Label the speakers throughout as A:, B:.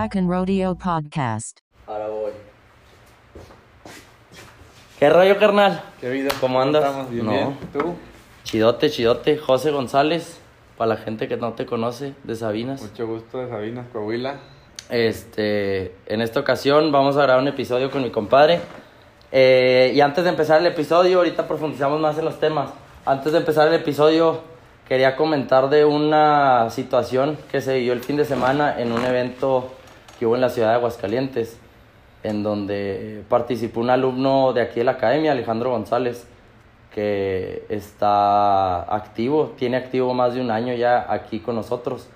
A: Track and Rodeo Podcast.
B: Ahora voy. ¿Qué rollo, carnal?
C: ¿Qué vida?
B: ¿Cómo andas?
C: Estamos bien,
B: No.
C: bien. ¿Tú?
B: Chidote, chidote. José González, para la gente que no te conoce, de Sabinas.
C: Mucho gusto de Sabinas, Coahuila.
B: Este, en esta ocasión vamos a grabar un episodio con mi compadre. Eh, y antes de empezar el episodio, ahorita profundizamos más en los temas. Antes de empezar el episodio, quería comentar de una situación que se dio el fin de semana en un evento que hubo en la ciudad de Aguascalientes, en donde participó un alumno de aquí de la academia, Alejandro González, que está activo, tiene activo más de un año ya aquí con nosotros.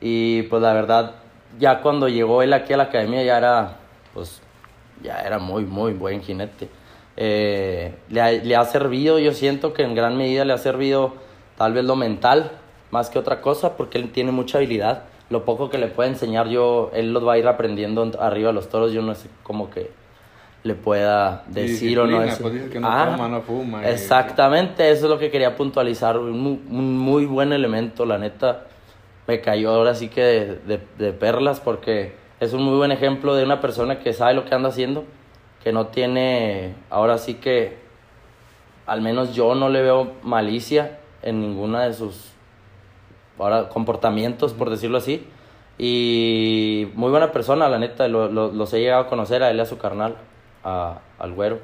B: Y pues la verdad, ya cuando llegó él aquí a la academia ya era, pues, ya era muy, muy buen jinete. Eh, le, ha, le ha servido, yo siento que en gran medida le ha servido tal vez lo mental, más que otra cosa, porque él tiene mucha habilidad. Lo poco que le puede enseñar yo, él lo va a ir aprendiendo en- arriba de los toros, yo no sé cómo que le pueda decir o no decir.
C: pues que no
B: Ah,
C: no fuma. y-
B: Exactamente, eso es lo que quería puntualizar. Un, mu- un muy buen elemento, la neta. Me cayó ahora sí que de, de- de perlas porque es un muy buen ejemplo de una persona que sabe lo que anda haciendo, que no tiene, ahora sí que, al menos yo no le veo malicia en ninguna de sus ahora, comportamientos, por decirlo así. Y muy buena persona, la neta, lo- lo- los he llegado a conocer a él y a su carnal, a- al güero.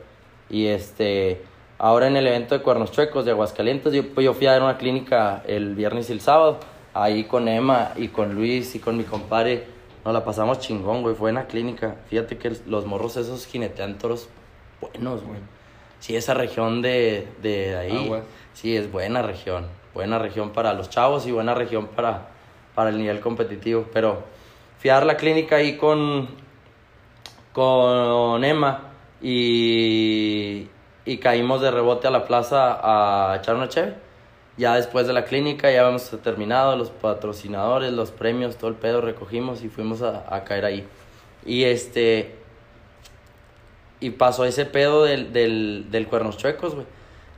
B: Y este, ahora en el evento de Cuernos Chuecos de Aguascalientes, yo, pues yo fui a dar una clínica el viernes y el sábado, ahí con Emma y con Luis y con mi compadre, nos la pasamos chingón, güey, fue en la clínica. Fíjate que los morros esos jinetean toros buenos, güey. Sí, esa región de, de ahí,
C: Aguas.
B: sí, es buena región, buena región para los chavos y buena región para, para el nivel competitivo. Pero dar la clínica ahí con, con Emma y, y caímos de rebote a la plaza a echar una cheve. Ya después de la clínica ya habíamos terminado, los patrocinadores, los premios, todo el pedo recogimos y fuimos a, a caer ahí. Y este, y pasó ese pedo del, del, del Cuernos Chuecos, güey.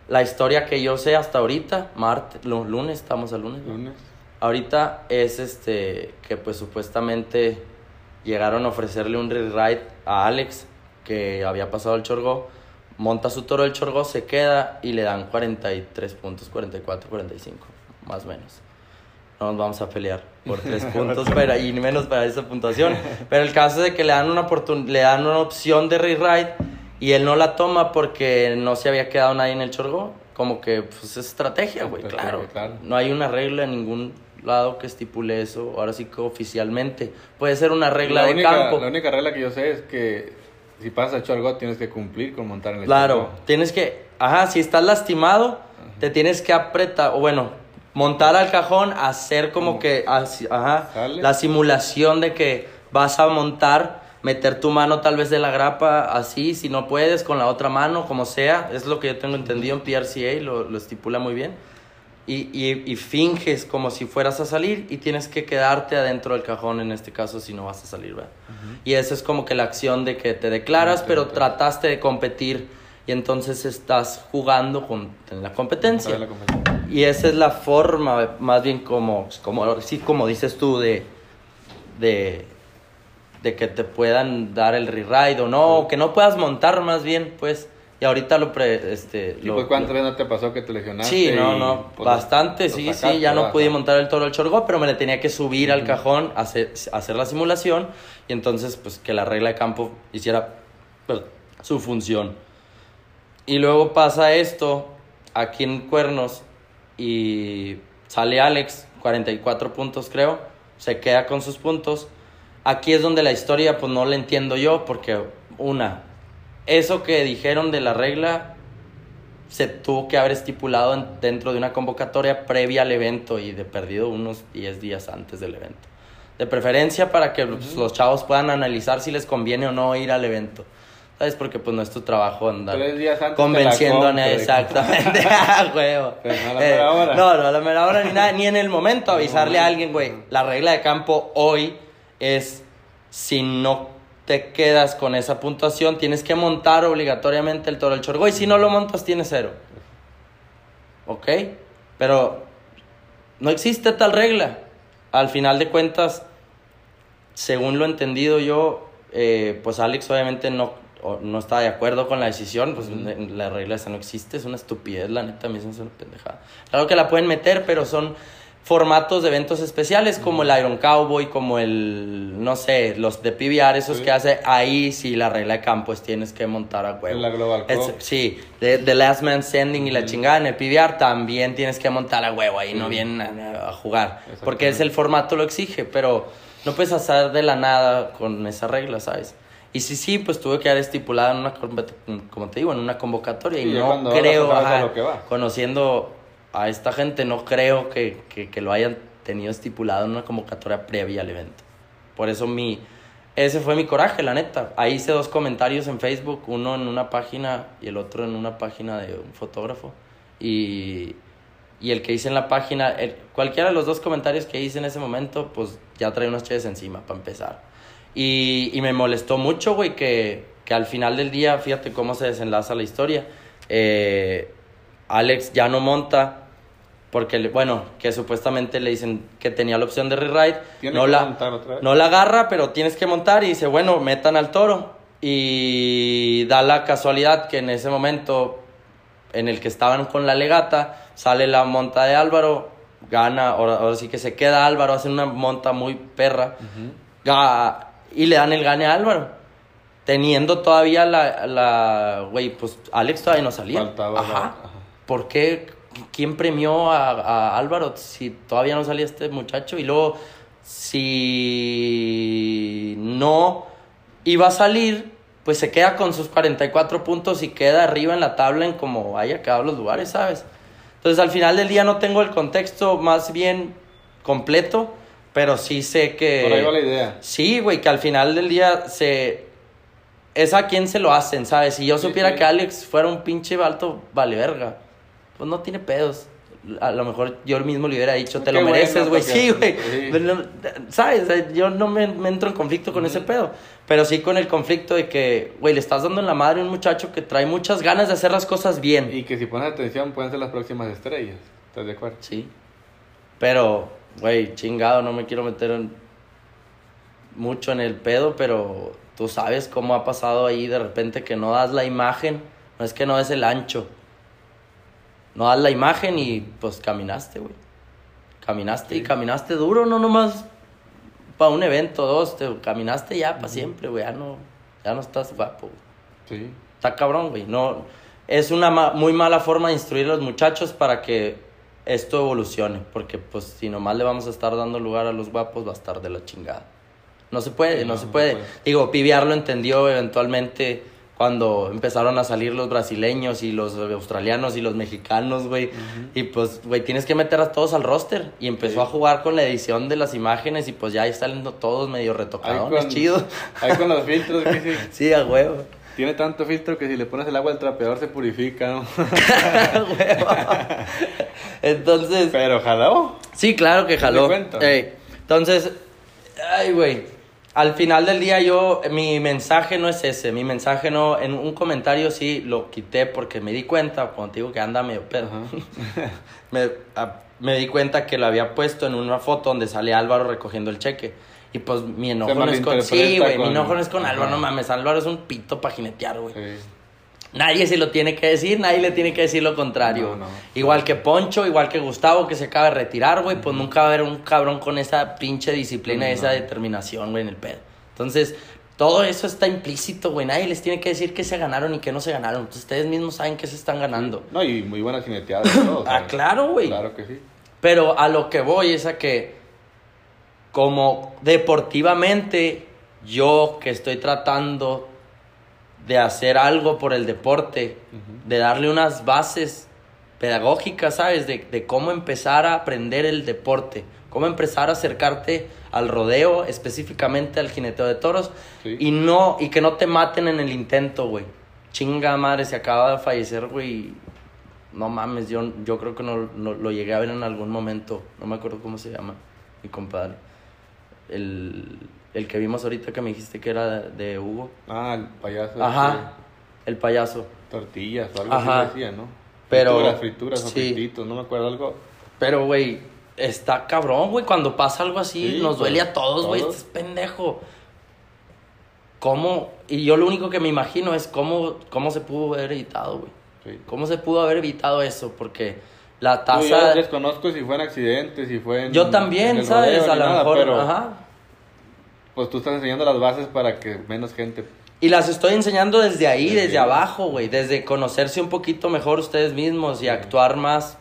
B: La historia que yo sé hasta ahorita, martes, lu- lunes, estamos al lunes.
C: Lunes.
B: Ahorita es este que pues supuestamente llegaron a ofrecerle un ride a Alex que había pasado el Chorgó, monta su toro el Chorgó, se queda y le dan 43 puntos, 44, 45, más o menos. No nos vamos a pelear por tres puntos pero, y menos para esa puntuación. Pero el caso es de que le dan una oportun le dan una opción de ride y él no la toma porque no se había quedado nadie en el Chorgó. Como que pues es estrategia, güey, claro.
C: claro.
B: No hay una regla en ningún lado que estipule eso, ahora sí que oficialmente. Puede ser una regla
C: la
B: de
C: única,
B: campo.
C: La única regla que yo sé es que si pasas a echar algo tienes que cumplir con montar en el
B: Claro, tienes que, ajá, si estás lastimado, te tienes que apretar, o bueno, montar al cajón, hacer como que, así- ajá,
C: Sale.
B: la simulación de que vas a montar, meter tu mano tal vez de la grapa así, si no puedes, con la otra mano, como sea, es lo que yo tengo entendido en PRCA, lo, lo estipula muy bien. Y, y, y finges como si fueras a salir y tienes que quedarte adentro del cajón en este caso si no vas a salir, ¿verdad? Y eso es como que la acción de que te declaras, pero trataste de competir y entonces estás jugando con, en la competencia.
C: La competencia.
B: Y esa es la forma, más bien como, como, sí, como dices tú, de, de, de que te puedan dar el ride o no, o que no puedas montar más bien, pues. Y ahorita lo pre, este,
C: ¿Y
B: lo-
C: pues cuántas veces no te pasó que te lesionaste?
B: Sí, no, no,
C: pues,
B: bastante, sí,
C: sacaste,
B: sí, ya no pude montar el toro al chorgó, pero me le tenía que subir al cajón, hacer, hacer la simulación y entonces pues que la regla de campo hiciera pues, su función. Y luego pasa esto aquí en Cuernos y sale Alex, 44 puntos creo, se queda con sus puntos. Aquí es donde la historia pues no la entiendo yo porque una, eso que dijeron de la regla se tuvo que haber estipulado en- dentro de una convocatoria previa al evento y de perdido unos 10 días antes del evento. De preferencia para que pues, los chavos puedan analizar si les conviene o no ir al evento. ¿Sabes? Porque pues no es tu trabajo andar convenciendo a nadie. Exactamente. Ah, huevo.
C: Pero no a la mera hora.
B: No, no a la mera hora ni nada, ni en el momento avisarle a alguien, güey. La regla de campo hoy es si no te quedas con esa puntuación, tienes que montar obligatoriamente el toro del chorgo. Y si no lo montas, tienes cero. ¿Ok? Pero no existe tal regla. Al final de cuentas, según lo entendido yo, eh, pues Alex obviamente no, no está de acuerdo con la decisión, pues la regla esa no existe, es una estupidez, la neta, a mí se una pendejada. Claro que la pueden meter, pero son formatos de eventos especiales como el Iron Cowboy, como el, no sé, los de PBR, esos
C: Sí.
B: que hace, ahí sí la regla de campo es tienes que montar a huevo.
C: En la Global Cup.
B: sí, de, The Last Man Standing y la chingada en el PBR también tienes que montar a huevo, ahí no vienen a, a jugar, porque es el formato lo exige, pero no puedes hacer de la nada con esa regla, ¿sabes? Y sí, sí, pues tuve que haber estipulado en una, como te digo, en una convocatoria.
C: Sí,
B: y no creo, ajá,
C: lo que vas.
B: conociendo a esta gente, no creo que, que, que lo hayan tenido estipulado en una convocatoria previa al evento. Por eso mi, ese fue mi coraje, la neta. Ahí hice dos comentarios en Facebook, uno en una página y el otro en una página de un fotógrafo. Y, y el que hice en la página, el- cualquiera de los dos comentarios que hice en ese momento, pues ya traía unas chaves encima para empezar. Y, y me molestó mucho, güey, que, que al final del día, fíjate cómo se desenlaza la historia. eh, Alex ya no monta porque, bueno, que supuestamente le dicen que tenía la opción de rewrite. No
C: que
B: la,
C: montar otra vez.
B: no la agarra, pero tienes que montar y dice, bueno, metan al toro. Y da la casualidad que en ese momento en el que estaban con la legata, sale la monta de Álvaro, gana, ahora, ahora sí que se queda Álvaro, hace una monta muy perra, y le dan el gane a Álvaro. Teniendo todavía la, la, güey, pues Alex todavía no salía.
C: Faltaba la-
B: Ajá. ¿Por qué? ¿Quién premió a, a Álvaro si todavía no salía este muchacho? Y luego, si no iba a salir, pues se queda con sus 44 puntos y queda arriba en la tabla en como haya quedado los lugares, ¿sabes? Entonces al final del día no tengo el contexto más bien completo, pero sí sé que...
C: Por ahí va la idea.
B: Sí, güey, que al final del día se... Es a quien se lo hacen, ¿sabes? Si yo
C: Sí,
B: supiera
C: sí.
B: que Alex fuera un pinche alto vale verga, pues no tiene pedos. A lo mejor yo mismo le hubiera dicho, te
C: Qué
B: lo mereces, güey. Sí, güey.
C: sí.
B: ¿Sabes? Yo no me, me entro en conflicto con ese pedo. Pero sí con el conflicto de que, güey, le estás dando en la madre a un muchacho que trae muchas ganas de hacer las cosas bien.
C: Y que si pones atención pueden ser las próximas estrellas. ¿Estás de acuerdo?
B: Sí. Pero, güey, chingado, no me quiero meter en- mucho en el pedo, pero tú sabes cómo ha pasado ahí de repente que no das la imagen, no es que no des el ancho. No das la imagen y pues caminaste, güey. Caminaste y caminaste duro, no nomás para un evento, dos, te caminaste ya para siempre, güey, ya no, ya no estás guapo. güey.
C: Sí.
B: Está cabrón, güey. No, es una ma- muy mala forma de instruir a los muchachos para que esto evolucione. Porque, pues, si nomás le vamos a estar dando lugar a los guapos, va a estar de la chingada. No se puede,
C: Sí,
B: no,
C: no,
B: se
C: no
B: puede.
C: puede.
B: Digo, Piviar lo entendió eventualmente cuando empezaron a salir los brasileños y los australianos y los mexicanos, güey. Y pues, güey, tienes que meter a todos al roster. Y empezó
C: Sí.
B: a jugar con la edición de las imágenes y pues ya ahí están todos medio retocados. chido.
C: ahí con los filtros que sí.
B: sí, a huevo.
C: Tiene tanto filtro que si le pones el agua al trapeador se purifica, ¿no?
B: Entonces,
C: Pero jaló.
B: sí, claro que jaló.
C: cuento.
B: Ey, Entonces, ay, güey. Al final del día yo, mi mensaje no es ese, mi mensaje no, en un comentario sí lo quité porque me di cuenta, cuando te digo que anda medio pedo, me, a- me di cuenta que lo había puesto en una foto donde sale Álvaro recogiendo el cheque. Y pues mi enojo no es con... Sí, güey, mi enojo no es con. Álvaro, no mames, Álvaro es un pito para jinetear, güey.
C: Sí.
B: Nadie se lo tiene que decir, nadie le tiene que decir lo contrario.
C: No, no.
B: Igual que Poncho, igual que Gustavo, que se acaba de retirar, güey, pues nunca va a haber un cabrón con esa pinche disciplina y esa determinación, güey, en el pedo. Entonces, todo eso está implícito, güey. Nadie les tiene que decir que se ganaron y que no se ganaron. Entonces, ustedes mismos saben que se están ganando.
C: No, y muy buenas jineteadas y todo.
B: Ah, claro, güey.
C: Claro que sí.
B: Pero a lo que voy es a que, como deportivamente, yo que estoy tratando de hacer algo por el deporte, de darle unas bases pedagógicas, ¿sabes? De, de cómo empezar a aprender el deporte, cómo empezar a acercarte al rodeo, específicamente al jineteo de toros,
C: Sí.
B: y no, y que no te maten en el intento, güey. Chinga madre, se acaba de fallecer, güey. No mames, yo, yo creo que no, no- lo llegué a ver en algún momento. No me acuerdo cómo se llama, mi compadre. El, el que vimos ahorita que me dijiste que era de, de Hugo.
C: Ah, el payaso.
B: Ajá, el payaso.
C: este, Tortillas o algo
B: Ajá.
C: así decía, ¿no?
B: Pero-
C: Frituras, frituras o frititos, no me acuerdo algo.
B: Pero, güey, está cabrón, güey. Cuando pasa algo así,
C: Sí,
B: nos
C: pues,
B: duele a todos, güey. Este es pendejo. ¿Cómo? Y yo lo único que me imagino es cómo, cómo se pudo haber evitado, güey.
C: Sí.
B: ¿Cómo se pudo haber evitado eso? Porque la
C: Tú, yo
B: tasa...
C: desconozco si fue en accidente, si fue en.
B: Yo
C: en
B: también,
C: el
B: ¿sabes?
C: rodeo,
B: A lo mejor...
C: Pero,
B: Ajá.
C: Pues tú estás enseñando las bases para que menos gente.
B: Y las estoy enseñando desde ahí,
C: Desde
B: abajo, güey. Desde conocerse un poquito mejor ustedes mismos y actuar más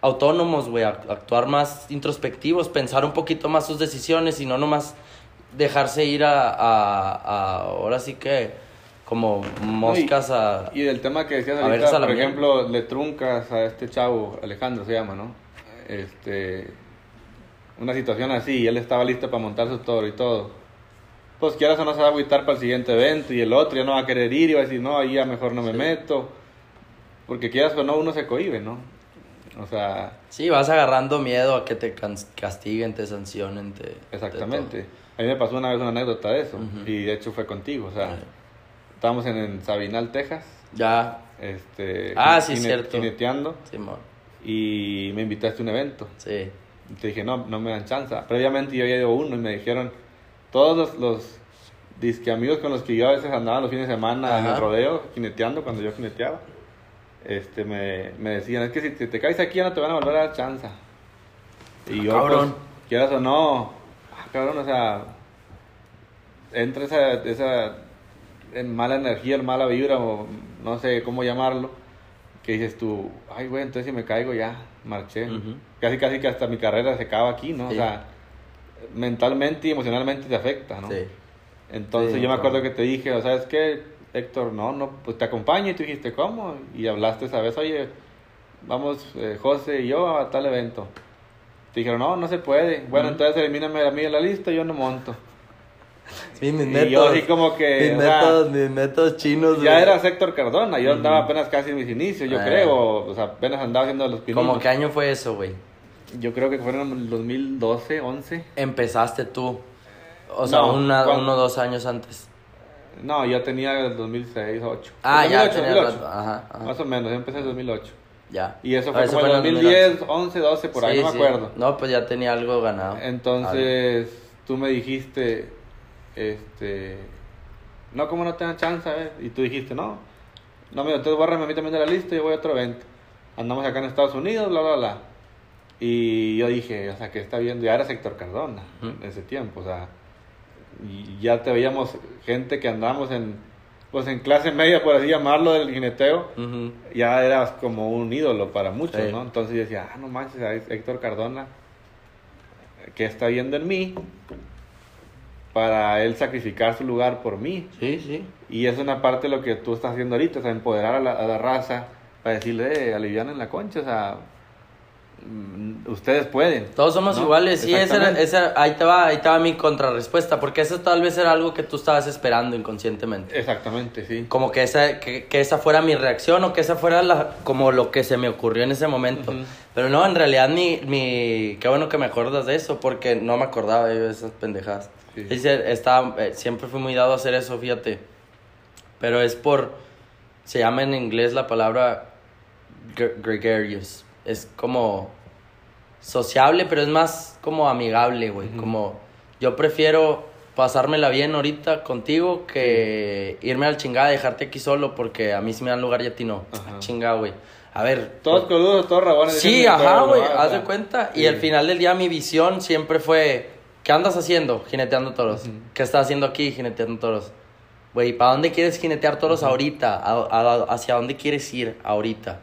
B: autónomos, güey. act- Actuar más introspectivos, pensar un poquito más sus decisiones y no nomás dejarse ir a, a, a- ahora sí que como moscas a...
C: Y del tema que decías ahorita, por
B: mía.
C: ejemplo, le truncas a este chavo, Alejandro se llama, ¿no? Este. Una situación así, y él estaba listo para montar su toro y todo. Pues quieras o no se va a agüitar para el siguiente evento, y el otro ya no va a querer ir y va a decir, no, ahí ya mejor no me
B: Sí.
C: meto. Porque quieras o no, uno se cohibe, ¿no? O sea,
B: Sí, vas agarrando miedo a que te castiguen, te sancionen, te... te
C: exactamente. A mí me pasó una vez una anécdota de eso, y de hecho fue contigo, o sea, estábamos en, en Sabinal, Texas,
B: Ya,
C: este,
B: Ah, sí, cierto.
C: jineteando,
B: Simón,
C: y me invitaste a un evento.
B: sí.
C: Te dije, no, no me dan chance. Previamente yo había ido uno y me dijeron, todos los, los disque amigos con los que yo a veces andaba los fines de semana en el rodeo, jineteando, cuando yo jineteaba, este, me, me decían, es que si te, te caes aquí ya no te van a volver a dar chance. Y yo,
B: Cabrón.
C: pues, quieras o no, ah, cabrón, o sea, entra esa, esa en mala energía, en mala vibra, o no sé cómo llamarlo, que dices tú, ay, güey, entonces si me caigo ya, marché. Casi, casi que hasta mi carrera se acaba aquí, ¿no?
B: Sí.
C: O sea, mentalmente y emocionalmente te afecta, ¿no?
B: Sí.
C: Entonces
B: Sí,
C: yo me acuerdo que te dije, o sabes qué, Héctor, no, no, pues te acompaño y tú dijiste, ¿cómo? Y hablaste esa vez, oye, vamos eh, José y yo a tal evento. Te dijeron, no, no se puede. Bueno, entonces elimíname a mí de la lista, yo no monto.
B: Sí, mis
C: Y
B: métodos.
C: yo así como que,
B: mis, métodos mis métodos chinos.
C: Ya era Héctor Cardona, yo andaba apenas casi en mis inicios, yo
B: Ah.
C: creo, o sea, apenas andaba haciendo los pininos.
B: ¿Cómo qué año fue eso, güey?
C: Yo creo que fueron en el 2012, 11.
B: Empezaste tú. O sea,
C: No,
B: una, uno o dos años antes.
C: No, yo tenía el 2006, 2008.
B: Ah, ya
C: 2008,
B: tenía
C: 2008.
B: rato. Ajá, ajá.
C: Más o menos, yo empecé en 2008.
B: Ya.
C: Y eso
B: Ah,
C: fue como en
B: el
C: 2010, 11, 12, por ahí,
B: Sí,
C: no me
B: sí.
C: acuerdo.
B: No, pues ya tenía algo ganado.
C: Entonces, tú me dijiste, este, no, como no te dan chance, ¿eh? Y tú dijiste, no, no, mira, entonces bórrame a mí también de la lista y yo voy a otro evento. Andamos acá en Estados Unidos, bla, bla, bla. Y yo dije, o sea, que está viendo, ya era sector Cardona en ese tiempo, o sea, y ya te veíamos gente que andábamos en, pues en clase media, por así llamarlo, del jineteo
B: Ujú.
C: ya eras como un ídolo para muchos,
B: Sí.
C: ¿no? Entonces yo decía, ah, no manches, Héctor Cardona, que está viendo en mí para él sacrificar su lugar por mí.
B: Sí, sí.
C: Y es una parte de lo que tú estás haciendo ahorita, o sea, empoderar a la, a la raza para decirle, eh, alivianen la concha, o sea, mm, ustedes pueden.
B: Todos somos
C: ¿no?
B: iguales, sí, esa era- esa- ahí, te va, ahí va mi contrarrespuesta, porque eso tal vez era algo que tú estabas esperando inconscientemente.
C: Exactamente, sí.
B: Como que esa, que, que esa fuera mi reacción o que esa fuera la, como lo que se me ocurrió en ese momento.
C: Ujú.
B: Pero no, en realidad mi, mi... Qué bueno que me acuerdas de eso, porque no me acordaba de esas pendejadas.
C: Sí.
B: Dice, estaba, eh, siempre fui muy dado a hacer eso, fíjate. Pero es por... Se llama en inglés la palabra gre- gregarious. Es como sociable, pero es más como amigable, güey. Como yo prefiero pasármela bien ahorita contigo que irme al chingada y dejarte aquí solo porque a mí sí me dan lugar y a ti no.
C: Ajá.
B: Chingada, güey. A ver.
C: Todos coludos, todos rabones.
B: Sí, ajá, güey, haz de cuenta. Y al final del día mi visión siempre fue, ¿qué andas haciendo? Jineteando toros. ¿Qué estás haciendo aquí? Jineteando toros. Güey, ¿para dónde quieres jinetear toros ahorita? ¿A- a- ¿Hacia dónde quieres ir ahorita?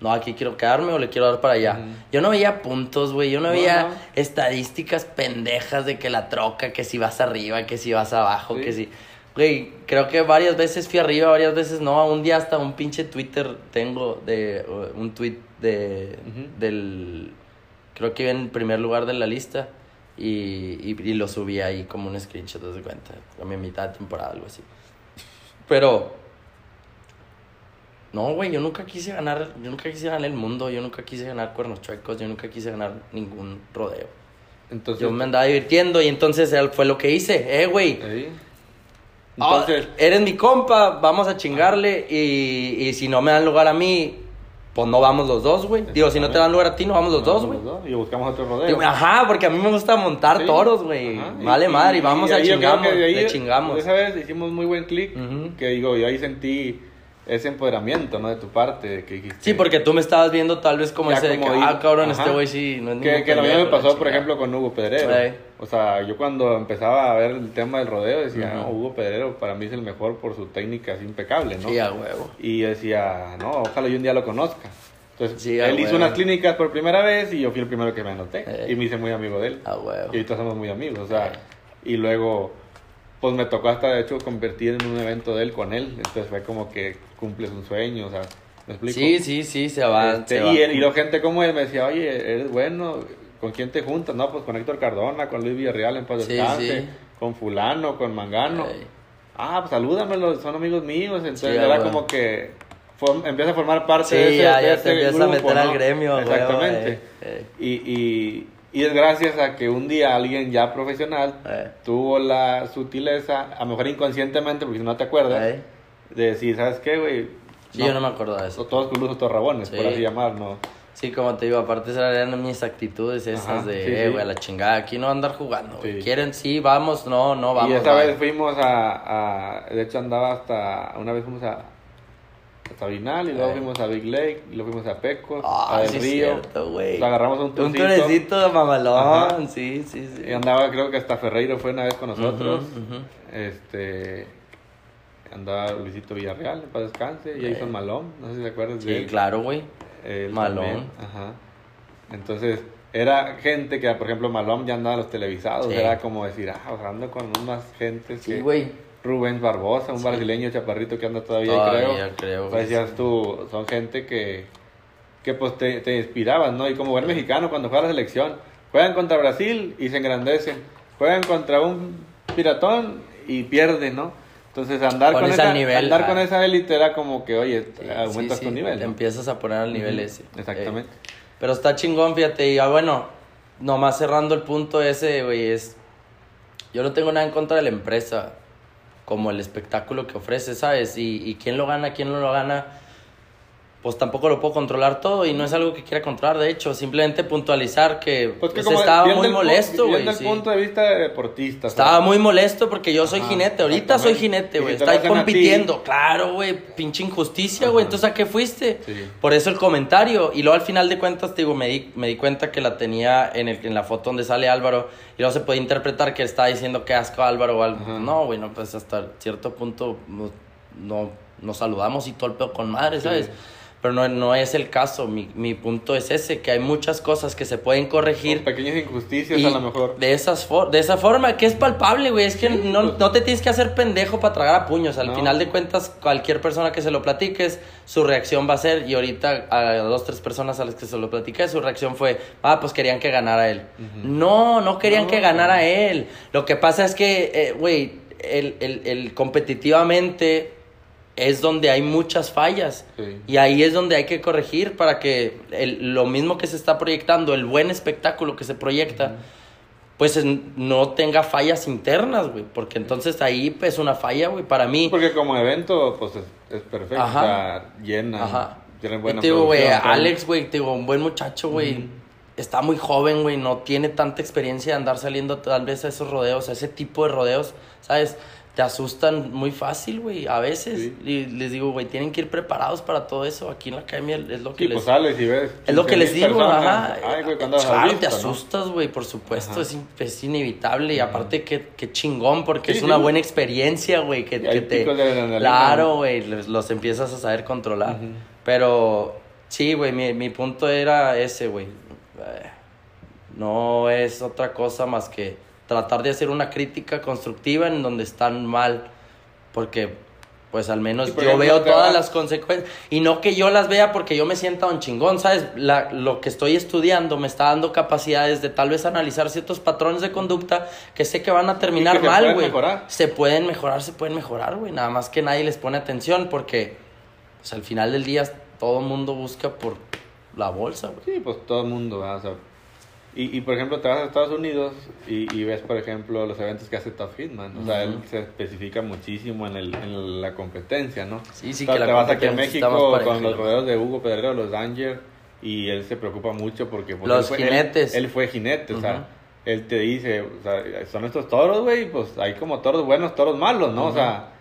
B: No, aquí quiero quedarme o le quiero dar para allá. Yo no veía puntos, güey. Yo no
C: No,
B: veía
C: no.
B: estadísticas pendejas de que la troca, que si vas arriba, que si vas abajo,
C: Sí.
B: que si... Güey, creo que varias veces fui arriba, varias veces no. Un día hasta un pinche Twitter tengo de... uh, Un tweet de... Del... Creo que iba en primer lugar de la lista. Y, y, y lo subí ahí como un screenshot, ¿te das cuenta? A mi mitad de temporada, algo así. Pero... No, güey, yo nunca quise ganar, yo nunca quise ganar el mundo, yo nunca quise ganar cuernos chuecos, yo nunca quise ganar ningún rodeo.
C: Entonces,
B: Yo me andaba divirtiendo y entonces fue lo que hice, eh, güey. Ah,
C: Entonces,
B: eres mi compa, vamos a chingarle y, y si no me dan lugar a mí, pues no vamos los dos, güey. Digo, si no te dan lugar a ti, no vamos los dos, güey.
C: Y buscamos otro rodeo.
B: Digo, Ajá, porque a mí me gusta montar
C: Sí.
B: toros, güey. Vale madre, y vamos a chingamos,
C: ahí,
B: le chingamos.
C: Esa vez hicimos muy buen clic,
B: Ujú.
C: que digo, yo ahí sentí ese empoderamiento, ¿no? De tu parte, que dijiste...
B: Sí, porque tú me estabas viendo tal vez como ese de que,
C: como
B: ah, cabrón,
C: ajá.
B: este güey sí, no es
C: Que, que lo mismo me pasó, por ejemplo, con Hugo Pedrero.
B: Sí.
C: O sea, yo cuando empezaba a ver el tema del rodeo decía,
B: Ujú.
C: no, Hugo Pedrero para mí es el mejor por su técnica así impecable, ¿no?
B: Sí, a huevo.
C: Y yo decía, no, ojalá yo un día lo conozca. Entonces,
B: Sí,
C: él hizo unas clínicas por primera vez y yo fui el primero que me anoté.
B: Ey.
C: Y me hice muy amigo de él.
B: A huevo.
C: Y ahorita somos muy amigos, o sea,
B: Ey.
C: y luego, pues me tocó hasta de hecho convertir en un evento de él con él. Entonces fue como que cumples un sueño, o sea, ¿me explico?
B: Sí, sí, sí, se va.
C: Este,
B: se va.
C: y, él- y la gente como él me decía, oye, eres bueno, ¿con quién te juntas? No, pues con Héctor Cardona, con Luis Villarreal en paz
B: Sí, sí.
C: con fulano, con Mangano. Ah, pues salúdamelo, son amigos míos. Entonces
B: Sí,
C: era como que form- empieza a formar parte de ese,
B: ya, te empiezas a
C: grupo,
B: meter al gremio,
C: Exactamente.
B: Ey.
C: Y, y, y es gracias a que un día alguien ya profesional
B: Eh.
C: tuvo la sutileza, a lo mejor inconscientemente, porque si no te acuerdas,
B: Ey.
C: de decir, ¿sabes qué, güey?
B: Sí, yo no me acuerdo de eso.
C: Todos culos todos rabones,
B: Sí.
C: por así llamar, ¿no?
B: Sí, como te digo, aparte esas eran mis actitudes esas
C: Ajá,
B: de,
C: sí,
B: eh,
C: sí.
B: güey, a la chingada, aquí no andar jugando, güey.
C: Sí.
B: ¿Quieren? Sí, vamos, no, no, vamos.
C: y
B: bye.
C: vez fuimos a, a- de hecho andaba hasta, una vez fuimos a, a Sabinal y luego
B: Eh.
C: fuimos a Big Lake y luego fuimos a Pecos,
B: Ah,
C: a Del
B: sí,
C: Río.
B: cierto.
C: Lo agarramos un
B: Un
C: tourcito.
B: turecito de mamalón,
C: Ajá.
B: sí, sí, sí.
C: Y andaba, creo que hasta Ferreiro fue una vez con nosotros.
B: Ujú.
C: Este. Andaba Luisito Villarreal, para descanse. Y
B: Eh.
C: Jason Malón, no sé si te acuerdas de
B: Sí, claro, güey. Malón.
C: también, Ajá. Entonces, era gente que, por ejemplo, Malón ya andaba a los televisados.
B: Sí.
C: Era como decir, ah, hablando con unas gentes
B: Sí, güey.
C: Rubén Barbosa, un
B: Sí.
C: brasileño chaparrito que anda todavía,
B: Todavía,
C: creo.
B: creo,
C: Pues decías
B: sí.
C: tú, son gente que, que pues te, te inspiraban, ¿no? Y como buen mexicano, cuando juega la selección, juegan contra Brasil y se engrandecen. Juegan contra un piratón y pierden, ¿no? Entonces andar con,
B: Pones
C: esa,
B: nivel,
C: andar
B: ah.
C: con esa élite era como que, oye, aumentas tu nivel.
B: Te
C: ¿no?
B: empiezas a poner al nivel ese.
C: Exactamente.
B: Eh, pero está chingón, fíjate. Y ya bueno, nomás cerrando el punto ese, güey, es. Yo no tengo nada en contra de la empresa, como el espectáculo que ofrece, ¿sabes? Y, y quién lo gana, quién no lo gana, pues tampoco lo puedo controlar todo y no es algo que quiera controlar, de hecho, simplemente puntualizar que,
C: Pues que
B: pues, estaba muy molesto, güey.
C: Viendo el punto de vista de deportista.
B: Estaba
C: ¿sabes?
B: muy molesto porque yo soy
C: Ajá,
B: jinete. Ahorita soy jinete, güey.
C: si
B: Estoy compitiendo. Claro, güey. Pinche injusticia, güey. Entonces, ¿a qué fuiste?
C: Sí.
B: Por eso el comentario. Y luego al final de cuentas, te digo, me di, me di cuenta que la tenía en, el, en la foto donde sale Álvaro. Y luego se puede interpretar que está diciendo que asco a Álvaro o algo.
C: Ajá.
B: No, güey, no, pues hasta cierto punto no, no- nos saludamos y todo el pedo con madre, ¿sabes? Pero no, no es el caso. Mi, mi punto es ese, que hay muchas cosas que se pueden corregir.
C: Pequeñas injusticias
B: Y
C: a lo mejor.
B: De, esas for- de esa forma, que es palpable, güey. Es que no,
C: pues.
B: no te tienes que hacer pendejo para tragar a puños. Al
C: No.
B: final de cuentas, cualquier persona que se lo platiques, su reacción va a ser, y ahorita a dos, tres personas a las que se lo platiqué, su reacción fue, ah, pues querían que ganara él. No, no querían
C: No.
B: que ganara él. Lo que pasa es que, eh, güey, el, el, el competitivamente es donde hay muchas fallas.
C: Sí.
B: Y ahí es donde hay que corregir para que el- lo mismo que se está proyectando, el buen espectáculo que se proyecta, pues en- no tenga fallas internas, güey. Porque entonces ahí es una falla, güey, para mí.
C: Porque como evento, pues es, es perfecto.
B: Ajá.
C: O sea, llena.
B: Ajá.
C: Tiene
B: Y
C: buena
B: te digo, güey. Alex, güey, te digo, un buen muchacho, güey. Está muy joven, güey, no tiene tanta experiencia de andar saliendo tal vez a esos rodeos, a ese tipo de rodeos, ¿sabes? Te asustan muy fácil, güey, a veces.
C: Sí.
B: Y les digo, güey, tienen que ir preparados para todo eso. Aquí en la academia es lo que
C: Sí,
B: les...
C: pues sales y ves.
B: Es lo que les
C: 15,000
B: digo,
C: personas.
B: ajá.
C: Ay, güey, cuando
B: claro,
C: visto,
B: te asustas, güey, por supuesto, es, in- es inevitable. Y aparte, qué, qué chingón, porque
C: Sí,
B: es una buena experiencia, güey, que, te... Claro, güey, los, los empiezas a saber controlar. Pero, sí, güey, mi, mi punto era ese, güey. Eh, No es otra cosa más que tratar de hacer una crítica constructiva en donde están mal. Porque, pues al menos
C: Sí,
B: yo veo todas
C: va-
B: las consecuencias. Y no que yo las vea porque yo me sienta un chingón, ¿sabes? La, lo que estoy estudiando me está dando capacidades de tal vez analizar ciertos patrones de conducta que sé que van a terminar
C: que
B: mal,
C: pueden
B: güey.
C: mejorar.
B: Se pueden mejorar, se pueden mejorar, güey. Nada más que nadie les pone atención porque, pues al final del día todo el mundo busca por la bolsa, güey.
C: Sí, pues todo el mundo, ¿verdad? o sea, Y, y, por ejemplo, te vas a Estados Unidos y, y ves, por ejemplo, los eventos que hace Top Hitman. O sea, él se especifica muchísimo en, el, en la competencia, ¿no?
B: Sí, sí,
C: O sea,
B: que la
C: te vas aquí a México con los rodeos de Hugo Pedrero, los Danger, y él se preocupa mucho porque... pues,
B: Los
C: él fue- él-
B: jinetes.
C: Él, fue jinete, o sea, él te dice, o sea, son estos toros, güey, pues hay como toros buenos, toros malos, ¿no? O sea,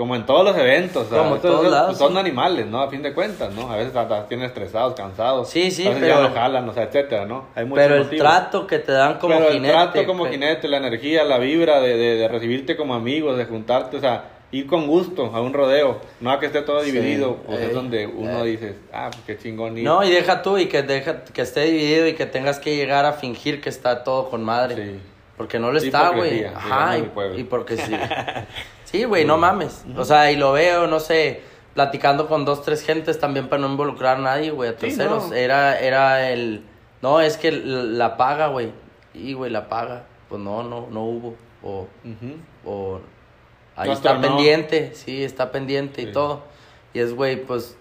C: como en todos los eventos,
B: Como en todos lados,
C: pues, son
B: sí.
C: animales, ¿no? A fin de cuentas, ¿no? A veces hasta tienen estresados, cansados.
B: Sí, sí,
C: a veces
B: pero-
C: ya no jalan, o sea, etcétera, ¿no? Hay muchos
B: Pero el
C: motivos.
B: trato que te dan como
C: Pero el
B: jinete.
C: trato como
B: pe-
C: jinete, la energía, la vibra de, de, de recibirte como amigos, de juntarte, o sea, ir con gusto a un rodeo, no a que esté todo
B: Sí,
C: dividido, pues
B: ey,
C: es donde uno
B: ey.
C: dice, ah, pues qué chingón ir.
B: No, y deja tú y que, deja, que esté dividido y que tengas que llegar a fingir que está todo con madre.
C: Sí.
B: Porque no lo está, güey. Ajá, y porque sí. Sí, güey, no mames. O sea, y lo veo, no sé, platicando con dos, tres gentes también para no involucrar a nadie, güey, a terceros.
C: no.
B: Era, era el... No, es que la paga, güey. Y, güey, la paga. Pues no, no, no hubo. O, o ahí está pendiente, sí, está pendiente y todo. Y es, güey, pues...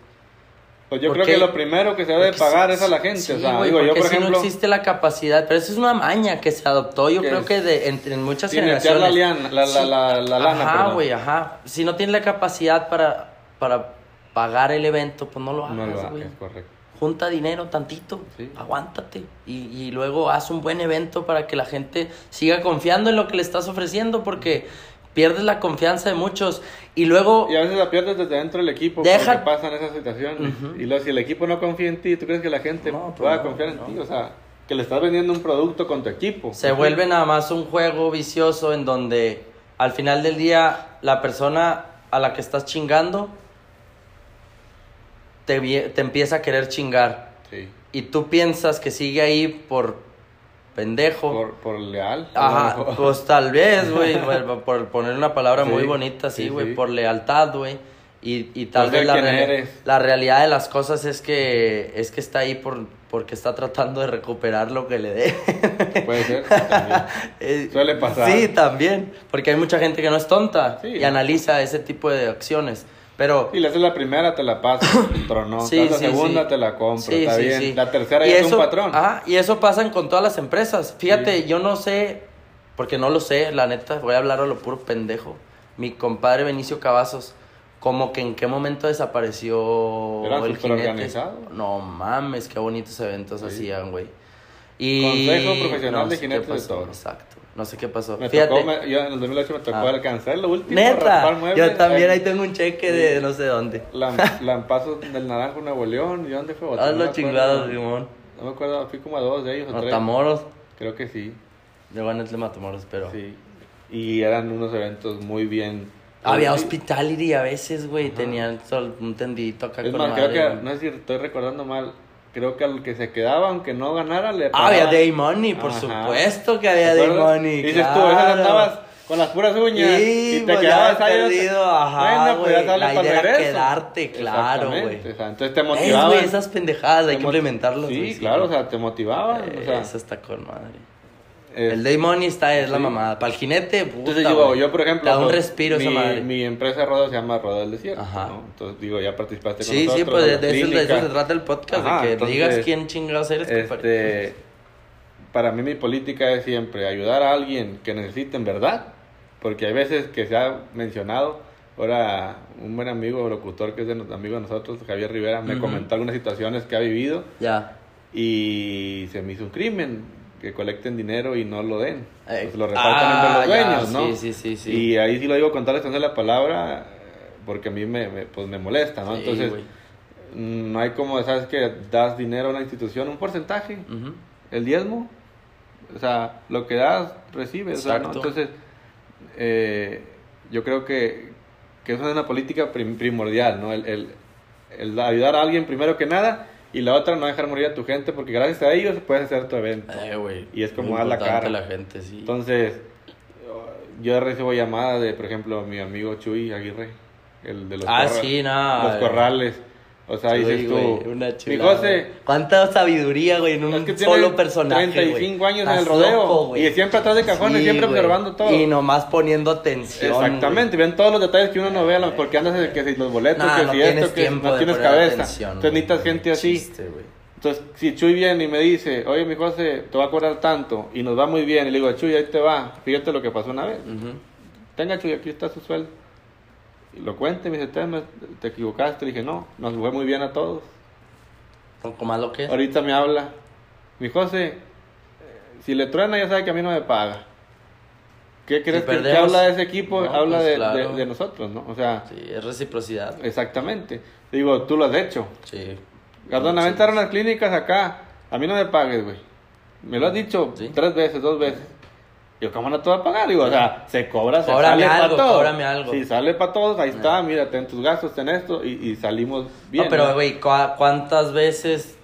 C: Pues yo
B: ¿Por
C: creo
B: qué?
C: que lo primero que se debe
B: porque
C: pagar
B: sí-
C: es a la gente,
B: sí,
C: o sea,
B: güey,
C: digo, yo por
B: si
C: ejemplo,
B: no existe la capacidad, pero eso es una maña que se adoptó, yo
C: Que
B: creo que de, en, en muchas generaciones.
C: la, liana- la, la,
B: Sí.
C: la, la lana,
B: Ajá, güey, ajá. Si no tienes la capacidad para, para pagar el evento, pues no lo hagas,
C: No lo hagas, correcto.
B: Junta dinero tantito, aguántate y, y luego haz un buen evento para que la gente siga confiando en lo que le estás ofreciendo porque pierdes la confianza de muchos y luego
C: Y a veces la pierdes desde dentro del equipo
B: Deja-
C: porque pasan esas situaciones. Y luego si el equipo no confía en ti, ¿tú crees que la gente
B: No, pues
C: pueda
B: no,
C: confiar en
B: no.
C: ti? O sea, que le estás vendiendo un producto con tu equipo.
B: se vuelve nada más un juego vicioso en donde al final del día la persona a la que estás chingando te, te empieza a querer chingar
C: Sí.
B: y tú piensas que sigue ahí por pendejo.
C: Por, por leal.
B: Ajá, pues tal vez, güey, por, poner una palabra
C: Sí,
B: muy bonita, sí,
C: sí,
B: güey,
C: sí.
B: por lealtad, güey. Y, y tal
C: Por
B: vez la,
C: eres.
B: la realidad de las cosas es que es que está ahí por porque está tratando de recuperar lo que le dé.
C: Puede ser. también.
B: Eh,
C: Suele pasar.
B: Sí, también, porque hay mucha gente que no es tonta y analiza ese tipo de acciones. Pero
C: Si le haces la primera, te la paso. Tronó.
B: Sí,
C: la
B: sí,
C: segunda,
B: sí.
C: te la compro. Está bien. La tercera
B: Y
C: ya es un patrón.
B: Ajá, y eso pasa con todas las empresas. Fíjate, yo no sé, porque no lo sé, la neta, voy a hablar a lo puro pendejo. Mi compadre Benicio Cavazos, como que en qué momento desapareció
C: Era
B: el jinete.
C: organizado.
B: No mames, qué bonitos eventos hacían, güey. Y
C: Consejo profesional de jinetes de toro.
B: Exacto. No sé qué pasó.
C: Me
B: Fíjate.
C: tocó, me- yo en el 2008 me tocó
B: Ah.
C: alcanzar lo último.
B: Neta, yo también ahí tengo un cheque de no sé dónde.
C: Lam- Lampazos del Naranjo, Nuevo León. ¿Y dónde fue?
B: Haz los chingados, Simón.
C: No me acuerdo, fui como a dos de ellos.
B: Matamoros.
C: Creo que sí,
B: Yo gané el de Matamoros, pero.
C: sí. Y eran unos eventos muy bien.
B: Había hospitality a veces, güey. Tenían un tendidito acá
C: Es
B: con
C: más,
B: madre,
C: creo que,
B: güey.
C: no sé si estoy recordando mal, creo que al que se quedaba, aunque no ganara, le
B: Ah, había
C: pagaban.
B: Day Money, por
C: Ajá.
B: supuesto que
C: ¿Te
B: había Day? Money.
C: Dices tú,
B: claro.
C: esas andabas con las puras uñas
B: Sí,
C: y te
B: pues,
C: quedabas ahí.
B: perdido, ajá,
C: Bueno, pues ya
B: La idea era quedarte, claro, güey.
C: o sea, entonces te
B: güey, esas pendejadas hay que implementarlas.
C: Sí,
B: güey,
C: claro, o
B: güey.
C: sea, te motivaban. o sea,
B: Eso está con madre.
C: Es-
B: El Day Money está, es la
C: sí.
B: mamada. Para el jinete, puta,
C: Entonces digo, yo por ejemplo,
B: da un
C: pues,
B: respiro
C: mi,
B: esa madre.
C: mi empresa de rodeo se llama Rodeo del Desierto,
B: Ajá.
C: ¿no? Entonces digo, ya participaste con
B: Sí,
C: nosotros.
B: sí, pues de,
C: la
B: de eso, de eso se trata el podcast,
C: Ajá,
B: de que
C: entonces,
B: digas quién chingados eres.
C: Este, para mí mi política es siempre ayudar a alguien que necesite en verdad, porque hay veces que se ha mencionado, ahora un buen amigo locutor que es de amigo de nosotros, Javier Rivera, me
B: Ujú.
C: comentó algunas situaciones que ha vivido
B: Ya.
C: y se me hizo un crimen que colecten dinero y no lo den, pues lo repartan
B: ah,
C: entre los
B: ya,
C: dueños, ¿no?
B: sí, sí, sí.
C: Y ahí sí lo digo con toda la extensión de la palabra, porque a mí me, me- pues me molesta, ¿no?
B: Sí,
C: Entonces, mm, no hay como, ¿sabes que Das dinero a una institución, un porcentaje, el diezmo, o sea, lo que das, recibes, o sea, ¿no?
B: Exacto.
C: Entonces, eh, yo creo que, que eso es una política prim- primordial, ¿no? El, el, el ayudar a alguien primero que nada y la otra no dejar morir a tu gente porque gracias a ellos puedes hacer tu evento.
B: Eh.
C: Y es como dar la cara.
B: la gente, sí.
C: Entonces, yo recibo llamadas de, por ejemplo, mi amigo Chuy Aguirre, el de los,
B: ah,
C: corra-
B: sí, no.
C: los
B: eh.
C: corrales. O sea,
B: Sí,
C: dices tú,
B: güey, una
C: mi
B: chulada.
C: José,
B: Cuánta sabiduría, güey, en un
C: es que tiene
B: solo personaje.
C: 35
B: güey.
C: años en el
B: Estás
C: rodeo
B: loco,
C: y siempre atrás de cajones,
B: Sí,
C: siempre
B: güey.
C: observando todo.
B: Y nomás poniendo atención.
C: Exactamente, ven todos los detalles que uno no ve, porque andas de que si los boletos,
B: Nah,
C: que
B: no
C: si esto, que no tienes cabeza.
B: atención,
C: Entonces necesitas gente así.
B: Chiste.
C: Entonces, si Chuy viene y me dice, oye, mi José, te va a cobrar tanto y nos va muy bien, y le digo, Chuy, ahí te va, fíjate lo que pasó una vez.
B: Ujú.
C: Tenga, Chuy, aquí está su sueldo. Y lo cuente, y me dice, "Te- te equivocaste. Le dije, no, nos fue muy bien a todos.
B: Poco más lo que es.
C: Ahorita me habla, mi José, eh, si le truena ya sabe que a mí no me paga. ¿Qué crees que, que
B: perdemos,
C: habla de ese equipo?
B: no,
C: habla
B: pues,
C: de,
B: claro.
C: de- de nosotros, ¿no? O sea,
B: Sí, es reciprocidad.
C: exactamente. Digo, tú lo has hecho.
B: Sí.
C: Gardón,
B: Sí.
C: aventaron las clínicas acá. A mí no me pagues, güey. Me lo has dicho
B: Sí.
C: tres veces, dos veces. Yo, ¿cómo no te va a pagar? Digo, o sea, se cobra, se
B: Cóbrame
C: sale para
B: algo,
C: todos.
B: cóbrame algo.
C: Si sale para todos, ahí está, mira, ten tus gastos, ten esto, y, y salimos bien.
B: no, pero, güey, ¿cu- ¿cuántas veces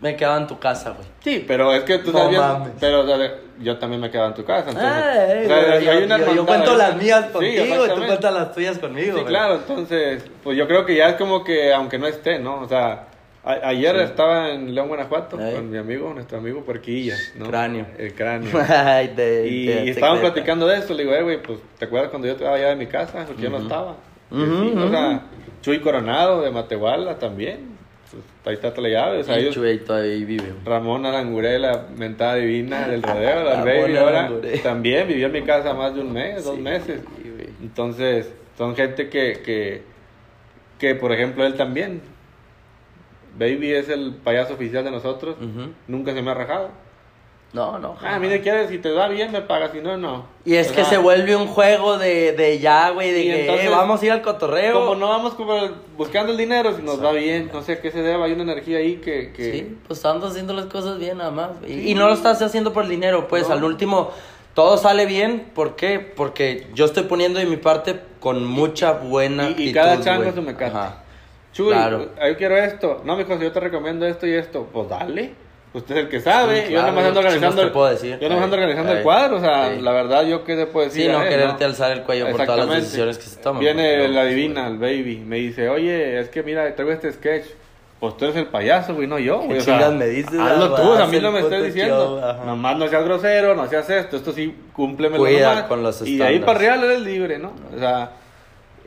B: me he quedado en tu casa, güey?
C: Sí, pero es que tú
B: No mames.
C: pero o sea, yo también me quedaba en tu casa. Entonces,
B: Ay,
C: o sea, hay
B: yo,
C: una
B: yo- yo
C: hermandad
B: cuento las mías
C: Sí,
B: contigo y tú cuentas las tuyas conmigo.
C: Sí, claro, entonces, pues yo creo que ya es como que, aunque no esté, ¿no? O sea, a- ayer estaba en León, Guanajuato, con mi amigo, nuestro amigo Puerquilla, ¿no?
B: Cráneo.
C: El cráneo.
B: Ay, de-
C: Y,
B: de
C: y
B: secreta.
C: platicando de esto, le digo, eh, güey, pues, ¿te acuerdas cuando yo estaba allá de mi casa? Porque yo no estaba. Y
B: Ujú,
C: sí, O
B: ujú.
C: sea, Chuy Coronado de Matehuala también. Pues, ahí está la llave, o sea, ellos...
B: Chuy ahí vive.
C: Ramón Arangure, la mentada divina del rodeo, la baby, ahora también vivió en mi casa más de un mes, dos
B: Sí,
C: meses.
B: güey.
C: Entonces, son gente que, que, que, por ejemplo, él también. Baby es el payaso oficial de nosotros.
B: Ujú.
C: Nunca se me ha rajado.
B: No, no.
C: Ah, mire, quieres, si te da bien, me pagas, si no, no.
B: Y es
C: O
B: que
C: sea,
B: se vuelve un juego de, de ya, güey, de que
C: entonces,
B: eh, vamos a ir al cotorreo.
C: Como no vamos como buscando el dinero, si nos va bien, no sé a qué se deba, hay una energía ahí que... que
B: Sí, pues estamos haciendo las cosas bien nada más. Y, y no lo estás haciendo por el dinero, pues
C: No.
B: al último todo sale bien. ¿Por qué? Porque yo estoy poniendo de mi parte con mucha buena
C: Y- y
B: actitud,
C: cada chango
B: güey.
C: su mecate. Chuy,
B: Claro.
C: yo quiero esto. No, mijo, si yo te recomiendo esto y esto, pues dale. Usted es el que sabe.
B: Sí,
C: yo
B: claro,
C: nomás ando
B: yo
C: organizando. el-
B: puedo decir.
C: Yo nomás ando organizando el cuadro. O sea, la verdad, yo qué te puedo decir.
B: Sí, no quererte alzar el cuello por todas las decisiones que se toman.
C: Viene la divina, el baby. Me dice, oye, es que mira, traigo este sketch. Pues tú eres el payaso, güey, no yo.
B: ¿Qué
C: güey, o sea,
B: me dices,
C: Hazlo tú, a mí no me estés diciendo.
B: show.
C: Nomás no seas grosero, no seas esto. Esto sí, cúmplemelo
B: Cuida
C: nomás.
B: con los
C: Y de ahí
B: estándares.
C: para arriba eres libre, ¿no? O sea,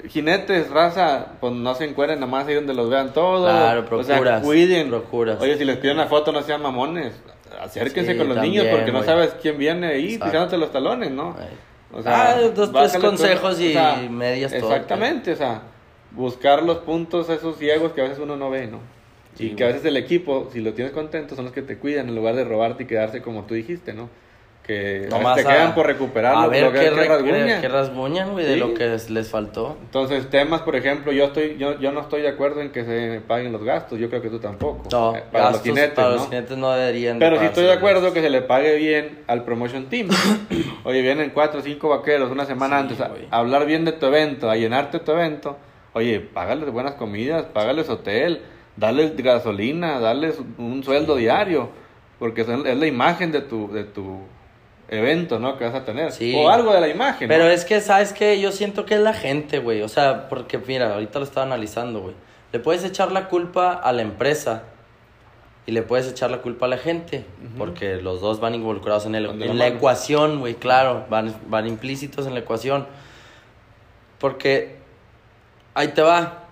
C: jinetes, raza, pues no se encueren nada más ahí donde los vean todos.
B: Claro,
C: O sea,
B: procuras,
C: cuiden.
B: procuras.
C: Oye, si les piden una foto, no sean mamones. Acérquense
B: Sí,
C: con los
B: también,
C: niños porque no sabes quién viene ahí pisándote los talones, ¿no? O sea,
B: Ah, dos, tres consejos
C: todo,
B: y medias todo,
C: Exactamente, o sea, buscar los puntos esos ciegos que a veces uno no ve, ¿no?
B: Sí,
C: y que a veces el equipo, si lo tienes contento, son los que te cuidan en lugar de robarte y quedarse como tú dijiste, ¿no? Que
B: Nomás
C: te
B: a-
C: quedan por recuperar
B: A ver
C: lo que,
B: qué,
C: que rasguñan.
B: qué rasguñan, güey, de lo que les faltó.
C: Entonces, temas, por ejemplo, yo estoy yo, yo no estoy de acuerdo en que se paguen los gastos, yo creo que tú tampoco.
B: No,
C: Eh, para
B: gastos
C: los jinetes,
B: para
C: ¿no?
B: los jinetes no deberían de
C: Pero sí estoy de acuerdo que se le pague bien al promotion team. Oye, vienen cuatro o cinco vaqueros una semana
B: Sí,
C: antes a, hablar bien de tu evento, a llenarte tu evento. Oye, págales buenas comidas, págales hotel, darles gasolina, darles un sueldo diario, porque es la imagen de tu, de tu evento, ¿no? Que vas a tener.
B: Sí.
C: O algo de la imagen. ¿no?
B: Pero es que, ¿sabes qué? Yo siento que es la gente, güey. O sea, porque mira, ahorita lo estaba analizando, güey. Le puedes echar la culpa a la empresa y le puedes echar la culpa a la gente, porque los dos van involucrados en, el, en la ecuación, güey, claro, van, van implícitos en la ecuación. Porque ahí te va.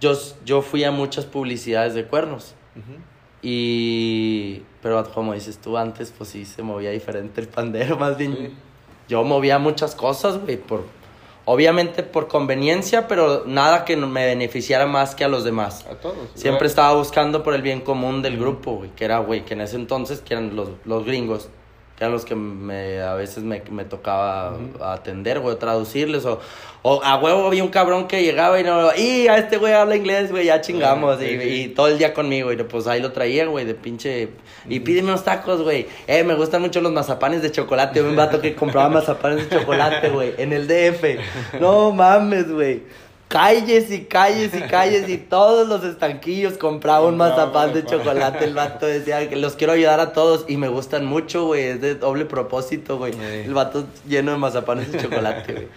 B: Yo, yo fui a muchas publicidades de cuernos.
C: Ujú.
B: Y. Pero como dices tú antes, pues sí se movía diferente el pandero. Más bien,
C: Sí.
B: yo movía muchas cosas, güey. Por, obviamente por conveniencia, pero nada que me beneficiara más que a los demás.
C: A todos.
B: Siempre estaba buscando por el bien común del grupo, güey. Que era, güey, que en ese entonces, que eran los, los gringos. Eran los que me, a veces me, me tocaba atender, güey, traducirles. O, o a huevo había un cabrón que llegaba y no, y a este güey habla inglés, güey, ya chingamos.
C: Sí,
B: y,
C: sí.
B: y todo el día conmigo, y pues ahí lo traía, güey, de pinche. Y pídeme unos tacos, güey. Eh, me gustan mucho los mazapanes de chocolate. Un vato que compraba mazapanes de chocolate, güey, en el DF. No mames, güey. Calles y calles y calles y todos los estanquillos compraban un
C: Compraba
B: mazapán de chocolate. El vato decía que los quiero ayudar a todos y me gustan mucho, güey. Es de doble propósito, güey. El vato lleno de mazapanes de chocolate, güey.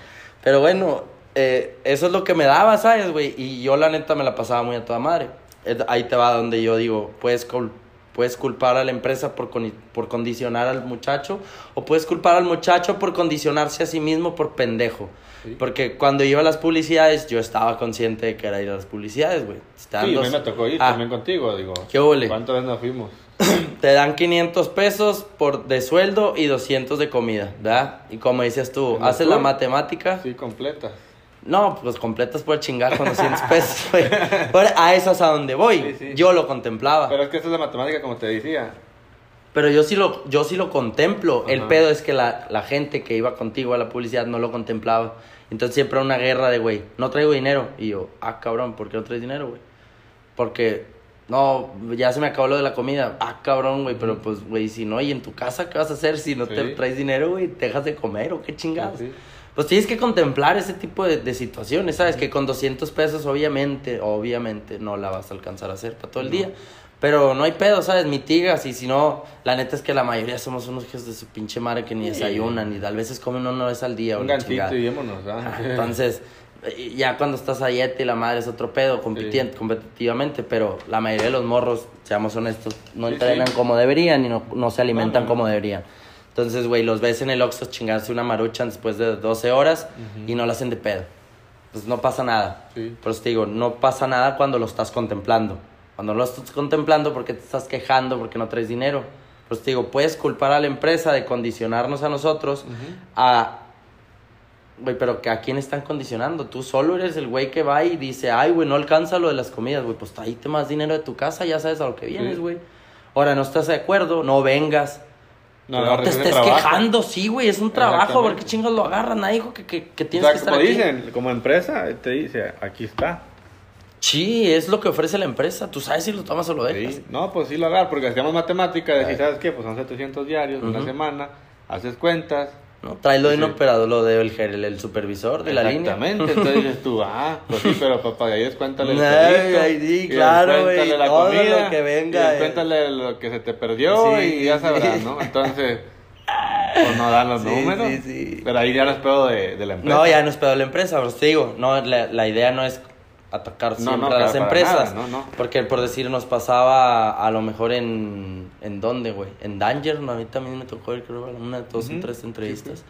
B: Pero bueno, eh, eso es lo que me daba, ¿sabes, güey? Y yo la neta me la pasaba muy a toda madre. Ahí te va donde yo digo, puedes, col- Puedes culpar a la empresa por, con- por condicionar al muchacho o puedes culpar al muchacho por condicionarse a sí mismo por pendejo.
C: Sí.
B: Porque cuando iba a las publicidades yo estaba consciente de que era ir a las publicidades, güey.
C: Sí, a mí me tocó ir
B: Ah,
C: también contigo, digo.
B: ¿Qué ole?
C: ¿Cuántas veces nos fuimos?
B: Te dan 500 pesos por, de sueldo y 200 de comida, ¿verdad? Y como dices tú,
C: ¿En el
B: haces la matemática.
C: Sí, completas.
B: No, pues completas por chingar con 200 pesos, güey. Pero A eso es a donde voy.
C: Sí, sí.
B: Yo lo contemplaba.
C: Pero es que esa es la matemática, como te decía.
B: Pero yo sí lo, yo sí lo contemplo. El pedo es que la, la gente que iba contigo a la publicidad no lo contemplaba. Entonces siempre era una guerra de, güey, no traigo dinero. Y yo, ah, cabrón, ¿por qué no traes dinero, güey? Porque, no, ya se me acabó lo de la comida. Ah, cabrón, güey, pero pues, güey, si no, ¿y en tu casa qué vas a hacer si no te traes dinero, güey? ¿Te dejas de comer o qué chingados?
C: Sí.
B: Pues tienes que contemplar ese tipo de, de situaciones, ¿sabes? Que con 200 pesos, obviamente, obviamente, no la vas a alcanzar a hacer para todo el día. Pero no hay pedo, ¿sabes? Mitigas y si no, la neta es que la mayoría somos unos hijos de su pinche madre que ni
C: Sí.
B: desayunan y tal veces comen una vez al día o
C: Un
B: chingada.
C: y vámonos, ¿ah?
B: Entonces, ya cuando estás a dieta y la madre es otro pedo, competien- competitivamente, pero la mayoría de los morros, seamos honestos, no
C: Sí,
B: entrenan como deberían y no, no se alimentan
C: no.
B: como deberían. Entonces, güey, los ves en el Oxxo chingarse una maruchan después de 12 horas y no la hacen de pedo. Pues no pasa nada. Eso te digo, no pasa nada cuando lo estás contemplando. Cuando no lo estás contemplando, porque te estás quejando? Porque no traes dinero. Pues te digo, puedes culpar a la empresa de condicionarnos a nosotros a... Güey, pero que ¿a quién están condicionando? Tú solo eres el güey que va y dice, ay, güey, no alcanza lo de las comidas, güey, pues tráete más dinero de tu casa, ya sabes a lo que vienes,
C: Sí.
B: güey. Ahora, no estás de acuerdo, no vengas.
C: No,
B: No, te estés
C: trabajo.
B: quejando, sí, güey, es un trabajo. ¿por qué chingas lo agarran? Nadie dijo que, que, que
C: O
B: tienes
C: sea,
B: que estar
C: como
B: aquí.
C: dicen, como empresa, te dice, aquí está.
B: Sí, es lo que ofrece la empresa. Tú sabes si lo tomas o lo dejas.
C: Sí. No, pues sí lo agarro, porque hacíamos matemática,
B: Ay.
C: decís, ¿sabes qué? Pues son 700 diarios, una
B: Ujú.
C: semana, haces cuentas.
B: ¿No? Tráelo de un
C: Sí.
B: operador, lo del el, el supervisor de la línea.
C: Exactamente, entonces dices tú, ah, pues sí, pero papá, de ahí descuéntale el
B: Ay,
C: pelito,
B: ay, sí, claro, güey,
C: la
B: todo
C: comida,
B: lo que venga,
C: y
B: eh.
C: descuéntale lo que se te perdió
B: Sí,
C: y ya sabrás, ¿no? Entonces, pues no dan los números,
B: sí, sí.
C: pero ahí ya no es pedo de, de la empresa.
B: No, ya no es pedo de la empresa, pero te digo, no, la, la idea no es atacar siempre
C: no,
B: a las empresas.
C: nada, no, no.
B: Porque por decir, nos pasaba a, lo mejor en. ¿En dónde, güey? En Danger, ¿no? a mí también me tocó ir, creo, una, dos o
C: Ujú,
B: tres
C: sí,
B: entrevistas.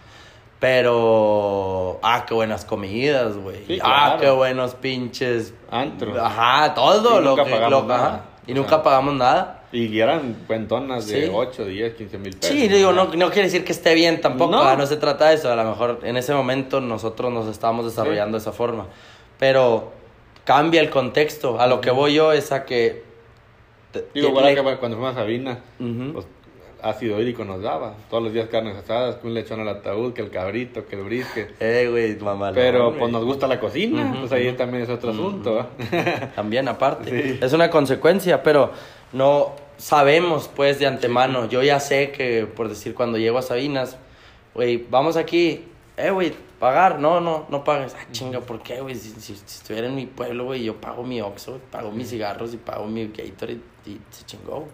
B: Pero. Ah, qué buenas comidas, güey.
C: Sí,
B: ah,
C: claro.
B: qué buenos pinches.
C: Antros.
B: Ajá, todo
C: Y
B: lo
C: nunca
B: que.
C: pagamos
B: lo-
C: nada.
B: ajá, y
C: O
B: nunca
C: sea,
B: pagamos nada.
C: Y eran cuentonas de
B: Sí.
C: 8, 10, 15 mil pesos.
B: Sí, digo, no, no quiere decir que esté bien tampoco,
C: No.
B: ah, no, se trata de eso, a lo mejor en ese momento nosotros nos estábamos desarrollando de esa forma, pero cambia el contexto, a lo que voy yo es a que...
C: Digo, igual
B: le-
C: que cuando fuimos a Sabina, pues ácido hídrico nos daba. Todos los días carnes asadas, que un lechón al ataúd, que el cabrito, que el brisket.
B: Eh, güey, mamá.
C: Pero pues nos gusta la cocina, pues ahí también es otro asunto.
B: También aparte.
C: Sí.
B: Es una consecuencia, pero no sabemos pues de antemano. Yo ya sé que, por decir, cuando llego a Sabinas, güey, vamos aquí, eh, güey, pagar. No, no, no pagues. Ah, chinga, ¿por qué, güey? Si, si, si estuviera en mi pueblo, güey, yo pago mi Oxxo, pago mis cigarros y pago mi Gatorade y se chingó. güey.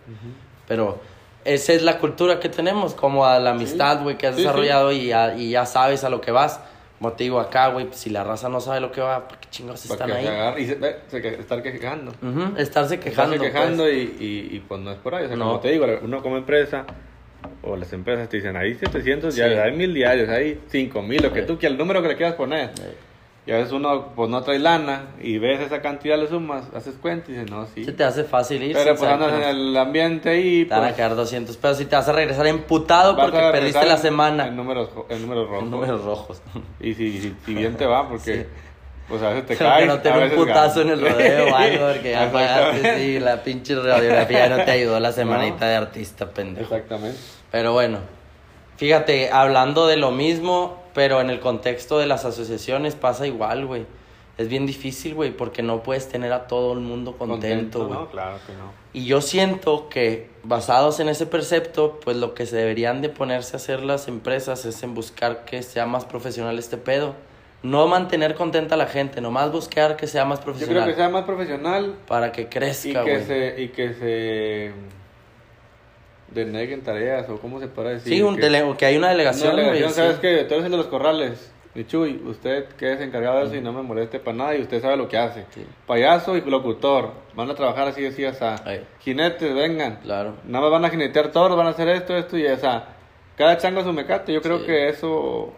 B: Pero esa es la cultura que tenemos, como a la amistad, güey, que has
C: Sí, sí.
B: desarrollado Y, ya, y ya sabes a lo que vas. Como te digo acá, güey, pues, si la raza no sabe lo que va, ¿por qué chingados están
C: que
B: ahí?
C: y se, se que- estar quejando.
B: Ujú, Estarse quejando.
C: Estarse quejando
B: pues.
C: y, y, y, pues no es por ahí. O sea,
B: No.
C: como te digo, uno como empresa o las empresas te dicen, hay 700
B: Sí.
C: diarios, hay 1000 diarios, hay 5000, lo que tú quieras, el número que le quieras poner. Y a veces uno pues no trae lana y ves esa cantidad, le sumas, haces cuenta y dices, no, sí.
B: Se te hace fácil ir.
C: Pero pues andas en el ambiente ahí.
B: Te van a
C: pues,
B: quedar 200 pesos y te vas a regresar emputado porque perdiste la semana.
C: En números, en números rojos.
B: En números rojos.
C: Y si, si, si bien te va, porque
B: Sí.
C: Pues a veces te caes.
B: que no te
C: a
B: dé un putazo en el rodeo o algo porque ya pagaste, sí, la pinche radiografía no te ayudó la semanita de artista, pendejo.
C: Exactamente.
B: Pero bueno, fíjate, hablando de lo mismo, pero en el contexto de las asociaciones pasa igual, güey. Es bien difícil, güey, porque no puedes tener a todo el mundo contento, güey.
C: ¿no? Claro que no.
B: Y yo siento que basados en ese precepto, pues lo que se deberían de ponerse a hacer las empresas es en buscar que sea más profesional este pedo. No mantener contenta a la gente, nomás buscar que sea más
C: Yo
B: profesional.
C: creo que sea más profesional
B: Para que
C: y
B: crezca,
C: que se y que se deneguen tareas o cómo se puede decir.
B: Sí, un
C: que,
B: que hay una
C: una
B: delegación, güey.
C: delegación,
B: sí.
C: sabes que tú eres el de los corrales. Chuy, usted que es encargado de eso y no me moleste para nada y usted sabe lo que hace.
B: Sí.
C: Payaso y locutor, van a trabajar así, así, así.
B: Ahí.
C: Jinetes, vengan.
B: Claro.
C: Nada más van a jinetear toros, van a hacer esto, esto y esa. Cada chango a su mecate. Yo creo
B: Sí.
C: que eso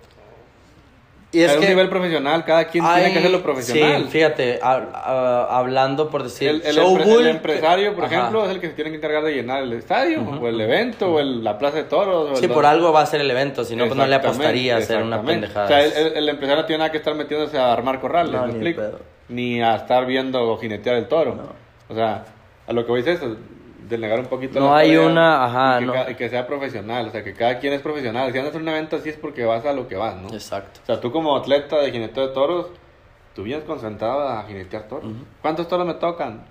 B: Y
C: es un nivel profesional. Cada quien tiene que hacerlo profesional.
B: Sí, fíjate, a- a- hablando por decir,
C: El, el empre- el empresario, por
B: Ajá.
C: ejemplo, es el que se tiene que encargar de llenar el estadio, o el evento, o el- la plaza de toros. o
B: Sí,
C: el-
B: por algo va a ser el evento, si no, pues no le apostaría a hacer una pendejada.
C: O sea, el, el- el empresario no tiene nada que estar metiéndose a armar corrales,
B: No,
C: ¿me
B: ni.
C: Ni a estar viendo o jinetear el toro.
B: No.
C: O sea, a lo que voy es eso, de negar un poquito
B: No
C: la
B: hay una- ajá,
C: y que,
B: no.
C: y que sea profesional, o sea, que cada quien es profesional. Si andas a hacer un evento así es porque vas a lo que vas, ¿no?
B: Exacto.
C: O sea, tú como atleta de jineteo de toros, tú vienes concentrado a jinetear toros. ¿Cuántos toros me tocan?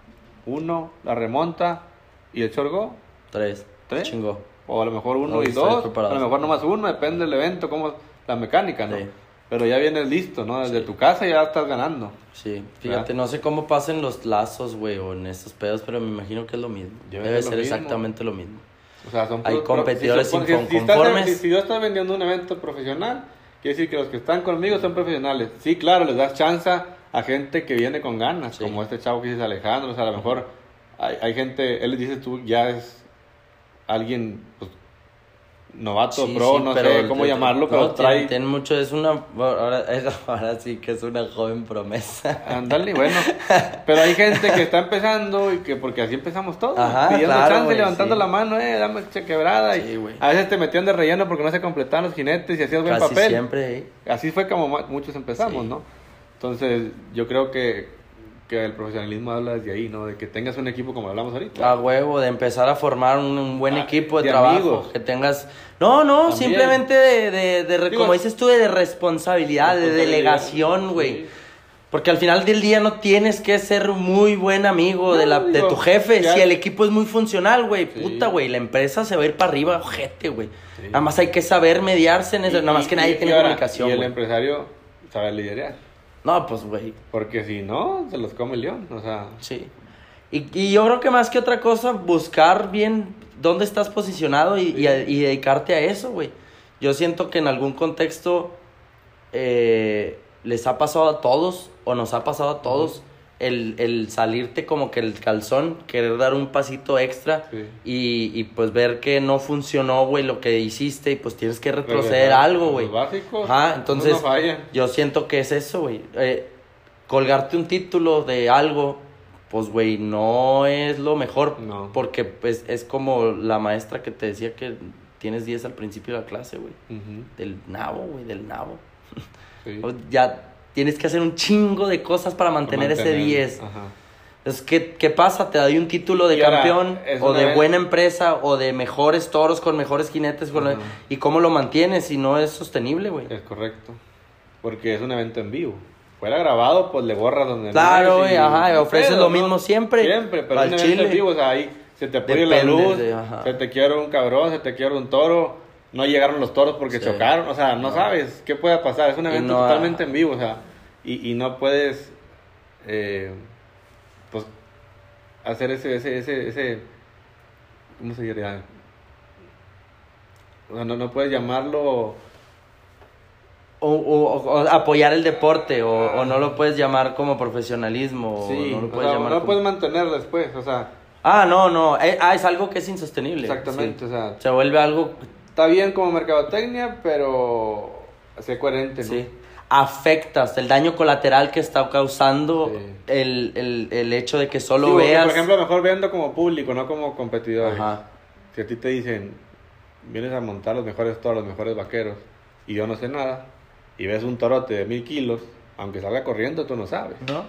C: Uno, la remonta y el chorgo.
B: Tres.
C: ¿Tres?
B: Chingó.
C: O a lo mejor uno
B: No,
C: y dos. A lo mejor nomás uno, depende del evento, cómo la mecánica, ¿no?
B: Sí.
C: Pero ya vienes listo, ¿no? Desde tu casa ya estás ganando.
B: Sí, fíjate,
C: ¿Verdad?
B: no sé cómo pasen los lazos, güey, o en estos pedos, pero me imagino que es lo mismo.
C: Debe
B: Debe
C: ser lo
B: ser
C: mismo.
B: exactamente lo mismo.
C: O sea, son
B: Hay competidores
C: si,
B: info-
C: si si- si yo estoy vendiendo un evento profesional, quiere decir que los que están conmigo son profesionales. Sí, claro, les das chance a gente que viene con ganas,
B: Sí.
C: como este chavo que dices Alejandro. O sea, a lo mejor hay, hay gente, él dice tú, ya es alguien pues, novato,
B: Sí,
C: pro,
B: sí,
C: no sé cómo llamarlo, pero trae.
B: tiene mucho, es una, ahora, es- ahora sí que es una joven promesa.
C: Ándale, bueno. Pero hay gente que está empezando y que, porque así empezamos todos.
B: Ajá,
C: pidiendo
B: claro,
C: chance,
B: güey,
C: levantando
B: sí.
C: la mano, eh, dame che quebrada.
B: Sí,
C: y a veces te metían de relleno porque no se completaban los jinetes y hacías buen
B: Casi
C: papel.
B: siempre, ¿eh?
C: Así fue como muchos empezamos. ¿no? Entonces, yo creo que, que el profesionalismo habla desde ahí, ¿no? De que tengas un equipo como hablamos ahorita.
B: A huevo, de empezar a formar un, un buen
C: Ah,
B: equipo de,
C: de
B: trabajo.
C: amigos.
B: Que tengas. No, no,
C: También.
B: simplemente de, de, de
C: Digo,
B: como dices tú, de responsabilidad, de delegación, güey.
C: Sí.
B: Porque al final del día no tienes que ser muy buen amigo
C: No,
B: de, la, de tu jefe. Si el equipo es muy funcional, güey,
C: Sí.
B: puta, güey, la empresa se va a ir para arriba, ojete, güey.
C: Sí.
B: Nada más hay que saber mediarse en eso.
C: Y-
B: Nada más
C: y-
B: que nadie
C: y
B: tiene
C: ahora,
B: comunicación,
C: Y el
B: güey.
C: empresario sabe liderar.
B: No, pues, güey,
C: Porque si no, se los come el león. O sea,
B: Sí. Y, y yo creo que más que otra cosa, buscar bien dónde estás posicionado y, y, y dedicarte a eso, güey. Yo siento que en algún contexto eh, les ha pasado a todos, o nos ha pasado a todos, el, el salirte como que el calzón, querer dar un pasito extra
C: Sí.
B: y, y pues ver que no funcionó, güey, lo que hiciste y pues tienes que retroceder
C: regresar
B: algo, güey.
C: Los básicos.
B: Ajá, entonces
C: no falla.
B: yo siento que es eso, güey. Eh, colgarte un título de algo, pues, güey, no es lo mejor.
C: No.
B: Porque pues, es como la maestra que te decía que tienes 10 al principio de la clase, güey. Del nabo, güey, del nabo.
C: sí.
B: Ya tienes que hacer un chingo de cosas para mantener, ese
C: Mantener,
B: 10.
C: Ajá.
B: Entonces, ¿qué, ¿qué pasa? Te doy un título de
C: ahora,
B: campeón o de
C: vez-
B: buena empresa o de mejores toros con mejores jinetes. con-
C: Ajá.
B: ¿Y cómo lo mantienes si no es sostenible, güey?
C: Es correcto. Porque es un evento en vivo. Fuera grabado, pues le borras donde
B: Claro,
C: no
B: güey, ajá, y
C: no
B: ofreces
C: pedo,
B: lo
C: ¿no?
B: mismo siempre.
C: Siempre, pero es un evento en
B: chile.
C: vivo, o sea, ahí se te puede la luz,
B: de-
C: se te quiebra un cabrón, se te quiebra un toro, no llegaron los toros porque
B: Sí.
C: chocaron, o sea, no,
B: No.
C: sabes qué puede pasar, es un evento
B: no,
C: totalmente
B: ah.
C: en vivo, o sea, y, y no puedes, eh, pues, hacer ese, ese, ese, ese, ¿cómo se diría? O sea, no, no puedes llamarlo...
B: O, o- o apoyar el deporte, o, o no lo puedes llamar como profesionalismo,
C: Sí,
B: o no lo puedes
C: sea,
B: llamar
C: no
B: como-
C: puedes mantener después, o sea,
B: Ah, no, no, eh, ah, es algo que es insostenible.
C: exactamente,
B: sí.
C: o sea,
B: Se vuelve algo,
C: está bien como mercadotecnia, pero sé coherente, ¿no?
B: sí, afectas el daño colateral que está causando
C: Sí.
B: el, el, el hecho de que solo
C: Sí, porque,
B: veas...
C: Por ejemplo, mejor vendo como público, no como competidor.
B: Ajá.
C: Si a ti te dicen, vienes a montar los mejores toros, los mejores vaqueros, y yo no sé nada, y ves un torote de mil kilos, aunque salga corriendo, tú no sabes.
B: ¿No?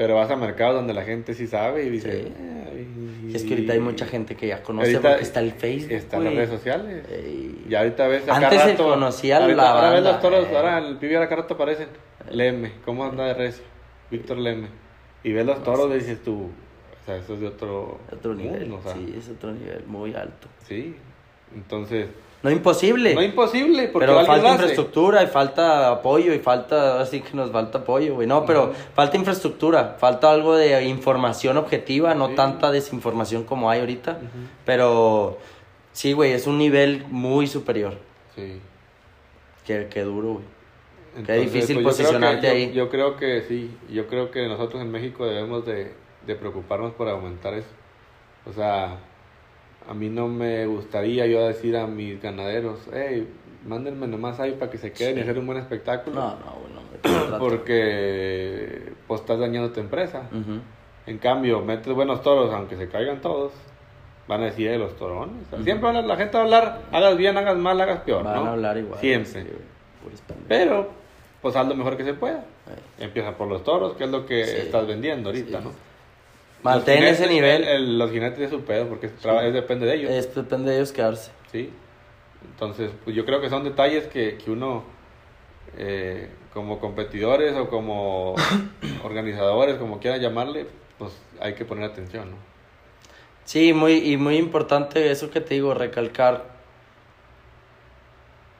C: Pero vas a mercados donde la gente sí sabe y dice...
B: Sí.
C: "Eh, y-
B: es que ahorita hay mucha gente que ya conoce
C: Ahorita
B: porque está el Facebook,
C: Están las
B: güey.
C: redes sociales.
B: Ey.
C: Y ahorita ves acá
B: Antes se
C: rato,
B: conocía
C: ahorita-
B: la
C: Ahora ves
B: banda,
C: los toros,
B: eh.
C: ahora el pibe acá rato aparecen. Leme, ¿cómo anda de recio? Víctor Leme. Y ves los toros y dices tú, o sea, eso es de otro,
B: Otro nivel,
C: mundo, o sea,
B: sí, es otro nivel muy alto.
C: sí. Entonces,
B: No imposible.
C: no imposible porque
B: pero falta
C: hace.
B: infraestructura y falta apoyo y falta, así que nos falta apoyo, güey. No, pero falta infraestructura, falta algo de información objetiva, no
C: Sí.
B: tanta desinformación como hay ahorita. Pero sí, güey, es un nivel muy superior.
C: Sí.
B: Qué, qué duro, güey.
C: Entonces,
B: difícil
C: pues, yo creo que-
B: posicionarte
C: yo-
B: ahí.
C: Yo, creo que sí, yo creo que nosotros en México debemos de, de preocuparnos por aumentar eso. O sea, a mí no me gustaría yo decir a mis ganaderos, hey, mándenme nomás ahí para que se queden y hacer un buen espectáculo.
B: No, no, trato.
C: Porque pues estás dañando tu empresa. En cambio, metes buenos toros, aunque se caigan todos, van a decir de los torones. Sea,
B: Ujú.
C: Siempre la gente va a hablar, hagas bien, hagas mal, hagas peor,
B: Van
C: ¿no?
B: a hablar igual.
C: Siempre. Pero, pues haz lo mejor que se pueda.
B: Ay.
C: Empieza por los toros, que es lo que
B: Sí.
C: estás vendiendo ahorita,
B: Sí.
C: ¿no?
B: Mantén ese nivel.
C: el- el- los jinetes de su pedo, porque es traba- es- depende de ellos.
B: Es- depende de ellos quedarse.
C: ¿sí? Entonces, pues yo creo que son detalles que, que uno, eh, como competidores o como organizadores, como quiera llamarle, pues hay que poner atención, ¿no?
B: Sí, muy, y muy importante eso que te digo, recalcar.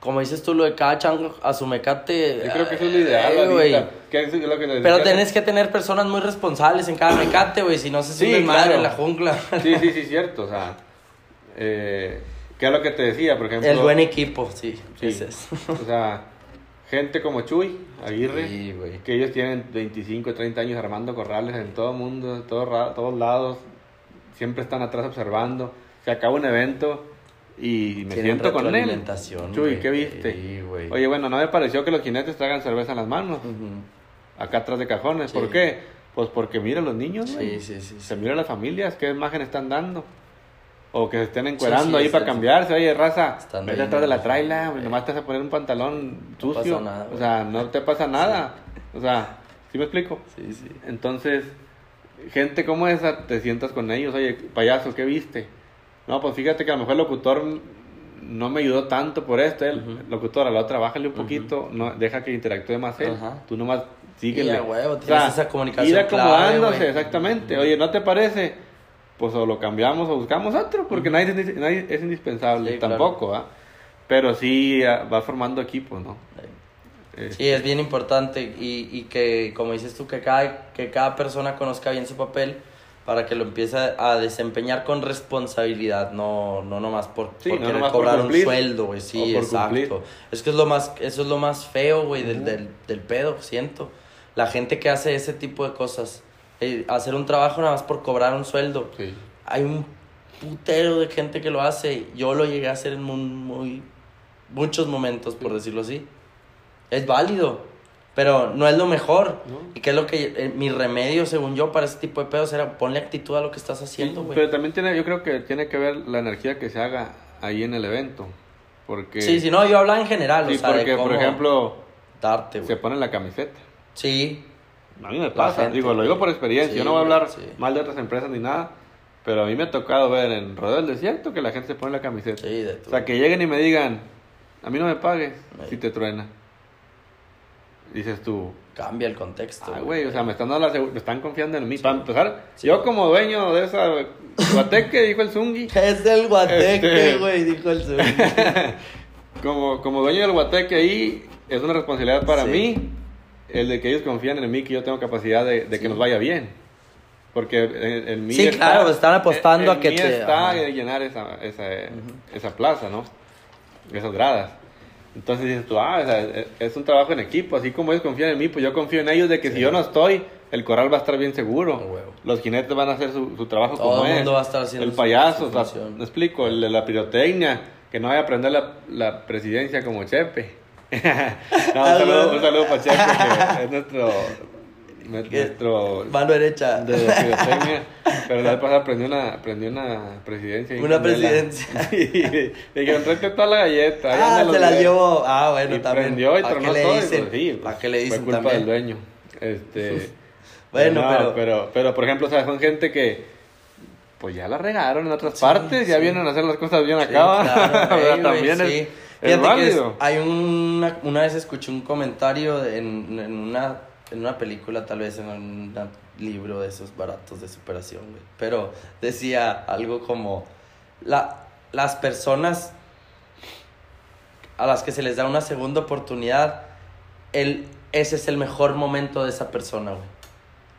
B: Como dices tú, lo de cada chango a su mecate.
C: Yo creo que eso es lo ideal,
B: eh,
C: ahorita, es lo que les
B: Pero tenés que tener personas muy responsables en cada mecate, güey. Si no se
C: Sí,
B: sube madre
C: claro.
B: en la jungla.
C: Sí, sí, sí, cierto, o sea, eh, ¿qué es lo que te decía? Por ejemplo,
B: El buen equipo, sí.
C: Sí.
B: ese es.
C: o sea, gente como Chuy, Aguirre,
B: Sí, güey.
C: que ellos tienen 25, 30 años armando corrales en todo el mundo, en todos, ra- todos lados, siempre están atrás observando, se acaba un evento y me siento con él. Chuy. ¿qué viste?
B: Sí, güey.
C: Oye, bueno, no me pareció que los jinetes traigan cerveza en las manos, acá atrás de cajones,
B: Sí.
C: ¿por qué? Pues porque mira los niños, güey.
B: Sí, sí, sí.
C: Se mira las familias, qué imagen están dando. O que se estén encuerando ahí para cambiarse. Oye, raza,
B: Están
C: vete atrás de la traila, nomás te vas a poner un pantalón
B: No
C: sucio.
B: pasa nada,
C: o sea, no te pasa nada. O sea, ¿sí me explico?
B: Sí, sí.
C: Entonces, gente como esa, te sientas con ellos. Oye, payaso, ¿qué viste? No, pues fíjate que a lo mejor el locutor no me ayudó tanto por esto. El locutor, a la otra, bájale un poquito, no, deja que interactúe más él.
B: Ajá.
C: Tú nomás síguele.
B: Y huevo, tienes esa comunicación
C: Ir acomodándose,
B: clave,
C: exactamente. Oye, ¿no te parece? Pues o lo cambiamos o buscamos otro, porque nadie, es- nadie es indispensable,
B: Sí, claro.
C: tampoco, ¿ah? Pero sí ah, va formando equipos, ¿no? Eh,
B: Sí, es bien importante y, y que, como dices tú, que cada, que cada persona conozca bien su papel para que lo empiece a desempeñar con responsabilidad, no, no nomás por,
C: Sí,
B: por
C: no por
B: cobrar un sueldo, güey. Sí, exacto.
C: cumplir.
B: Es que es lo más, eso es lo más feo, güey, del, del, del pedo, siento. La gente que hace ese tipo de cosas, eh, hacer un trabajo nada más por cobrar un sueldo.
C: sí.
B: Hay un putero de gente que lo hace. Yo lo llegué a hacer en muy, muy- muchos momentos, por decirlo así. Es válido, pero no es lo mejor.
C: No.
B: Y que es lo que eh, mi remedio, según yo, para ese tipo de pedos era ponle actitud a lo que estás haciendo,
C: Sí,
B: güey.
C: pero también tiene, yo creo que tiene que ver la energía que se haga ahí en el evento. Porque,
B: Sí, sí, no, yo hablaba en general,
C: sí,
B: o sea, de
C: porque por ejemplo,
B: darte,
C: se pone la camiseta.
B: Sí,
C: A mí me pasa,
B: gente,
C: digo, lo digo por experiencia.
B: Sí,
C: yo no voy a hablar
B: sí.
C: mal de otras empresas ni nada, pero a mí me ha tocado ver en Rodeo del Desierto que la gente se pone la camiseta.
B: sí, de
C: O
B: tu...
C: sea, que lleguen y me digan, a mí no me pagues si te truena. Dices tú,
B: Cambia el contexto,
C: ay, güey, o sea, me están, dando la me están confiando en mí.
B: Sí.
C: Para empezar,
B: Sí.
C: yo como dueño de esa guateque, dijo el Zungi,
B: Es el guateque,
C: Este-
B: güey, dijo el sur.
C: como, como dueño del guateque ahí, es una responsabilidad para
B: Sí.
C: mí el de que ellos confían en mí, que yo tengo capacidad de, que nos vaya bien. Porque en, en mí
B: Sí, claro, están apostando
C: en
B: a que
C: mí
B: te-
C: está llenar esa, esa, esa plaza, ¿no? Esas gradas. Entonces dices tú, ah, o sea, es- es un trabajo en equipo, así como ellos confían en mí, pues yo confío en ellos de que si yo no estoy, el corral va a estar bien seguro.
B: Huevo.
C: Los jinetes van a hacer su, su trabajo
B: Todo
C: como
B: el
C: es.
B: mundo va a estar haciendo
C: El
B: su-
C: payaso,
B: su función.
C: me explico, el de la pirotecnia, que no vaya a aprender la, la presidencia como Chepe. no, un saludo, un saludo para Chepe, que es nuestro, nuestro
B: Mano derecha.
C: de pirotecnia. Pero la vez pasada aprendió una, aprendió una presidencia. bien
B: Una presidencia.
C: Sí, dijeron, tráete toda la galleta.
B: Ah, se la
C: de-
B: llevó. Ah, bueno,
C: y
B: también.
C: prendió y
B: ¿Pa'
C: tronó todo. y
B: dicen?
C: pues, sí,
B: ¿Para
C: pues,
B: qué le dicen
C: Fue culpa
B: también?
C: del dueño. Este,
B: Bueno,
C: no,
B: pero-
C: pero... pero... por ejemplo, sea, son gente que... Pues ya la regaron en otras partes, ya
B: sí.
C: vienen a hacer las cosas bien
B: Sí,
C: acá.
B: claro, güey,
C: También
B: güey,
C: es,
B: sí.
C: es
B: Fíjate que es-
C: válido.
B: hay una, una vez escuché un comentario en, en una, en una película, tal vez en un libro de esos baratos de superación, güey. Pero decía algo como, la, las personas a las que se les da una segunda oportunidad, el, ese es el mejor momento de esa persona, güey.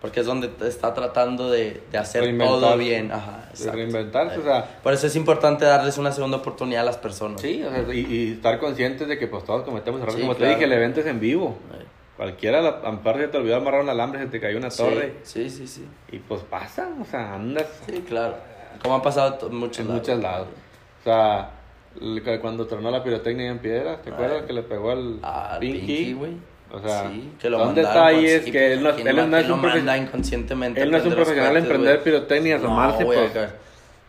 B: Porque es donde te está tratando de, de hacer todo bien. Ajá,
C: De
B: exacto.
C: reinventarse, o sea,
B: Por eso es importante darles una segunda oportunidad a las personas.
C: sí, o sea, y, y estar conscientes de que pues todos cometemos errores.
B: Sí,
C: Como
B: claro.
C: te dije, el evento es en vivo. Cualquiera, la- aparte te olvidó amarrar un alambre, se te cayó una torre.
B: Sí, sí, sí.
C: Y pues pasa, o sea, andas
B: Sí, claro. Como ha pasado en muchos
C: en
B: lados.
C: muchos lados. O sea, cuando tronó la pirotecnia en piedras, ¿te acuerdas que le pegó al
B: Ah,
C: Pinky?
B: Güey.
C: O sea,
B: sí, que lo
C: son detalles que él no,
B: ¿quién
C: él no es un profesional.
B: inconscientemente.
C: Él no es un profesional en prender
B: güey.
C: pirotecnia, asomarse,
B: No,
C: pues.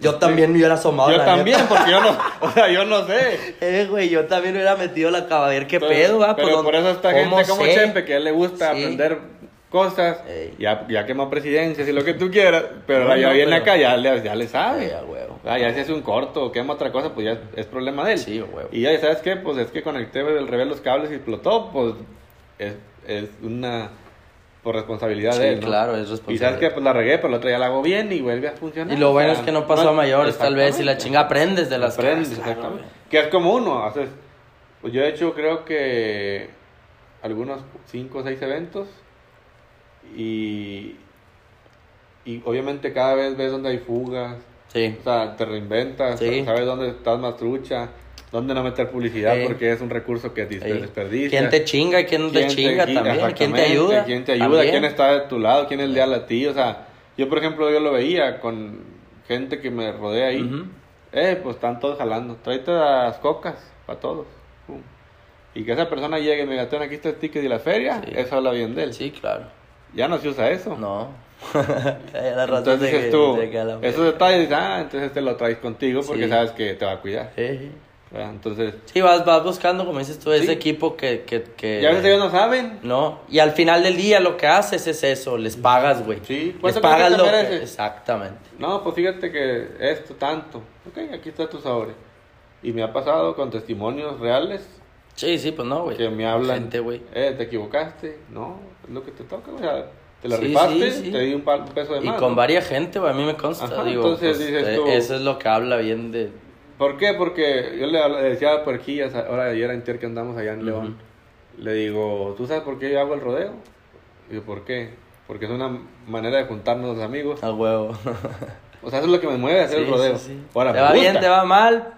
B: Yo también me hubiera asomado.
C: Yo
B: la
C: también,
B: neta.
C: porque yo no, o sea, yo no sé.
B: Eh, güey, yo también hubiera metido la caba a ver qué
C: Entonces,
B: pedo, va.
C: Pero por eso esta gente como
B: sé?
C: Que a él le gusta
B: Sí.
C: aprender cosas,
B: Ey.
C: ya, ya quemó presidencias y lo que tú quieras, pero
B: No,
C: ya
B: no,
C: viene
B: pero-
C: acá, ya le, ya le sabe.
B: A huevo.
C: Ah, ya se hace un corto o quema otra cosa, pues ya es problema de él.
B: Sí, huevo.
C: Y ya, ¿sabes qué? Pues es que conecté el revés los cables y explotó, pues es, es una por responsabilidad
B: Sí,
C: de él, ¿no?
B: claro, es
C: Y
B: responsabilidad.
C: sabes que pues la regué, pero el otro día la hago bien y vuelve a funcionar.
B: Y lo bueno
C: O sea,
B: es que no pasó a mayores, tal vez, y la chinga aprendes de las
C: Aprendes,
B: cosas,
C: exactamente.
B: claro,
C: Que es como uno, haces. Pues yo he hecho, creo que algunos 5 o 6 eventos. Y. Y obviamente cada vez ves dónde hay fugas.
B: Sí.
C: O sea, te reinventas.
B: Sí.
C: Sabes dónde estás más trucha. Dónde no meter publicidad
B: Sí.
C: porque es un recurso que des-
B: Sí.
C: desperdicias.
B: ¿Quién te chinga y quién no te
C: quién
B: chinga
C: gui-
B: también? ¿Quién te ayuda?
C: ¿Quién te ayuda?
B: También.
C: ¿Quién está de tu lado? ¿Quién es leal a ti? O sea, yo por ejemplo, yo lo veía con gente que me rodea ahí.
B: Ujú.
C: Eh, pues están todos jalando. Tráete las cocas para todos. Pum. Y que esa persona llegue y me diga, "Ten, aquí está el ticket y la feria,
B: Sí.
C: eso habla bien de él.
B: Sí, claro.
C: Ya no se usa eso.
B: No.
C: Entonces dices
B: que-
C: tú,
B: se queda la-
C: esos detalles, ah, entonces te lo traes contigo porque
B: Sí.
C: sabes que te va a cuidar.
B: Sí.
C: ¿Verdad? Entonces,
B: Sí, vas, vas buscando, como dices tú, ese
C: Sí.
B: equipo que... que, que...
C: ya ellos no saben.
B: No, y al final del día lo que haces es eso, les pagas, güey.
C: Sí,
B: les
C: ¿cuánto
B: pagas lo que... Exactamente.
C: No, pues fíjate que esto tanto. Ok, aquí está tu sobre. Y me ha pasado con testimonios reales
B: Sí, sí, pues no, güey.
C: que me hablan.
B: Gente, güey.
C: Eh, te equivocaste. No, es lo que te toca. Sea, te la
B: Sí,
C: rifaste,
B: sí, sí.
C: te di un, pa- un peso de
B: Y
C: más.
B: con
C: ¿no?
B: varias gente, güey, a mí me consta,
C: Ajá,
B: digo,
C: entonces
B: pues,
C: dices
B: eh,
C: tú-
B: eso es lo que habla bien de...
C: ¿Por qué? Porque yo le, decía a Puerquillas, ahora ayer en que andamos allá en León, le digo, ¿tú sabes por qué yo hago el rodeo? Y yo, ¿por qué? Porque es una manera de juntarnos los amigos.
B: A huevo.
C: O sea, eso es lo que me mueve a hacer
B: Sí,
C: el rodeo.
B: sí, sí.
C: Ahora,
B: te va bien, te va mal,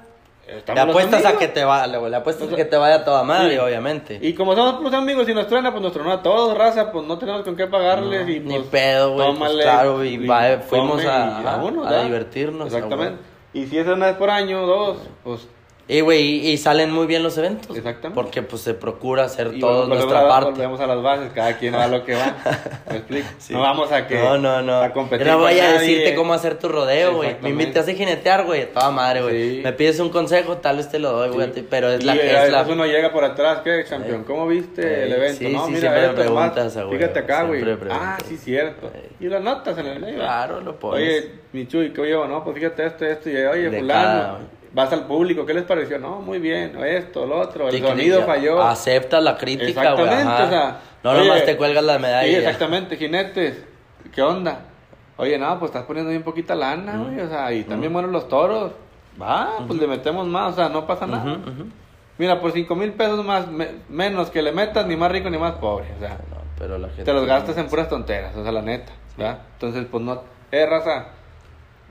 B: le apuestas a que te va, le, apuestas
C: O sea,
B: a que te vaya toda madre, obviamente.
C: Y como somos los amigos y nos truena, pues nos tronó a todos, raza, pues no tenemos con qué pagarles. y,
B: Ni
C: pues,
B: pedo, güey, pues, claro, y va- fuimos
C: come
B: a-
C: y
B: a- a
C: ¿verdad?
B: divertirnos, a
C: Exactamente. Y si es una vez por año, dos, pues
B: Y, güey, y, y salen muy bien los eventos.
C: Exactamente.
B: Porque, pues, se procura hacer
C: y
B: todo
C: volvemos
B: nuestra
C: a,
B: parte.
C: volvemos a las bases, cada quien va a lo que va. ¿Me explico?
B: Sí.
C: No vamos a que
B: No, no, no.
C: a competir
B: Yo no voy a
C: nadie.
B: decirte cómo hacer tu rodeo, güey. Me invitas a jinetear, güey. Toda madre, güey.
C: Sí.
B: Me pides un consejo, tal vez te lo doy, güey. ti, Pero es
C: Y
B: la...
C: a
B: Es la...
C: uno llega por atrás, ¿qué, campeón? ¿Cómo viste
B: Eh,
C: el evento?
B: sí,
C: no,
B: sí,
C: mira,
B: siempre preguntas, güey.
C: Fíjate acá, güey. Ah, sí, cierto.
B: Eh.
C: Y las notas en el medio.
B: Claro, lo pones.
C: Oye, mi Chuy, ¿qué yo? No, pues fíjate esto, esto. Y oye, fulano. Vas al público, ¿qué les pareció? No, muy bien. Esto, lo otro. El
B: Sí,
C: sonido
B: ya
C: falló.
B: Acepta la crítica, güey.
C: Exactamente, o sea.
B: No
C: oye,
B: nomás te cuelgas la medalla.
C: Sí, exactamente, jinetes. ¿Qué onda? Oye, no, pues estás poniendo bien poquita lana, güey. O sea, y también buenos los toros. Va, pues le metemos más, o sea, no pasa nada. Mira, por cinco mil pesos más, me- menos que le metas, ni más rico ni más pobre. O sea,
B: No, pero la gente...
C: te los gastas en puras tonteras, o sea, la neta. ¿verdad? Entonces, pues no. Eh, raza.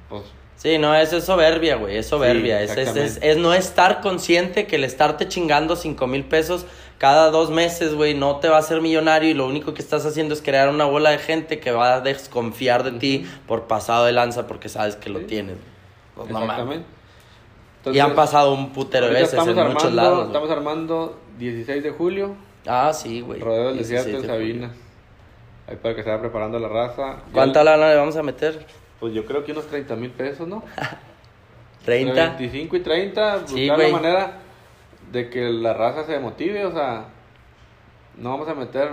C: Pues
B: Sí, no, eso es soberbia, güey, es soberbia.
C: Sí,
B: es, es, es, no estar consciente que el estarte chingando cinco mil pesos cada dos meses, güey, no te va a hacer millonario y lo único que estás haciendo es crear una bola de gente que va a desconfiar de ti por pasado de lanza porque sabes que lo
C: Sí.
B: tienes. Pues, no
C: exactamente.
B: y han pasado un putero de veces en
C: estamos
B: muchos
C: armando,
B: lados.
C: Estamos armando 16 de julio,
B: Ah, sí, güey.
C: Rodeo del
B: 16
C: Desierto en. Sabinas. Ahí para que se vaya preparando la raza.
B: ¿Cuánta lana le vamos a meter?
C: Pues yo creo que unos 30 mil pesos, ¿no?
B: ¿30?
C: Entre 25 y 30, buscar
B: Sí,
C: la
B: güey.
C: manera de que la raza se motive, o sea, no vamos a meter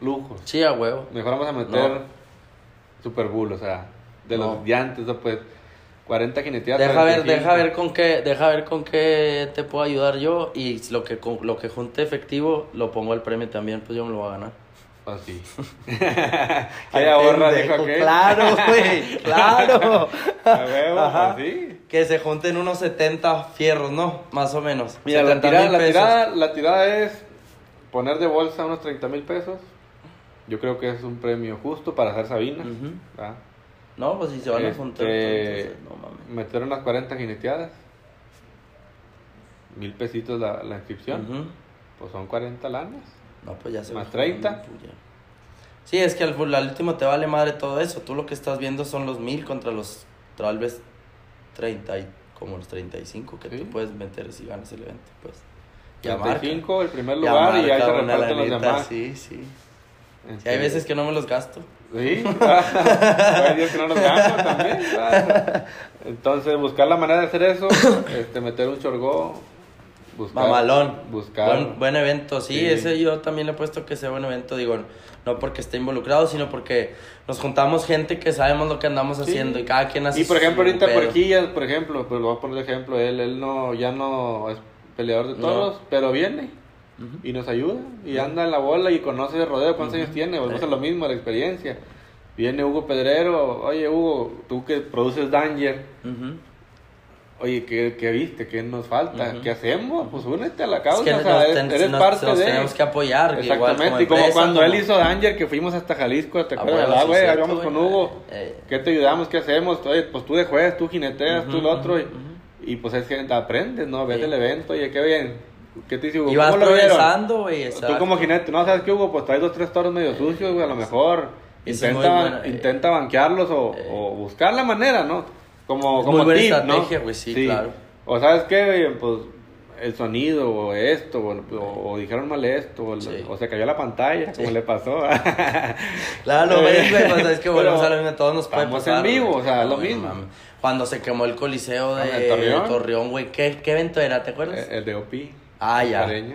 C: lujos,
B: Sí, a huevo.
C: mejor vamos a meter
B: No.
C: Super Bull, o sea, de
B: No.
C: los llantes, ¿no? pues 40 jineteadas.
B: Deja ver,
C: 35.
B: deja ver con qué, deja ver con qué te puedo ayudar yo y lo que con- lo que junte efectivo lo pongo al premio también, pues yo me lo voy a ganar.
C: Así. Hay ahorra, dijo.
B: Claro, güey, claro.
C: A huevo,
B: Ajá.
C: así.
B: Que se junten unos 70 fierros, ¿no? Más o menos.
C: Mira, la
B: 70
C: tirada, la, tirada, la tirada es poner de bolsa unos 30 mil pesos Yo creo que es un premio justo para hacer Sabina.
B: No, pues si se van a juntar,
C: Este,
B: entonces, no mames.
C: Meter unas 40 jineteadas. Mil pesitos la, la inscripción. Pues son 40 lanas.
B: No, pues ya se
C: Más
B: va
C: 30.
B: jugando tuya. Sí, es que al, al último te vale madre todo eso. Tú lo que estás viendo son los mil contra los tal vez 30 y como los 35 que
C: Sí.
B: tú puedes meter si ganas el evento, pues. Ya marca.
C: 35, el primer
B: Ya
C: lugar, y ahí
B: marca
C: se reparten los
B: lanita,
C: demás.
B: Sí, sí.
C: Este,
B: Sí, hay veces que no me los gasto.
C: Sí, hay días que no nos gastamos también. Entonces, buscar la manera de hacer eso, este, meter un chorgó, buscar.
B: Mamalón.
C: Buscar.
B: Buen, buen evento, sí,
C: Sí.
B: ese yo también le he puesto que sea buen evento, digo, no porque esté involucrado, sino porque nos juntamos gente que sabemos lo que andamos
C: Sí.
B: haciendo y cada quien hace
C: Y por ejemplo,
B: su
C: ahorita
B: pedo.
C: Porquillas, por ejemplo, pues lo voy a poner de ejemplo, él, él no, ya no es peleador de
B: No.
C: toros, pero viene y nos ayuda y anda en la bola y conoce de rodeo, ¿cuántos años tiene? Volvemos a lo mismo, la experiencia. Viene Hugo Pedrero, oye Hugo, tú que produces Danger. Oye, ¿qué, qué viste? ¿Qué nos falta? ¿Qué hacemos? Pues únete a la causa,
B: Es que
C: o sea, eres,
B: ten-
C: eres
B: nos-
C: parte
B: nos
C: de...
B: tenemos que apoyar, igual
C: Exactamente, y como
B: empresa,
C: cuando él hizo Danger, que fuimos hasta Jalisco, ¿te
B: Ah,
C: acuerdas? Ah, güey, vamos con. Hugo.
B: Eh,
C: ¿Qué te ayudamos? ¿Qué hacemos? Oye, pues tú de juez, tú jineteas, tú
B: Ujú,
C: lo otro. Y, y pues es que aprendes, ¿no? Ves
B: Sí.
C: el evento, oye, qué bien. ¿Qué te dice Hugo?
B: Y vas progresando, güey,
C: Tú como jinete, no, ¿sabes qué, Hugo? Pues traes dos, tres toros medio sucios, güey, a lo mejor. Intenta,
B: buena, eh.
C: intenta banquearlos o,
B: Eh.
C: o buscar la manera, ¿no? Como, como
B: muy buena
C: tip,
B: estrategia,
C: ¿no?
B: güey, sí, claro.
C: O ¿sabes qué, güey? Pues el sonido o esto, o, o- o dijeron mal esto, o,
B: Sí.
C: o se cayó la pantalla, como
B: Sí.
C: le pasó.
B: Claro, güey, güey, pues es que volvemos
C: Pero
B: a lo mismo, todos nos puede pasar.
C: en vivo,
B: güey.
C: o sea, lo
B: güey,
C: mismo.
B: mames. Cuando se quemó el coliseo de
C: Ah, ¿en Torreón?
B: Torreón, güey, ¿qué, ¿qué evento era? ¿Te acuerdas?
C: El de OP.
B: Ah, ya.
C: Careño.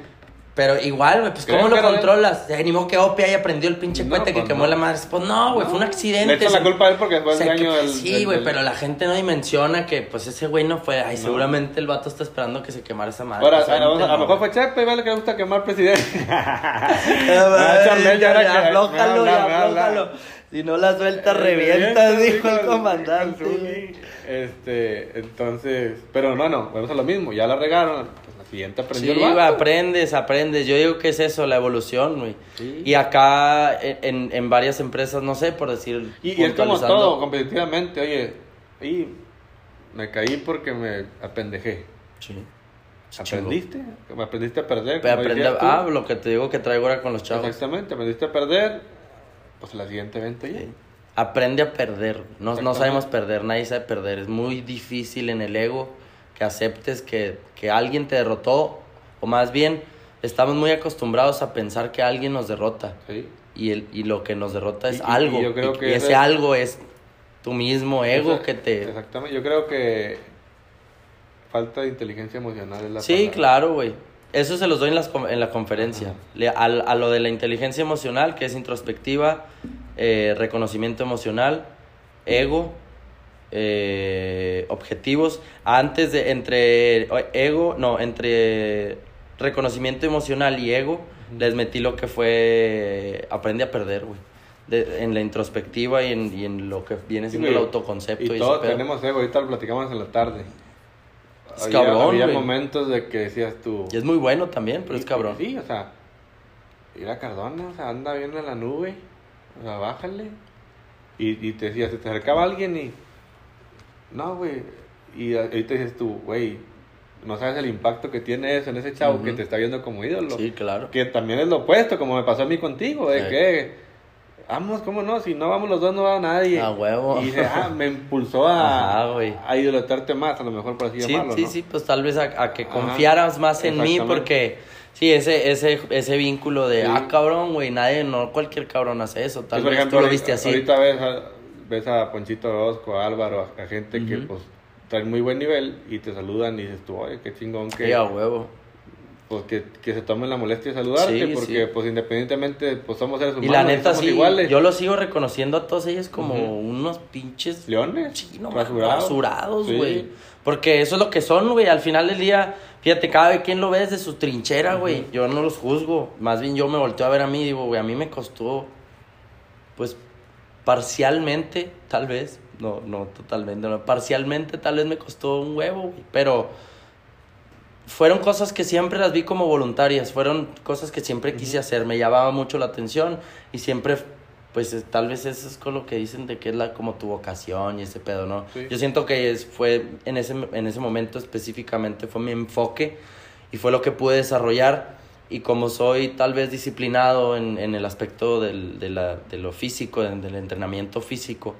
B: Pero igual, güey, pues ¿cómo lo controlas? Se animó que Opi haya prendido el pinche
C: No,
B: cohete que
C: pues
B: quemó
C: no.
B: la madre. Pues no, güey, fue un accidente.
C: Le echan la culpa a él porque fue el
B: se-
C: dueño
B: que-
C: del-
B: Sí, güey, pero la gente no dimensiona que pues ese güey no fue. Ay, seguramente el vato está esperando que se quemara esa madre.
C: Ahora, a, lo- a mejor fue Chepe, ve, le que le gusta quemar presidente. Charnel ya
B: Aflójalo, ya, aflójalo. Si no la suelta, revientas, dijo el comandante.
C: Este, entonces, pero no, no, vamos a lo mismo, ya la regaron,
B: Sí,
C: el
B: aprendes, aprendes. Yo digo que es eso, la evolución, güey.
C: Sí.
B: Y acá en, en, en varias empresas, no sé, por decir.
C: Y, y es como
B: puntualizando.
C: todo, competitivamente, oye, y me caí porque me apendejé.
B: Sí.
C: ¿Aprendiste? ¿Me aprendiste a perder?
B: Pero aprende, ah, lo que te digo que traigo ahora con los chavos.
C: Exactamente, aprendiste a perder, pues la siguiente evento ya.
B: Sí. Aprende a perder. No, no sabemos perder, nadie sabe perder. Es muy difícil en el ego que aceptes que, que alguien te derrotó. O más bien, estamos muy acostumbrados a pensar que alguien nos derrota.
C: Sí.
B: Y, el, y lo que nos derrota es
C: Y-
B: algo.
C: y yo creo
B: y,
C: que
B: y
C: ese es-
B: algo es tu mismo ego
C: Esa-
B: que te...
C: Exactamente, yo creo que falta de inteligencia emocional es la
B: Sí,
C: palabra.
B: claro, güey. Eso se los doy en, las, en la conferencia. Le- a, lo de la inteligencia emocional, que es introspectiva, eh, reconocimiento emocional, ego, eh, objetivos. Antes de, entre ego, no, entre reconocimiento emocional y ego, les metí lo que fue aprende a perder, güey. De- en la introspectiva y en, y en lo que viene
C: Sí,
B: siendo el autoconcepto.
C: Y
B: ese
C: todos tenemos ego, ahorita lo platicamos en la tarde.
B: Es
C: había,
B: cabrón,
C: había
B: güey.
C: momentos de que decías tú.
B: Y es muy bueno también, pero es
C: y-
B: cabrón.
C: Sí, o sea, ir a Cardona, o sea, anda bien en la nube, o sea, bájale. Y, y te decías, se te acercaba alguien y. No, güey. Y ahorita dices tú, güey, no sabes el impacto que tiene eso en ese chavo que te está viendo como ídolo.
B: Sí, claro.
C: Que también es lo opuesto, como me pasó a mí contigo, de
B: Sí.
C: que. Vamos, ¿cómo no? Si no vamos los dos, no va nadie.
B: A huevo.
C: Y dije, ah, me impulsó a,
B: Ajá,
C: a idolatrarte más, a lo mejor por así
B: Sí,
C: llamarlo,
B: sí,
C: ¿no?
B: sí, pues tal vez a, a que
C: Ajá.
B: confiaras más en mí porque sí, ese ese ese vínculo de
C: Sí.
B: ah, cabrón, güey, nadie no cualquier cabrón hace eso, tal
C: Sí, por
B: vez
C: ejemplo,
B: tú lo viste así.
C: Ahorita ves a, ves a Ponchito Orozco, a Álvaro, a, a gente que pues traen muy buen nivel y te saludan y dices tú, oye, qué chingón que,
B: Sí, a huevo.
C: pues, que, que se tomen la molestia de saludarte
B: Sí,
C: porque
B: sí.
C: pues independientemente pues somos seres humanos
B: Y la neta
C: somos
B: sí,
C: iguales.
B: yo lo sigo reconociendo a todos ellos como unos pinches
C: Leones,
B: no,
C: rasurados.
B: güey. Porque eso es lo que son, güey. Al final del día, fíjate, cada quien lo ve desde su trinchera, güey. Yo no los juzgo. Más bien yo me volteo a ver a mí y digo, güey, a mí me costó, pues, parcialmente, tal vez. No, no totalmente, no. Parcialmente tal vez me costó un huevo, güey. Pero, fueron cosas que siempre las vi como voluntarias, fueron cosas que siempre quise hacer, me llamaba mucho la atención y siempre, pues tal vez eso es con lo que dicen de que es la, como tu vocación y ese pedo, ¿no?
C: Sí.
B: Yo siento que es, fue en ese, en ese momento específicamente, fue mi enfoque y fue lo que pude desarrollar y como soy tal vez disciplinado en, en el aspecto del, de, la, de lo físico, del, del entrenamiento físico,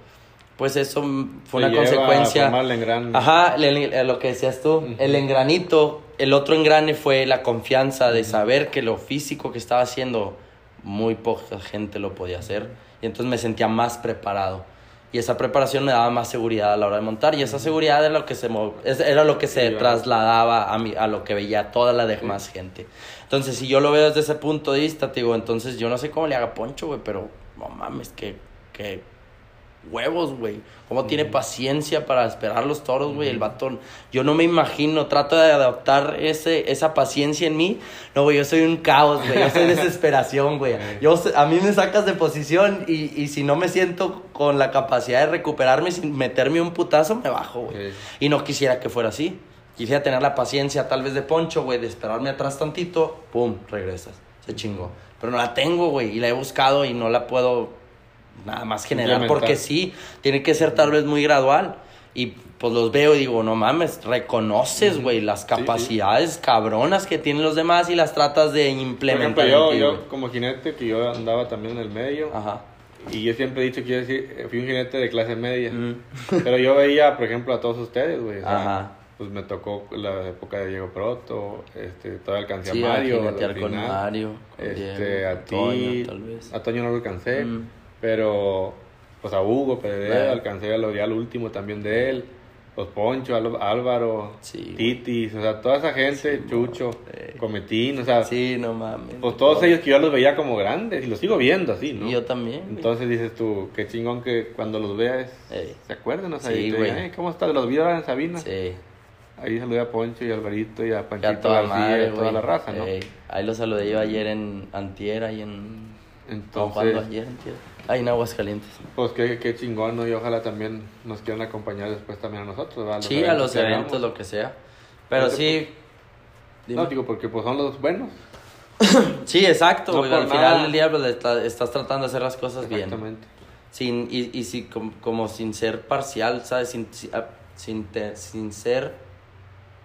B: pues eso fue
C: Te
B: una
C: lleva a
B: consecuencia.
C: el engrane.
B: Ajá, el- el- lo que decías tú,
C: Ujú.
B: el engranito, el otro engrane fue la confianza de saber que lo físico que estaba haciendo, muy poca gente lo podía hacer. Y entonces me sentía más preparado. Y esa preparación me daba más seguridad a la hora de montar. Y esa seguridad era lo que se, era lo que se trasladaba a, mi, a lo que veía toda la demás gente. Entonces, si yo lo veo desde ese punto de vista, te digo, entonces yo no sé cómo le haga Poncho, güey, pero no mames, que, que huevos, güey. Cómo tiene paciencia para esperar los toros, güey, el batón. Yo no me imagino, trato de adaptar ese, esa paciencia en mí. No, güey, yo soy un caos, güey. Yo soy desesperación, güey. Yo, a mí me sacas de posición y, y si no me siento con la capacidad de recuperarme sin meterme un putazo, me bajo, güey. Y no quisiera que fuera así. Quisiera tener la paciencia tal vez de Poncho, güey, de esperarme atrás tantito, pum, regresas. Se chingó. Pero no la tengo, güey, y la he buscado y no la puedo nada más generar porque sí, tiene que ser tal vez muy gradual. Y pues los veo y digo, no mames, reconoces, güey, las
C: sí.
B: capacidades cabronas que tienen los demás y las tratas de
C: Por
B: implementar.
C: ejemplo, yo, como jinete, que yo andaba también en el medio,
B: Ajá.
C: y yo siempre he dicho que yo eh, fui un jinete de clase media.
B: Mm.
C: Pero yo veía, por ejemplo, a todos ustedes, güey.
B: Ajá.
C: Pues me tocó la época de Diego Proto, este, todavía alcancé
B: Sí,
C: a Mario.
B: a con. Mario, con
C: este,
B: Diego,
C: a ti,
B: Toño, tal vez.
C: a Toño no lo alcancé,
B: Mm.
C: pero pues a Hugo Pedro,
B: Eh.
C: alcancé a lo ya último también de él, los Poncho, Álvaro,
B: Sí,
C: Titis, o sea, toda esa gente, Chucho. Cometín, o sea,
B: Sí, no mames.
C: pues todos ellos que yo los veía como grandes y los sigo viendo así, ¿no?
B: Y yo también. güey.
C: Entonces dices tú, qué chingón que cuando los veas
B: Ey.
C: se acuerden, o sea,
B: Sí,
C: te
B: güey.
C: digan, "Ey, ¿cómo estás? Los vi ahora en Sabina.
B: Sí.
C: Ahí saludé a Poncho y a Alvarito y a Panchito
B: toda
C: García
B: madre,
C: y a toda
B: güey.
C: la raza, ¿no?
B: Ey, ahí lo saludé yo ayer en Antier, ahí en... No, ¿cuándo
C: Entonces,
B: ayer, Antier? Ahí en Aguascalientes.
C: pues qué, qué chingón, ¿no? Y ojalá también nos quieran acompañar después también a nosotros, ¿verdad?
B: Sí, a los eventos,
C: hagamos.
B: lo que sea. Pero sí...
C: No,
B: dime.
C: digo, porque pues son los buenos.
B: Sí, exacto,
C: No
B: güey. Al
C: nada.
B: final del día pues, está- estás tratando de hacer las cosas bien.
C: Exactamente.
B: Sin, y, y sí, com- como, sin ser parcial, ¿sabes? Sin, sin, ah, sin, te- sin ser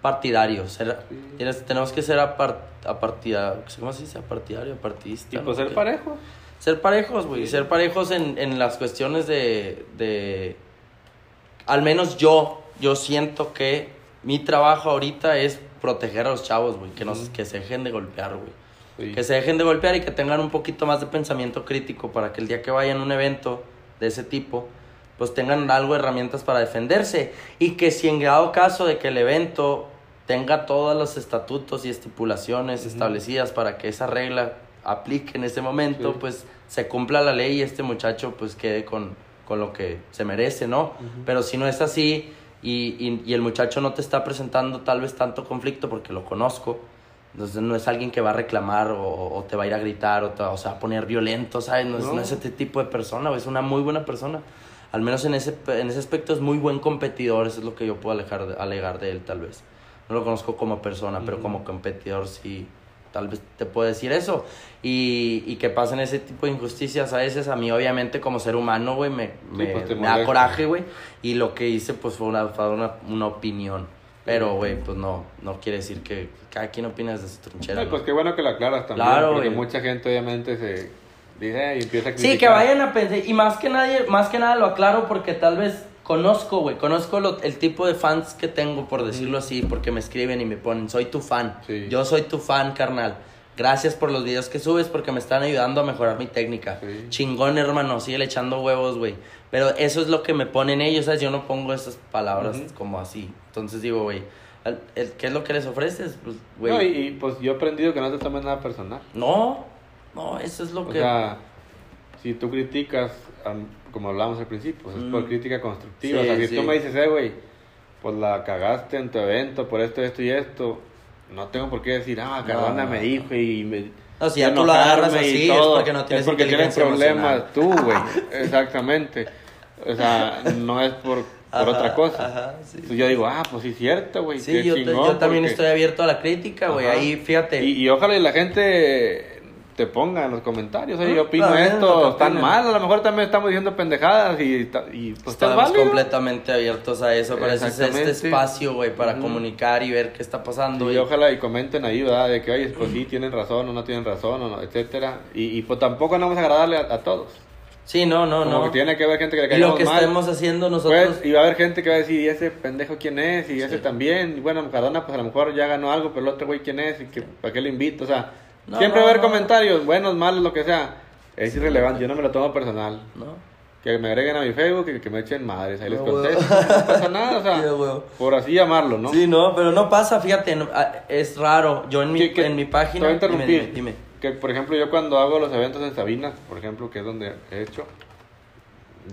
B: partidario. Ser,
C: Sí.
B: tienes- tenemos que ser apart, apartida, ¿cómo se dice? Apartidario, apartidista.
C: Y pues
B: ¿no?
C: ser
B: Que-
C: parejo.
B: Ser parejos, güey. Ser parejos en, en las cuestiones de, de... Al menos yo, yo siento que mi trabajo ahorita es proteger a los chavos, güey. Que, nos, que se dejen de golpear, güey.
C: Sí.
B: Que se dejen de golpear y que tengan un poquito más de pensamiento crítico para que el día que vayan a un evento de ese tipo, pues tengan algo de herramientas para defenderse. Y que si en dado caso de que el evento tenga todos los estatutos y estipulaciones establecidas para que esa regla aplique en ese momento,
C: Sí.
B: pues se cumpla la ley y este muchacho pues quede con, con lo que se merece, ¿no? Pero si no es así y, y, y el muchacho no te está presentando tal vez tanto conflicto porque lo conozco, entonces no es alguien que va a reclamar o, o te va a ir a gritar o te va, o sea, a poner violento, ¿sabes? No, es,
C: No.
B: no es ese tipo de persona, es una muy buena persona. Al menos en ese, en ese aspecto es muy buen competidor, eso es lo que yo puedo alejar alegar de él tal vez. No lo conozco como persona, pero
C: Ujú.
B: como competidor sí, tal vez te puedo decir eso. Y, y que pasen ese tipo de injusticias a veces, a mí obviamente como ser humano, güey, me, me,
C: pues,
B: me da coraje, güey. Y lo que hice pues fue una, fue una, una opinión. Pero, güey, pues no, no quiere decir que cada quien opina desde su trinchera. ¿no?
C: pues qué bueno que lo aclaras también.
B: Claro,
C: porque
B: güey.
C: mucha gente obviamente se dice y empieza a
B: Sí, que vayan a pensar, y más que nadie, más que nada lo aclaro porque tal vez conozco, güey, conozco lo- el tipo de fans que tengo, por decirlo así, porque me escriben y me ponen, soy tu fan,
C: Sí.
B: yo soy tu fan, carnal. Gracias por los videos que subes porque me están ayudando a mejorar mi técnica.
C: Sí.
B: Chingón, hermano, sigue echando huevos, güey. Pero eso es lo que me ponen ellos, ¿sabes? Yo no pongo esas palabras
C: Ujú.
B: como así. Entonces digo, güey, ¿qué es lo que les ofreces? Pues, güey,
C: No, y, y, pues yo he aprendido que no te tomes nada personal.
B: no, no, eso es lo
C: O
B: que...
C: sea, si tú criticas, como hablábamos al principio, pues es por
B: Mm.
C: crítica constructiva.
B: Sí,
C: o sea, si
B: sí.
C: tú me dices, eh, güey, pues la cagaste en tu evento por esto, esto y esto, no tengo por qué decir, ah, Cardona
B: no,
C: me dijo y me.
B: No, si ya tú lo agarras así, es porque no tienes
C: Es porque tienes problemas tú, güey. Exactamente. O sea, no es por por
B: Ajá,
C: otra cosa.
B: ajá, sí.
C: Entonces yo digo, ah, pues sí, cierto, güey.
B: Sí, yo,
C: chingón,
B: yo también
C: porque-
B: estoy abierto a la crítica, güey. Ahí, fíjate.
C: Y, y ojalá y la gente te ponga en los comentarios, oye,
B: Ah,
C: yo opino
B: también, lo
C: esto, están mal, a lo mejor también estamos diciendo pendejadas y, pues está
B: Estamos
C: válido.
B: completamente abiertos a eso. Para eso es este espacio, güey, para comunicar y ver qué está pasando.
C: Y
B: y-
C: ojalá y comenten ahí, ¿verdad? De que, oye, pues sí, tienen razón o no tienen razón, o no, etcétera. Y, y pues tampoco andamos a agradarle a, a todos.
B: Sí, no, no,
C: Como
B: no.
C: que tiene que haber gente que le
B: y lo que
C: mal.
B: estemos haciendo nosotros.
C: Pues, y va a haber gente que va a decir, ¿y ese pendejo quién es? Y ese
B: Sí.
C: también. Y bueno, Cardona, pues a lo mejor ya ganó algo, pero el otro güey quién es? ¿Y que, para qué le invito? O sea,
B: No,
C: siempre
B: no,
C: va a haber
B: no.
C: comentarios, buenos, malos, lo que sea. Es irrelevante, yo no me lo tomo personal.
B: ¿no?
C: Que me agreguen a mi Facebook y que me echen madres, ahí les contesto. No pasa nada, o sea, por así llamarlo, ¿no?
B: Sí, no, pero no pasa, fíjate, ah, es raro. Yo en mi,
C: Que- que-
B: en mi
C: Te
B: página.
C: voy a interrumpir.
B: Dime, dime, dime.
C: Que, por ejemplo, yo cuando hago los eventos en Sabinas, por ejemplo, que es donde he hecho,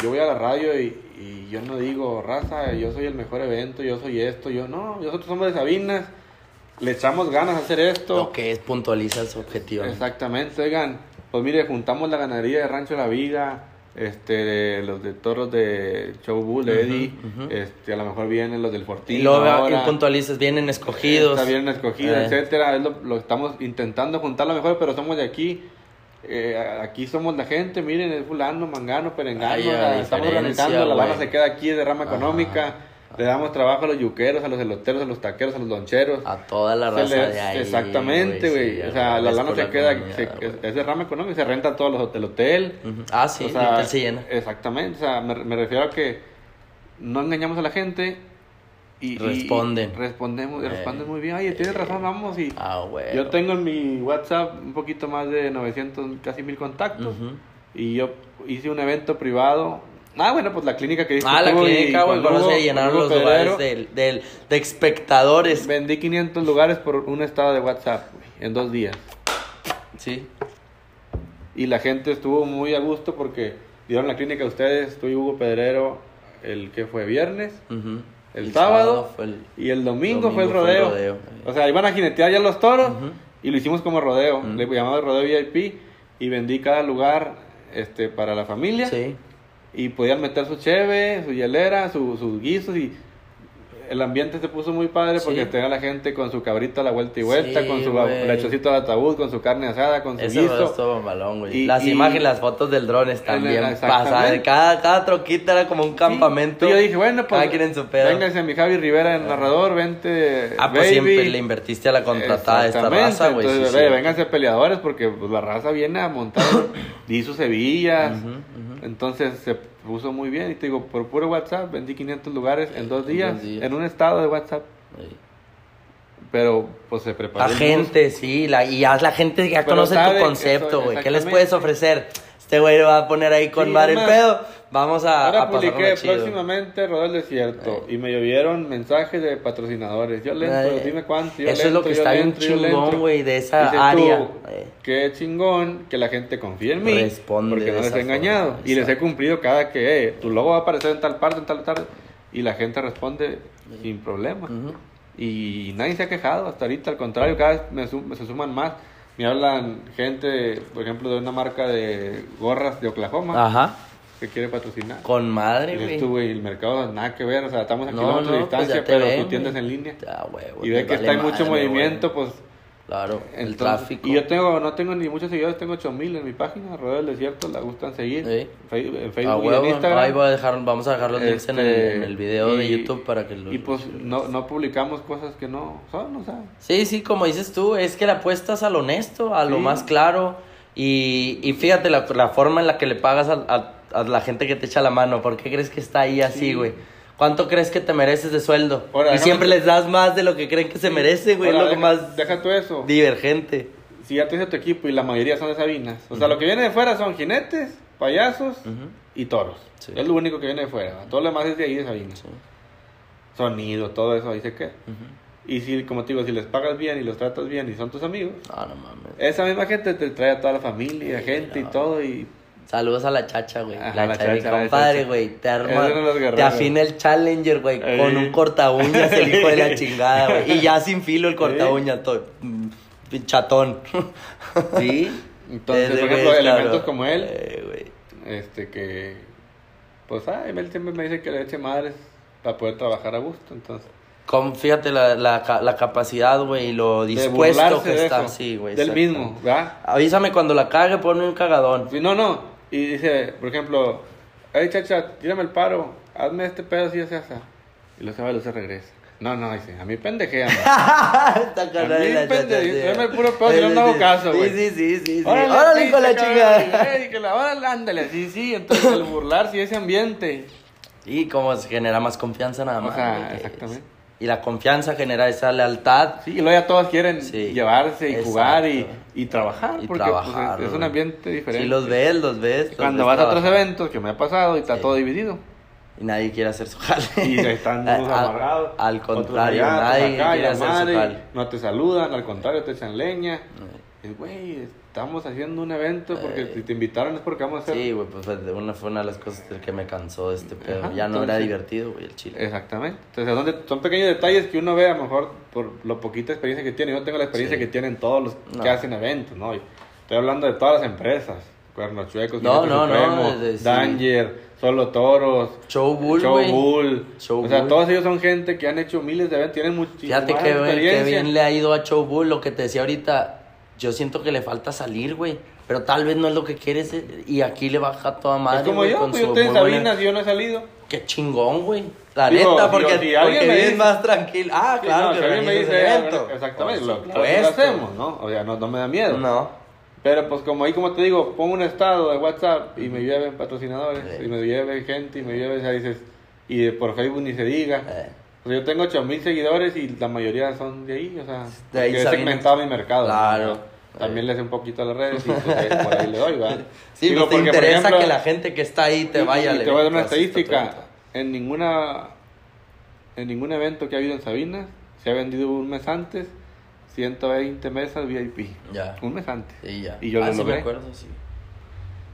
C: yo voy a la radio y, y yo no digo, raza, yo soy el mejor evento, yo soy esto, yo no, nosotros somos de Sabinas, le echamos ganas a hacer esto.
B: Lo que es puntualiza su objetivo.
C: Exactamente, oigan, pues mire, juntamos la ganadería de Rancho La Viga, este, de los de toros de Show Bull, Eddie, este, a lo mejor vienen los del Fortín.
B: Y luego puntualizas, vienen escogidos.
C: Está bien escogido,
B: Eh.
C: etcétera. Es lo, lo estamos intentando juntar lo mejor, pero somos de aquí. Eh, aquí somos la gente, miren, es fulano, mangano, perengano.
B: Una
C: estamos organizando, la lana se queda aquí de rama económica. Le damos trabajo a los yuqueros, a los eloteros, a los taqueros, a los loncheros.
B: A toda la raza
C: le-
B: de ahí.
C: exactamente, güey.
B: sí,
C: o sea, la lana se queda, se-
B: güey.
C: es, es de rama económica, se renta todos los hotel, hotel.
B: Ah, sí,
C: O sea,
B: literal se llena.
C: Exactamente, o sea, me, me refiero a que no engañamos a la gente y
B: Responden.
C: y respondemos, y
B: Eh,
C: responden muy bien. Oye, tienes razón, vamos. Y
B: Ah, güey.
C: yo tengo en mi WhatsApp un poquito más de 900, casi mil contactos. Y yo hice un evento privado. Ah, bueno, pues la clínica que diste
B: Ah, la
C: tú
B: clínica, güey, cuando se llenaron los lugares del, del, de espectadores.
C: Vendí 500 lugares por un estado de WhatsApp, güey, en dos días.
B: Sí.
C: Y la gente estuvo muy a gusto porque dieron la clínica a ustedes, tú y Hugo Pedrero, el que fue viernes. El sábado
B: fue el...
C: Y el domingo,
B: Domingo
C: fue el
B: fue
C: rodeo. O sea, iban a jinetear ya los toros y lo hicimos como rodeo.
B: Ujú.
C: Le llamamos rodeo VIP y vendí cada lugar este, para la familia.
B: Sí.
C: Y podían meter su cheve, su hielera, su- sus guisos y el ambiente se puso muy padre porque
B: Sí.
C: tenía la gente con su cabrito a la vuelta y vuelta,
B: Sí,
C: con su lechocito al ataúd, con su carne asada, con su
B: Eso
C: guiso.
B: estuvo malón, güey.
C: Y-
B: las
C: y-
B: imágenes, las fotos del dron están bien pasadas. Cada, cada troquita era como un campamento.
C: Sí, yo dije, bueno, pues.
B: Cada quien en su pedo.
C: Véngase mi Javi Rivera, el narrador, vente.
B: Ah, pues
C: baby.
B: siempre le invertiste a la contratada de esta raza, güey.
C: Entonces, vénganse peleadores porque pues, la raza viene a montar di sus Sevillas.
B: Ujú, ujú.
C: Entonces se puso muy bien. Y te digo, por puro WhatsApp vendí 500 lugares en dos
B: En
C: días,
B: dos días.
C: en un estado de WhatsApp.
B: Sí.
C: Pero pues se preparó.
B: La gente, sí, la, y ya la gente ya
C: Pero
B: conoce tu concepto, güey. ¿Qué les puedes ofrecer? Este güey lo va a poner ahí con
C: Sí,
B: madre el pedo. Vamos a,
C: Ahora
B: a
C: publiqué
B: chido.
C: próximamente Rodeo del Desierto y me llovieron mensajes de patrocinadores. Yo lento,
B: Ay,
C: dime cuánto. Yo
B: Eso es
C: lento,
B: lo que está bien chingón, güey, de esa
C: Dices
B: área.
C: Qué chingón que la gente confíe en mí.
B: Responde
C: porque no les he engañado.
B: forma,
C: y les he cumplido cada que eh, tu logo va a aparecer en tal parte, en tal tarde. Y la gente responde sin problema.
B: Ujú.
C: Y nadie se ha quejado hasta ahorita. Al contrario, cada vez me, sum- se suman más. Me hablan gente, por ejemplo, de una marca de gorras de Oklahoma
B: Ajá.
C: Que quiere patrocinar.
B: Con madre,
C: Y
B: güey.
C: tú, güey, el mercado nada que ver, o sea, estamos a
B: No,
C: de
B: no, pues
C: distancia, pero
B: ven,
C: tu tienda es
B: güey.
C: en línea.
B: Ah,
C: Y ve que
B: vale
C: está hay mucho movimiento, pues
B: Claro, el tráfico.
C: Y yo tengo, no tengo ni muchos seguidores, tengo 8000 en mi página, Rodeo del Desierto, la gustan seguir.
B: Sí.
C: Fe- En
B: Ah,
C: Facebook y
B: huevo,
C: en Instagram.
B: ahí voy a dejar, vamos a dejar los links en, el,
C: Este,
B: en el video de YouTube para que lo...
C: Y pues no, no publicamos cosas que no son, o sea.
B: Sí, sí, como dices tú, es que le apuestas a lo honesto, a lo más claro. Y, y fíjate la, la forma en la que le pagas a, a- a la gente que te echa la mano. ¿Por qué crees que está ahí así,
C: Sí.
B: güey? ¿Cuánto crees que te mereces de sueldo?
C: Ahora,
B: y siempre les das más de lo que creen que se merece, güey.
C: Ahora,
B: lo
C: deja-
B: más
C: Deja eso.
B: divergente.
C: Si ya tienes tu equipo y la mayoría son de Sabinas. O sea, lo que viene de fuera son jinetes, payasos
B: Ujú.
C: y toros.
B: Sí.
C: Es lo único que viene de fuera. Todo lo demás es de ahí de Sabinas.
B: Sí.
C: Sonido, todo eso ahí se queda.
B: Ujú.
C: Y si, como te digo, si les pagas bien y los tratas bien y son tus amigos,
B: No, no mames.
C: esa misma gente te trae a toda la familia, gente y
B: no.
C: todo. Y
B: Saludos a la chacha, güey.
C: Ajá,
B: La,
C: la
B: chacha,
C: chacha,
B: compadre, güey. Te arma, te afina el Challenger, güey,
C: Ey.
B: con un corta uñas, el hijo de la chingada, güey. Y ya sin filo el corta uñas, todo. mm, Chatón.
C: sí. Entonces, por ejemplo, elementos como él,
B: Eh, güey.
C: este que. Pues, ay, él siempre me dice que le eche madres para poder trabajar a gusto. Entonces,
B: Con, fíjate la, la, la capacidad, güey, y lo dispuesto que está. Sí, güey.
C: Del mismo, ¿verdad?
B: Avísame cuando la cague, ponme un cagadón.
C: No, no. Y dice, por ejemplo, hey chacha, tírame el paro, hazme este pedo así, así, así. Y lo sabe, lo se regresa. No, no, dice, a mí pendejea.
B: Está
C: A mí,
B: de la
C: pende-
B: chacha, sí.
C: tráeme el puro pedo, yo no hago caso, güey.
B: Sí, sí, sí, sí. sí.
C: Órale,
B: Órale, con la chingada.
C: cabrón, ey, que la órale, ándale, sí, sí. Entonces, el burlarse y ese ambiente.
B: Y cómo se genera más confianza nada
C: O
B: más.
C: sea,
B: que
C: exactamente.
B: Y la confianza genera esa lealtad.
C: Sí, y luego ya todos quieren
B: Sí.
C: llevarse y jugar y,
B: Exacto.
C: y trabajar.
B: Y
C: porque
B: trabajar,
C: pues, es, un ambiente diferente.
B: Sí, los ves, los ves. los
C: Cuando
B: ves
C: vas a otros
B: trabajar.
C: eventos, que me ha pasado, y está
B: Sí.
C: todo dividido.
B: Y nadie quiere hacer su jale.
C: Y están
B: Al-
C: amarrados.
B: Al contrario,
C: allá,
B: nadie
C: acá,
B: quiere hacer su jale.
C: No te saludan, al contrario, te echan leña. Güey, estamos haciendo un evento porque
B: Eh.
C: si te invitaron es porque vamos a hacer.
B: Sí, güey, pues fue una, fue una de las cosas que me cansó de este pedo.
C: Ajá,
B: ya no era
C: entonces-
B: divertido, güey, el chile.
C: Exactamente. Entonces, ¿a dónde- son pequeños detalles que uno ve a lo mejor por lo poquita experiencia que tiene. Yo no tengo la experiencia
B: Sí.
C: que tienen todos los
B: No.
C: que hacen eventos, ¿no? Estoy hablando de todas las empresas. Cuernos Chuecos,
B: No, no, no,
C: Supremo,
B: desde- sí.
C: Danger, Solo Toros,
B: Show Bull,
C: Show. Bull.
B: Show
C: o sea,
B: Bull.
C: todos ellos son gente que han hecho miles de eventos, tienen muchísima
B: Fíjate que bien le ha ido a Show Bull, lo que te decía ahorita. Yo siento que le falta salir, güey. Pero tal vez no es lo que quieres. eh, Y aquí le baja toda madre.
C: Es como
B: güey,
C: yo,
B: con
C: pues
B: su
C: yo estoy en
B: buena-
C: Sabinas y yo no he salido.
B: Qué chingón, güey. La
C: Digo,
B: neta, porque,
C: si alguien
B: porque
C: me dice-
B: más tranquilo. Ah,
C: Sí,
B: claro,
C: no,
B: que
C: si alguien me dice,
B: evento.
C: exactamente,
B: Por
C: lo, lo que
B: supuesto.
C: hacemos, ¿no? O sea, no, no me da miedo.
B: No.
C: Pero pues como ahí, como te digo, pongo un estado de WhatsApp y me lleven patrocinadores,
B: Sí.
C: y me lleve gente, y me lleve, o sea, dices, y de- por Facebook ni se diga.
B: Eh,
C: O sea, yo tengo 8000 seguidores y la mayoría son de ahí, o sea,
B: De ahí
C: he segmentado mi mercado. ¿no?
B: Claro.
C: También le hace un poquito a las redes y pues, por ahí le doy, ¿va?
B: Sí,
C: Digo,
B: pues te
C: porque,
B: interesa
C: ejemplo,
B: que la gente que está ahí te
C: y-
B: vaya
C: y
B: al
C: te voy a dar una estadística. En ninguna en ningún evento que ha habido en Sabinas se ha vendido un mes antes 120 mesas VIP.
B: Ya.
C: Un mes antes.
B: Sí, ya.
C: Y yo
B: ah,
C: lo
B: sí
C: logré.
B: me acuerdo, sí.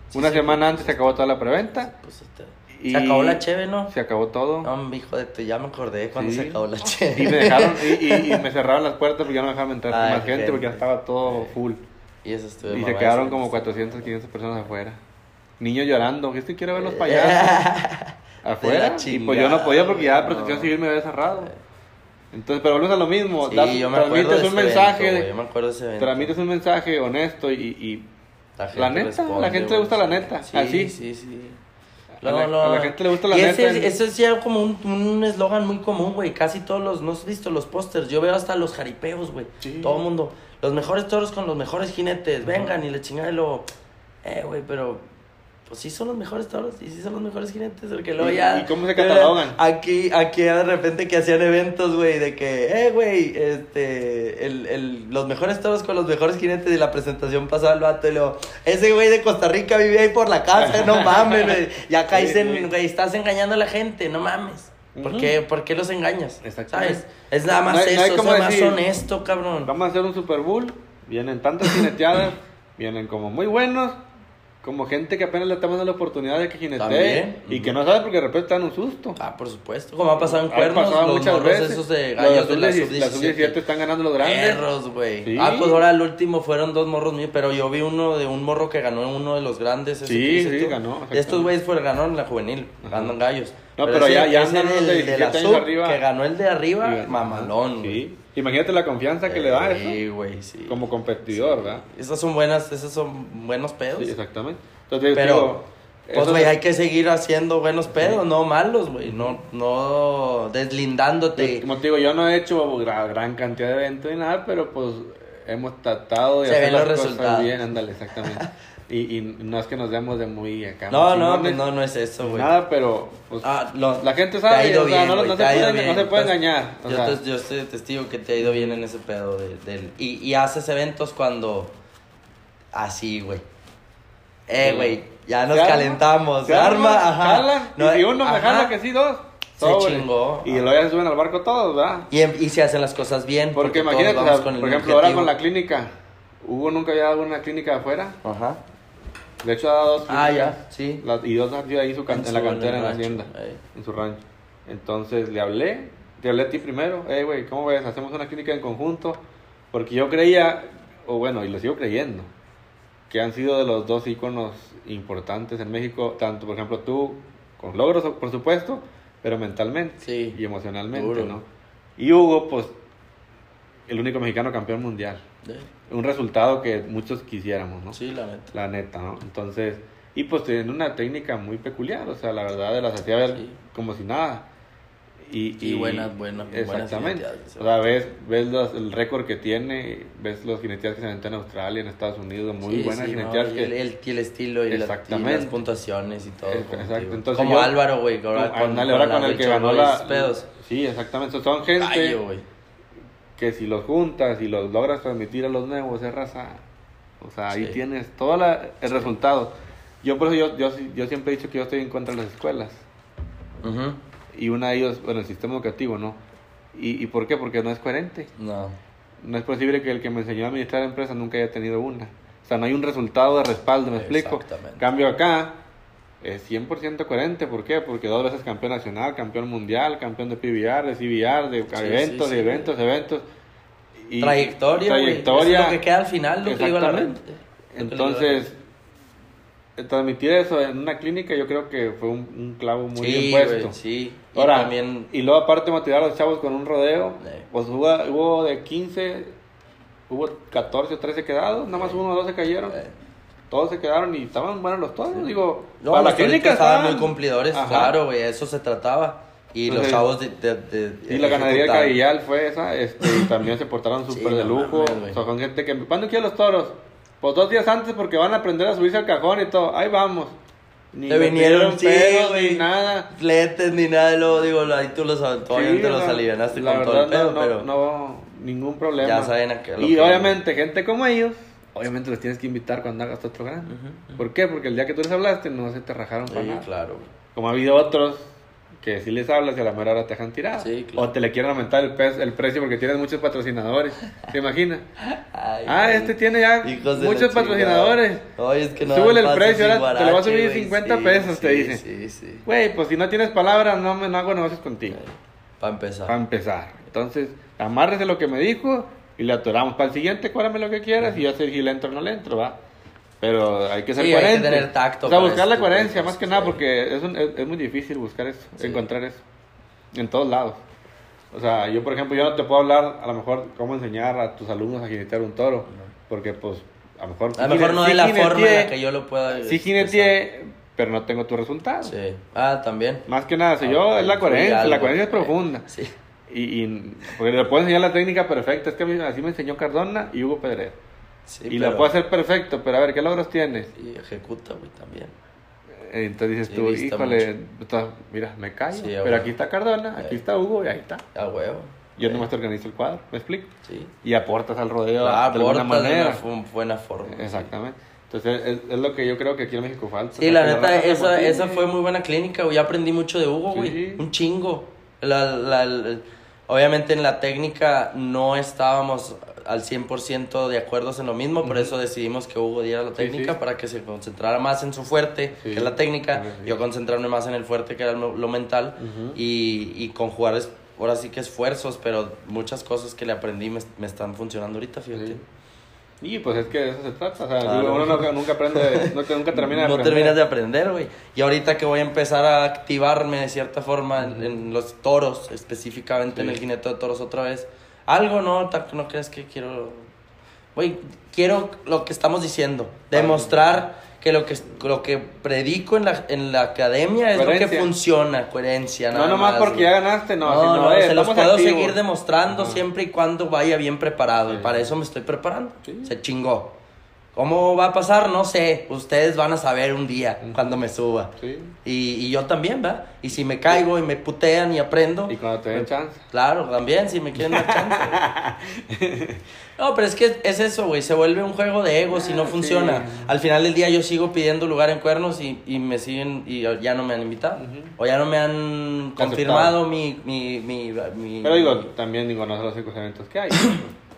B: Sí,
C: Una
B: sí,
C: semana antes se acabó toda la preventa.
B: Pues, este,
C: y
B: Se acabó la cheve, ¿no?
C: Se acabó todo.
B: No, hijo de tu, ya me acordé cuando
C: Sí.
B: se acabó la cheve.
C: Y me dejaron y, y- y me cerraron las puertas porque ya no me dejaban entrar con
B: Ay,
C: más gente porque ya estaba todo full.
B: Y eso estuvo
C: Y se quedaron como 400, 500 personas afuera. Niños llorando, que este quiero ver los payasos. afuera. Y pues yo no podía porque ya la protección
B: no.
C: civil me había cerrado. Entonces, pero volvemos a lo mismo.
B: Sí,
C: das-
B: yo me acuerdo de
C: transmites un mensaje,
B: yo me acuerdo de ese evento.
C: transmites un mensaje honesto y, y la neta,
B: responde,
C: la gente le gusta la neta,
B: Sí,
C: así.
B: sí, sí.
C: A la- a la gente le gusta la
B: y
C: neta.
B: Ese, ese es ya como un un eslogan muy común, güey. Casi todos los, ¿no has visto los pósters? Yo veo hasta los jaripeos, güey.
C: Sí.
B: Todo el mundo. Los mejores toros con los mejores jinetes. Vengan y le chingan y luego. Eh, güey, pero. Pues sí son los mejores toros y sí son los mejores jinetes. Porque luego
C: ¿Y-
B: ya.
C: y cómo se catalogan?
B: Aquí, aquí de repente que hacían eventos, güey, de que, eh, güey, este, el, el, los mejores toros con los mejores jinetes y la presentación pasaba el vato y luego, ese güey de Costa Rica vive ahí por la casa, no mames, güey. Ya caíste
C: Sí, sí.
B: en, güey, estás engañando a la gente, no mames. ¿Por,
C: Ujú.
B: qué, ¿Por qué los engañas?
C: Exactamente.
B: ¿Sabes? Es nada más
C: No hay- no
B: eso,
C: como
B: es más honesto, cabrón.
C: Vamos a hacer un Super Bowl. Vienen tantas jineteadas, vienen como muy buenos, como gente que apenas le está dando la oportunidad de que jinetee y que no sabe porque de repente te dan un susto.
B: Ah, por supuesto. Como ha pasado en
C: Ha
B: cuernos,
C: pasado
B: los
C: muchas
B: morros
C: veces.
B: esos de
C: Los
B: gallos de la
C: sub-17 La sub-17
B: sub-17.
C: están ganando los grandes.
B: Perros, güey.
C: Sí.
B: Ah, pues ahora el último fueron dos morros míos, pero yo vi uno de un morro que ganó uno de los grandes. ese
C: Sí, sí,
B: tú.
C: ganó,
B: Estos güeyes fueron, ganaron en la juvenil,
C: Ajá.
B: andan gallos.
C: No, pero ya- ya
B: del-
C: unos de
B: de la
C: 17 años
B: sub,
C: arriba.
B: Que ganó el de arriba, mamalón.
C: Sí. Imagínate la confianza que le da
B: Sí,
C: eso
B: güey, sí.
C: como competidor, ¿verdad?
B: Esas son buenas, esos son buenos pedos.
C: Sí, exactamente. Entonces,
B: Pero,
C: digo,
B: Pues, güey,
C: es-
B: hay que seguir haciendo buenos pedos, no malos, güey. No, no deslindándote.
C: Como te digo, yo no he hecho gra- gran cantidad de eventos ni nada, pero pues hemos tratado de
B: Se
C: hacer
B: ven
C: las
B: los
C: cosas
B: resultados.
C: bien, ándale, exactamente. y, y no es que nos demos de muy acá.
B: No, no, pues no, no es eso, güey.
C: Nada, pero pues,
B: Ah, lo-
C: la gente sabe, o sea, no, se puede, no se puede engañar. o
B: Yo,
C: sea,
B: te- yo estoy testigo que te ha ido bien en ese pedo de- del... Y, y haces eventos cuando... Así, güey. Eh,
C: Sí.
B: güey, ya nos
C: se
B: calentamos.
C: se
B: Se arma, ajá. No,
C: y uno me
B: ajá.
C: jala que sí, dos.
B: Se chingó.
C: Y luego ya se suben al barco todos, ¿verdad?
B: Y, em- y se hacen las cosas bien.
C: Porque, imagínate, o sea, por ejemplo, ahora con la clínica, Hugo nunca había dado una clínica afuera.
B: Ajá.
C: De hecho, ha dado dos
B: Ah, ya, sí.
C: Y dos sido ahí su can-
B: En
C: la cantera, en la hacienda,
B: ahí.
C: en su rancho. Entonces le hablé, te hablé a ti primero, hey, güey, ¿cómo ves? Hacemos una clínica en conjunto. Porque yo creía, o bueno, y lo sigo creyendo, que han sido de los dos íconos importantes en México, tanto, por ejemplo, tú, con logros, por supuesto, pero mentalmente
B: Sí.
C: y emocionalmente,
B: Duro.
C: ¿no? Y Hugo, pues, el único mexicano campeón mundial.
B: Sí,
C: Un resultado que muchos quisiéramos, ¿no?
B: Sí, la neta.
C: La neta, ¿no? Entonces, y pues tienen una técnica muy peculiar, o sea, la verdad, de las hacía ver
B: Sí.
C: como si nada. Y,
B: Y buenas, buenas, buenas
C: Exactamente. o sea, ves, ves los- el récord que tiene, ves los jineteadas que se aventó en Australia, en Estados Unidos, muy
B: Sí,
C: buenas
B: sí, no,
C: jineteadas
B: y
C: que...
B: el, el, y el estilo y, la- y
C: Exactamente.
B: las puntuaciones y todo. Como
C: exacto, entonces
B: como
C: yo-
B: Álvaro, güey. ahora con- con
C: con el que ganó la...
B: pedos.
C: Sí, exactamente. Son gente
B: güey.
C: Que si los juntas y los logras transmitir a los nuevos es raza. O sea, ahí
B: Sí.
C: tienes todo la- el resultado. Yo por eso yo, yo, yo siempre he dicho que yo estoy en contra de las escuelas. Y una de ellas, bueno, el sistema educativo, ¿no? ¿Y, ¿Y por qué? Porque no es coherente.
B: No.
C: No es posible que el que me enseñó a administrar empresas nunca haya tenido una. O sea, no hay un resultado de respaldo, ¿me explico? Cambio acá, es 100% coherente. ¿Por qué? Porque dos veces campeón nacional, campeón mundial, campeón de PBR, de CBR, de
B: Sí,
C: eventos,
B: sí,
C: de
B: sí.
C: eventos, eventos. Y
B: trayectoria,
C: trayectoria.
B: Eso es lo que queda al final, lo que digo a la la
C: Entonces, eh, transmitir eso en una clínica yo creo que fue un, un clavo muy bien puesto.
B: güey, sí. Y
C: Ahora,
B: también...
C: y luego aparte motivar a los chavos con un rodeo, pues hubo, hubo de 15, hubo 14 o 13 quedados, nada más uno o dos se cayeron. Todos se quedaron y estaban buenos los toros, digo.
B: No,
C: para la clínica
B: estaban muy cumplidores,
C: Ajá.
B: claro, güey, eso se trataba. Y los chavos de... de, de-
C: Y la ganadería. Carillal fue esa, este, y también se portaron
B: Sí,
C: súper de lujo. o sea, con gente que, ¿cuándo quieren los toros? Pues dos días antes porque van a aprender a subirse al cajón y todo. Ahí vamos. Ni
B: Te vinieron, sí,
C: pedos, ni nada.
B: Fletes ni nada, luego digo, ahí tú los, obviamente
C: Sí,
B: los alivianaste con todo el pedo,
C: no,
B: pero...
C: no, no, ningún problema.
B: Ya saben a qué- lo
C: Y
B: que-
C: obviamente, gente como ellos, obviamente los tienes que invitar cuando hagas otro grande.
B: Ujú,
C: ¿Por qué? Porque el día que tú les hablaste, no se te rajaron para
B: Sí,
C: nada.
B: claro.
C: Como ha habido otros que si les hablas y a la mera hora te dejan tirado.
B: Sí, claro.
C: O te le quieren aumentar el, pe- el precio porque tienes muchos patrocinadores. ¿Te imaginas?
B: Ay,
C: ah,
B: güey.
C: este tiene ya muchos patrocinadores.
B: Oye, es que no
C: Súbele el precio, ahora te lo voy a subir
B: güey.
C: 50
B: Sí,
C: pesos, te
B: sí,
C: dice.
B: Sí, sí.
C: Güey, pues si no tienes palabras, no, me, no hago negocios contigo.
B: Para empezar.
C: Para empezar. Entonces, amárrese lo que me dijo y le atoramos. Para el siguiente, cuérdame lo que quieras y ya sé si le entro o no le entro, va. Pero hay que ser
B: Sí, hay que
C: coherente.
B: tener tacto
C: O sea, buscar la coherencia, más
B: cosas,
C: que nada, porque es, un- es, es muy difícil buscar eso,
B: Sí.
C: encontrar eso. En todos lados. O sea, yo, por ejemplo, yo no te puedo hablar a lo mejor cómo enseñar a tus alumnos a jinetear un toro. Porque, pues, a lo mejor.
B: A lo mejor no
C: sí
B: de la forma en la que yo lo pueda.
C: Sí, jineteé, pero no tengo tu resultado.
B: Sí. Ah, también.
C: Más que nada, si
B: Ah,
C: yo, es la coherencia, la coherencia es profunda.
B: Sí.
C: Y, y porque le puedo enseñar la técnica perfecta. Es que a mí- así me enseñó Cardona y Hugo Pedrero.
B: sí
C: y
B: pero-
C: la puedo hacer perfecto, pero a ver, ¿qué logros tienes?
B: Y ejecuta, güey, también.
C: Eh, Entonces dices
B: Sí,
C: tú, híjole, está- mira, me callo.
B: Sí,
C: pero aquí está Cardona, aquí
B: Eh.
C: está Hugo y ahí está.
B: A huevo.
C: Yo
B: Sí.
C: nomás te organizo el cuadro, ¿me explico?
B: Sí.
C: Y aportas al rodeo
B: Ah,
C: de alguna
B: aporta de
C: manera.
B: una buena forma.
C: Exactamente. Entonces es, es lo que yo creo que aquí en México falta.
B: Sí, la neta, esa, esa fue muy buena clínica, güey. Aprendí mucho de Hugo, güey. Un chingo. La, la- la- obviamente en la técnica no estábamos al 100% de acuerdo en lo mismo, por eso decidimos que Hugo diera la técnica
C: sí.
B: para que se concentrara más en su fuerte,
C: Sí.
B: que es la técnica, yo concentrarme más en el fuerte, que era lo, lo mental,
C: Ujú.
B: y, y conjugar, ahora sí que esfuerzos, pero muchas cosas que le aprendí me, me están funcionando ahorita, fíjate.
C: Y pues es que de eso se trata. O sea, uno nunca, nunca aprende, nunca, nunca termina de
B: no
C: aprender.
B: terminas de aprender, güey. Y ahorita que voy a empezar a activarme de cierta forma en, en los toros, específicamente en el jinete de toros otra vez, algo no, no crees que quiero. Güey, quiero lo que estamos diciendo, demostrar que lo que lo que predico en la, en la academia es lo que funciona, coherencia,
C: No
B: nada
C: nomás
B: más,
C: porque
B: güey.
C: ya ganaste, no.
B: No, no, se los puedo
C: activos.
B: seguir demostrando
C: Ajá.
B: siempre y cuando vaya bien preparado.
C: Sí.
B: Y para eso me estoy preparando.
C: Sí.
B: Se chingó. ¿Cómo va a pasar? No sé. Ustedes van a saber un día cuando me suba.
C: Sí.
B: Y, y yo también, ¿va? Y si me caigo y me putean y aprendo.
C: Y cuando te den chance.
B: Claro, también, si me quieren dar chance. no, pero es que es eso, güey. Se vuelve un juego de ego si no
C: Ah,
B: funciona.
C: sí.
B: Al final del día yo sigo pidiendo lugar en cuernos y, y me siguen y ya no me han invitado.
C: Ujú.
B: O ya no me han confirmado mi, mi, mi, mi-
C: Pero digo, también digo, no son los eventos que hay.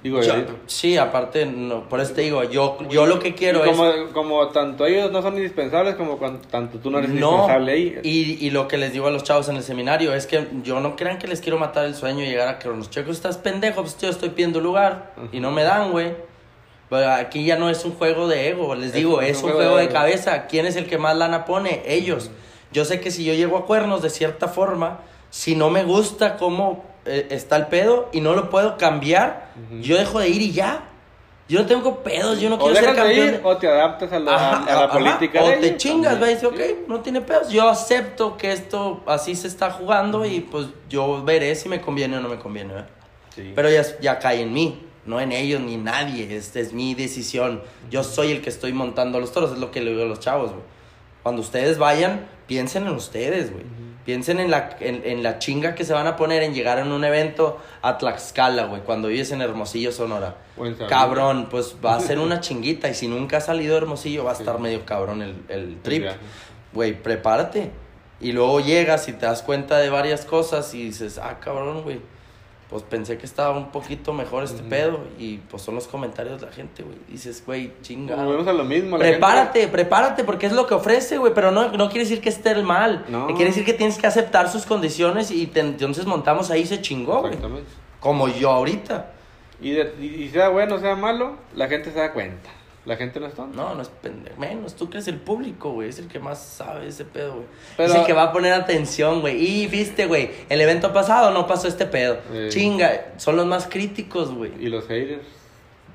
C: Digo,
B: Yo-
C: ahorita-
B: sí, aparte, no, por eso te digo, yo, yo lo que quiero
C: y
B: es...
C: como, como tanto ellos no son indispensables como cuan- tanto tú no eres
B: No,
C: indispensable ahí.
B: y, y lo que les digo a los chavos en el seminario es que yo no crean que les quiero matar el sueño y llegar a Cronos Checo. Estás pendejo, pues yo estoy pidiendo lugar y no me dan, güey. Aquí ya no es un juego de ego, les
C: Es-
B: digo,
C: es
B: es,
C: un
B: un
C: juego
B: juego
C: de
B: de, cabeza. ¿Quién es el que más lana pone? Ellos. Yo sé que si yo llego a cuernos de cierta forma, si no me gusta cómo eh, está el pedo y no lo puedo cambiar, yo dejo de ir y ya. Yo no tengo pedos, yo no
C: O
B: quiero ser
C: de
B: campeón.
C: ir
B: de-
C: o te adaptas a la,
B: Ajá,
C: a la
B: ajá,
C: política.
B: O
C: de
B: te
C: ellos.
B: chingas, va y dice, ok, no tiene pedos. Yo acepto que esto así se está jugando y pues yo veré si me conviene o no me conviene.
C: Sí.
B: Pero ya, ya cae en mí, no en ellos ni nadie. Esta es mi decisión. Yo soy el que estoy montando los toros, es lo que le digo a los chavos, güey. Cuando ustedes vayan, piensen en ustedes, güey. Piensen en la, en, en la chinga que se van a poner en llegar en un evento a Tlaxcala, güey, cuando vives en Hermosillo, Sonora. Cabrón, pues va a ser una chinguita. Y si nunca has salido de Hermosillo, va a estar medio cabrón el, el trip. Güey, prepárate. Y luego llegas y te das cuenta de varias cosas y dices, ah, cabrón, güey. Pues pensé que estaba un poquito mejor este pedo. Y pues son los comentarios de la gente, güey. Dices, güey, chinga.
C: Volvemos a lo mismo. la
B: Prepárate,
C: gente-
B: prepárate, porque es lo que ofrece, güey. Pero no, no quiere decir que esté el mal.
C: No.
B: Quiere decir que tienes que aceptar sus condiciones y te- entonces montamos ahí y se chingó, güey. Como yo ahorita.
C: Y, de- y, y sea bueno o sea malo, la gente se da cuenta. La gente no es tonta.
B: No, no es pendejo. Menos, tú que eres el público, güey. Es el que más sabe ese pedo, güey.
C: Pero-
B: Es el que va a poner atención, güey. Y viste, güey, el evento pasado no pasó este pedo.
C: Sí.
B: Chinga, son los más críticos, güey.
C: Y los haters.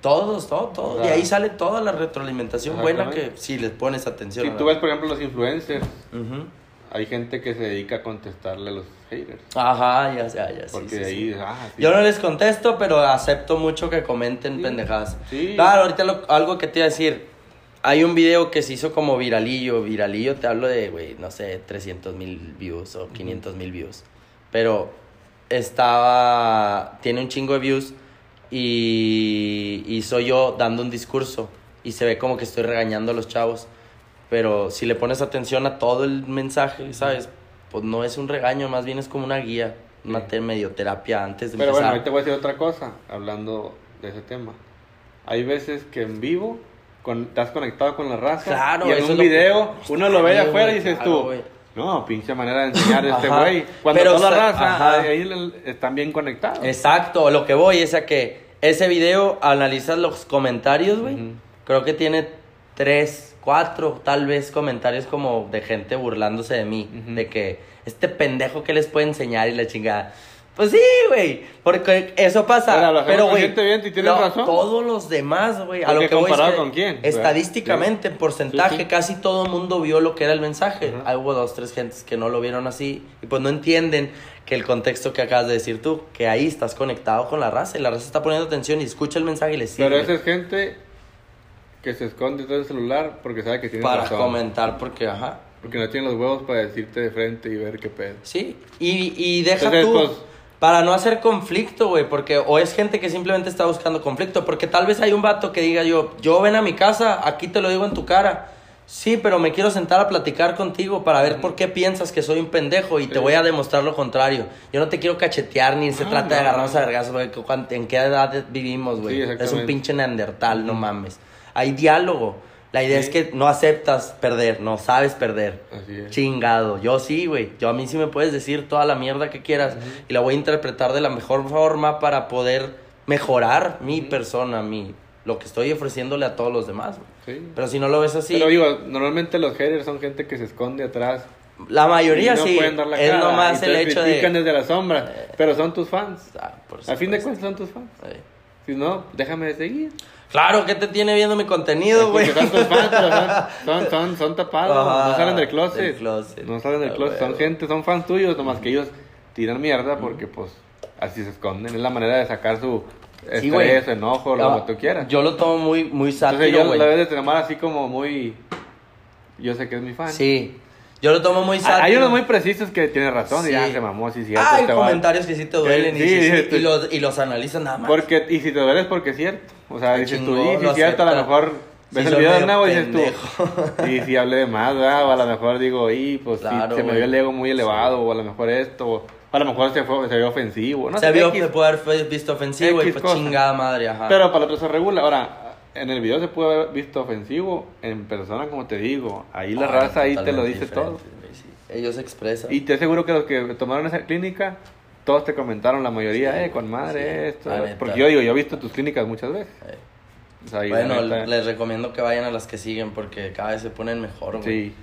B: Todos, todo, todo. De
C: sea,
B: ahí sale toda la retroalimentación buena que si les pones atención.
C: Si tú ves, por ejemplo, los influencers,
B: Ujú.
C: Hay gente que se dedica a contestarle a los haters.
B: Ajá, ya sea, ya sí,
C: Porque
B: sí,
C: de
B: sí.
C: ahí, ah.
B: Yo no les contesto, pero acepto mucho que comenten pendejadas.
C: Sí.
B: Claro, ahorita lo- algo que te iba a decir. Hay un video que se hizo como viralillo. Viralillo te hablo de, güey, no sé, 300 mil views o 500 mil views. Pero estaba. Tiene un chingo de views. Y, y soy yo dando un discurso. Y se ve como que estoy regañando a los chavos. Pero si le pones atención a todo el mensaje, ¿sabes? Pues no es un regaño, más bien es como una guía. Una te- medio terapia antes de
C: Pero bueno,
B: empezar.
C: ahorita voy a decir otra cosa, hablando de ese tema. Hay veces que en vivo con, estás conectado con la raza
B: Claro,
C: y en un
B: lo
C: video uno lo ve de afuera y dices
B: claro,
C: tú, no, pinche manera de enseñar a este güey. Cuando
B: Pero
C: toda la raza,
B: ajá.
C: ahí están bien conectados.
B: Exacto, lo que voy es a que ese video, analizas los comentarios, güey. Creo que tiene tres, cuatro, tal vez comentarios como de gente burlándose de mí. De que este pendejo que les puede enseñar y la chingada. Pues sí, güey, porque eso pasa.
C: Pero
B: pero, güey,
C: bien, tienes
B: no,
C: razón.
B: todos los demás, güey, a lo que voy es
C: comparado
B: que
C: con quién,
B: Estadísticamente, en porcentaje,
C: Sí, sí.
B: casi todo el mundo vio lo que era el mensaje.
C: Ajá.
B: Ahí hubo dos, tres gentes que no lo vieron así y pues no entienden que el contexto que acabas de decir tú, que ahí estás conectado con la raza y la raza está poniendo atención y escucha el mensaje y le sirve
C: Pero esa es gente que se esconde todo el celular porque sabe que tiene
B: para
C: razón.
B: comentar porque, ajá,
C: Porque no tiene los huevos para decirte de frente y ver qué pedo.
B: sí. Y, y deja
C: Entonces,
B: tú,
C: pues-
B: para no hacer conflicto, güey, porque o es gente que simplemente está buscando conflicto, porque tal vez hay un vato que diga yo, yo ven a mi casa, aquí te lo digo en tu cara. Sí, pero me quiero sentar a platicar contigo para ver por qué piensas que soy un pendejo y te voy a demostrar lo contrario. Yo no te quiero cachetear ni se
C: Ah,
B: trata de
C: no,
B: agarrarnos
C: no.
B: a vergazos, güey, ¿En qué edad vivimos, güey?
C: Sí,
B: es un pinche neandertal, no mames. Hay diálogo. La idea
C: Sí.
B: es que no aceptas perder, no sabes perder.
C: Así es.
B: Chingado. Yo sí, güey. Yo a mí sí me puedes decir toda la mierda que quieras y la voy a interpretar de la mejor forma para poder mejorar mi persona, mi lo que estoy ofreciéndole a todos los demás.
C: Sí.
B: Pero si no lo ves así,
C: Pero digo, normalmente los haters son gente que se esconde atrás.
B: la mayoría
C: no
B: sí
C: pueden dar la
B: es
C: cara,
B: nomás
C: y
B: el hecho de
C: desde la sombra, pero son tus fans.
B: Ah, por
C: A fin de cuentas son tus fans. Si no, déjame de seguir.
B: Claro, ¿qué te tiene viendo mi contenido, güey?
C: Son son, son, tapados,
B: Ajá,
C: no salen del closet.
B: del closet.
C: No salen del
B: Ah,
C: closet, son gente, son fans tuyos, nomás que ellos tiran mierda porque pues así se esconden. Es la manera de sacar su
B: Sí,
C: estrés, enojo, lo que tú quieras.
B: Yo lo tomo muy, muy
C: Entonces
B: sátiro,
C: yo
B: güey.
C: la debes de tomar así como muy... Yo sé que es mi fan.
B: Sí. Yo lo tomo muy sátiro.
C: Hay unos muy precisos que tienen razón
B: Sí.
C: y ya se mamó, sí, cierto.
B: Hay
C: este va-
B: comentarios que sí te duelen y,
C: Sí, este-
B: y los, y los analizan nada más.
C: Porque, y si te duele es porque es cierto. O sea,
B: Ah,
C: dices tú, y si es cierto, a lo mejor ves el video de nuevo y dices tú. Y si hablé de más, ¿verdad? O a lo mejor digo, y pues
B: Claro,
C: se me vio el ego muy elevado, o a lo mejor esto, o a lo mejor se, fue, se vio ofensivo. No
B: se
C: sé,
B: vio
C: X.
B: que puede haber visto ofensivo y pues
C: cosa.
B: chingada madre, ajá.
C: Pero para el otro se regula. Ahora, en el video se puede haber visto ofensivo, en persona, como te digo. Ahí la
B: Ay,
C: raza ahí te lo dice todo.
B: Ellos expresan.
C: Y te aseguro que los que tomaron esa clínica, todos te comentaron, la mayoría,
B: Sí,
C: eh, con madre,
B: sí,
C: esto. Porque yo digo, yo he visto tus clínicas muchas veces. O sea,
B: Bueno, les recomiendo que vayan a las que siguen porque cada vez se ponen mejor, güey.
C: Sí.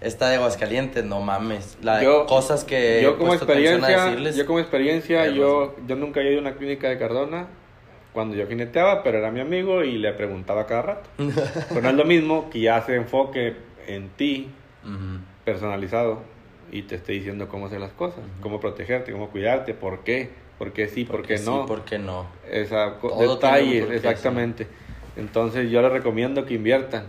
B: esta de Aguascalientes, no mames. La,
C: Yo-
B: cosas que
C: yo como experiencia,
B: decirles.
C: yo como experiencia, yo, yo nunca he ido a una clínica de Cardona cuando yo jineteaba, pero era mi amigo y le preguntaba cada rato. pero no es lo mismo que ya se enfoque en ti, personalizado, y te esté diciendo cómo hacer las cosas, cómo protegerte, cómo cuidarte, por qué, por qué sí, por qué
B: sí,
C: no.
B: ¿Por qué no?
C: Esa, detalles, exactamente. Entonces yo les recomiendo que inviertan,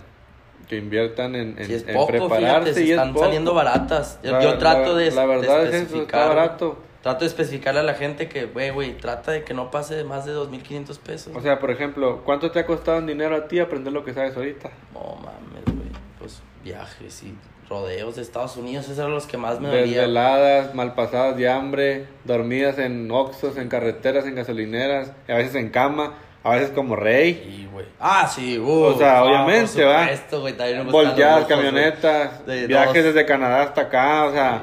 C: que inviertan en, en,
B: Si es
C: en
B: poco,
C: prepararse
B: fíjate, se
C: y es
B: están
C: poco.
B: saliendo baratas. Yo,
C: La-
B: yo trato
C: la-
B: de,
C: la
B: de
C: verdad es eso, está barato.
B: Trato de especificarle a la gente que, güey, güey, trata de que no pase de más de 2.500 pesos.
C: O sea, por ejemplo, ¿cuánto te ha costado en dinero a ti aprender lo que sabes ahorita?
B: no mames, güey. Pues viajes y rodeos de Estados Unidos, esos eran los que más me dolían.
C: Desveladas, malpasadas de hambre, dormidas en oxos, en carreteras, en gasolineras, a veces en cama, a veces como rey,
B: Sí, güey. Ah, sí, uh,
C: O sea, obviamente, ¿va?
B: supuesto, güey, también
C: volteadas, camionetas,
B: De
C: viajes
B: dos.
C: desde Canadá hasta acá, o sea,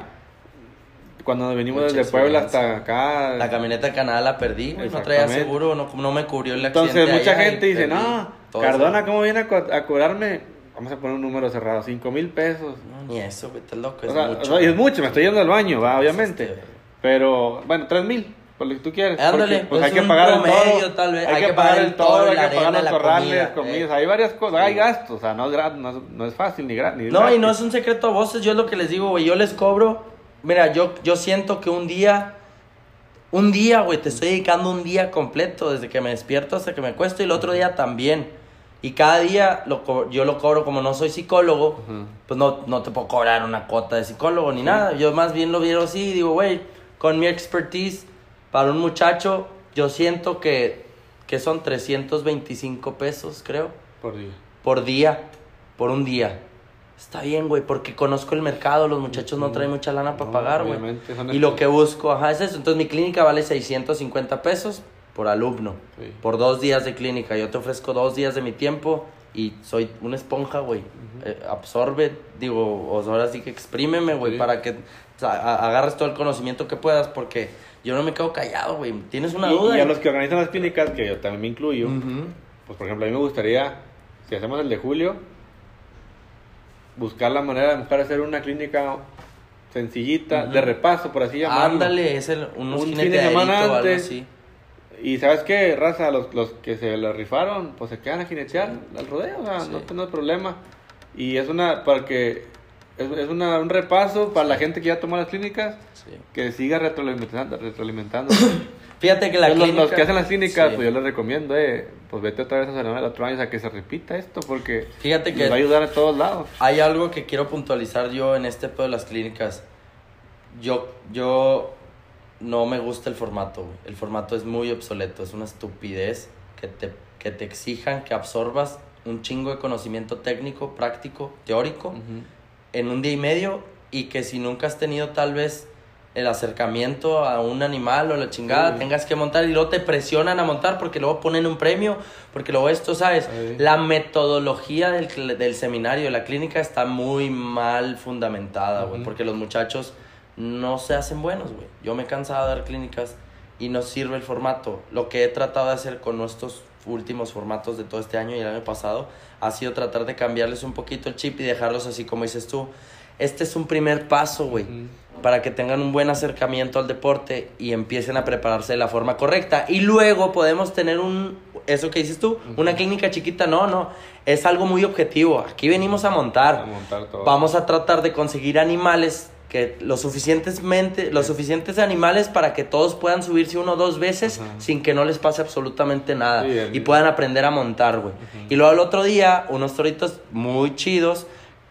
C: cuando venimos
B: Mucha
C: desde Puebla hasta acá.
B: La camioneta de Canadá la perdí, güey. No traía seguro, no, no me cubrió el
C: Entonces
B: accidente
C: mucha
B: allá y
C: gente dice, no, Cardona,
B: eso".
C: ¿cómo viene a, co- a cobrarme? Vamos a poner un número cerrado, 5 mil pesos.
B: No, ni eso, güey, estás loco,
C: O
B: es
C: sea,
B: mucho.
C: o sea, es mucho, me estoy yendo al baño, va, obviamente.
B: Este,
C: Pero, bueno, 3 mil, por lo que tú quieres.
B: Ándale,
C: porque, pues,
B: pues,
C: hay que pagar el todo.
B: tal vez.
C: Hay, que, pagar el todo, hay que pagar los corrales,
B: comida,
C: comidas.
B: eh.
C: Hay varias cosas, hay gastos, o sea, no es, no es, no es fácil ni, gra- ni
B: No, y
C: gratis.
B: no es un secreto a voces, yo es lo que les digo, güey, yo les cobro, mira, yo, yo siento que un día, un día, güey, te estoy dedicando un día completo, desde que me despierto hasta que me acuesto, y el otro día también, y cada día lo co- yo lo cobro como no soy psicólogo, pues no, no te puedo cobrar una cuota de psicólogo ni nada, yo más bien lo vieron así, y digo, güey, con mi expertise, para un muchacho, yo siento que, que son 325 pesos, creo
C: Por día.
B: por día, por un día. Está bien, güey, porque conozco el mercado, los muchachos no traen mucha lana para
C: No,
B: pagar, güey. Y lo que busco, ajá, es eso. Entonces mi clínica vale 650 pesos por alumno,
C: Sí.
B: por dos días de clínica. Yo te ofrezco dos días de mi tiempo y soy una esponja, güey. Eh, absorbe, digo, ahora sí que exprímeme, güey,
C: Sí.
B: para que o sea, a- agarres todo el conocimiento que puedas, porque yo no me quedo callado, güey. ¿Tienes una
C: Y,
B: duda?
C: y a los que organizan las clínicas, que yo también me incluyo, pues por ejemplo, a mí me gustaría, si hacemos el de julio, buscar la manera de buscar hacer una clínica sencillita, de repaso, por así llamarlo.
B: Ándale, es el, unos
C: Un fin de semana
B: o algo
C: antes.
B: así.
C: Y sabes qué, raza, los, los que se lo rifaron, pues se quedan a jinetear al rodeo, o sea,
B: Sí.
C: no tengo problema. Y es una, porque es, es una, un repaso para la gente que ya tomó las clínicas,
B: Sí.
C: que siga retroalimentando. retroalimentando.
B: Fíjate que la
C: Los-
B: clínica...
C: los, que hacen las clínicas,
B: Sí.
C: pues yo les recomiendo, eh, pues vete otra vez a San el otro año a que se repita esto, porque
B: Fíjate que-
C: les va a ayudar a todos lados.
B: Hay algo que quiero puntualizar yo en este pedo de las clínicas. Yo, yo no me gusta el formato, güey. El formato es muy obsoleto, es una estupidez que te, que te exijan que absorbas un chingo de conocimiento técnico, práctico, teórico, en un día y medio y que si nunca has tenido tal vez el acercamiento a un animal o la chingada,
C: Sí.
B: tengas que montar y luego te presionan a montar porque luego ponen un premio, porque luego esto, ¿sabes?
C: Sí.
B: La metodología del, del seminario, de la clínica está muy mal fundamentada, güey, porque los muchachos no se hacen buenos, güey. Yo me he cansado de dar clínicas y no sirve el formato. Lo que he tratado de hacer con nuestros últimos formatos de todo este año y el año pasado ha sido tratar de cambiarles un poquito el chip y dejarlos así como dices tú. Este es un primer paso, güey. Para que tengan un buen acercamiento al deporte y empiecen a prepararse de la forma correcta. Y luego podemos tener un, eso que dices tú, una clínica chiquita. No, no, es algo muy objetivo. Aquí venimos a montar.
C: A montar todo.
B: Vamos a tratar de conseguir animales que lo suficientemente los suficientes animales para que todos puedan subirse uno o dos veces
C: Ajá.
B: sin que no les pase absolutamente nada y puedan aprender a montar, güey. Y luego al otro día unos toritos muy chidos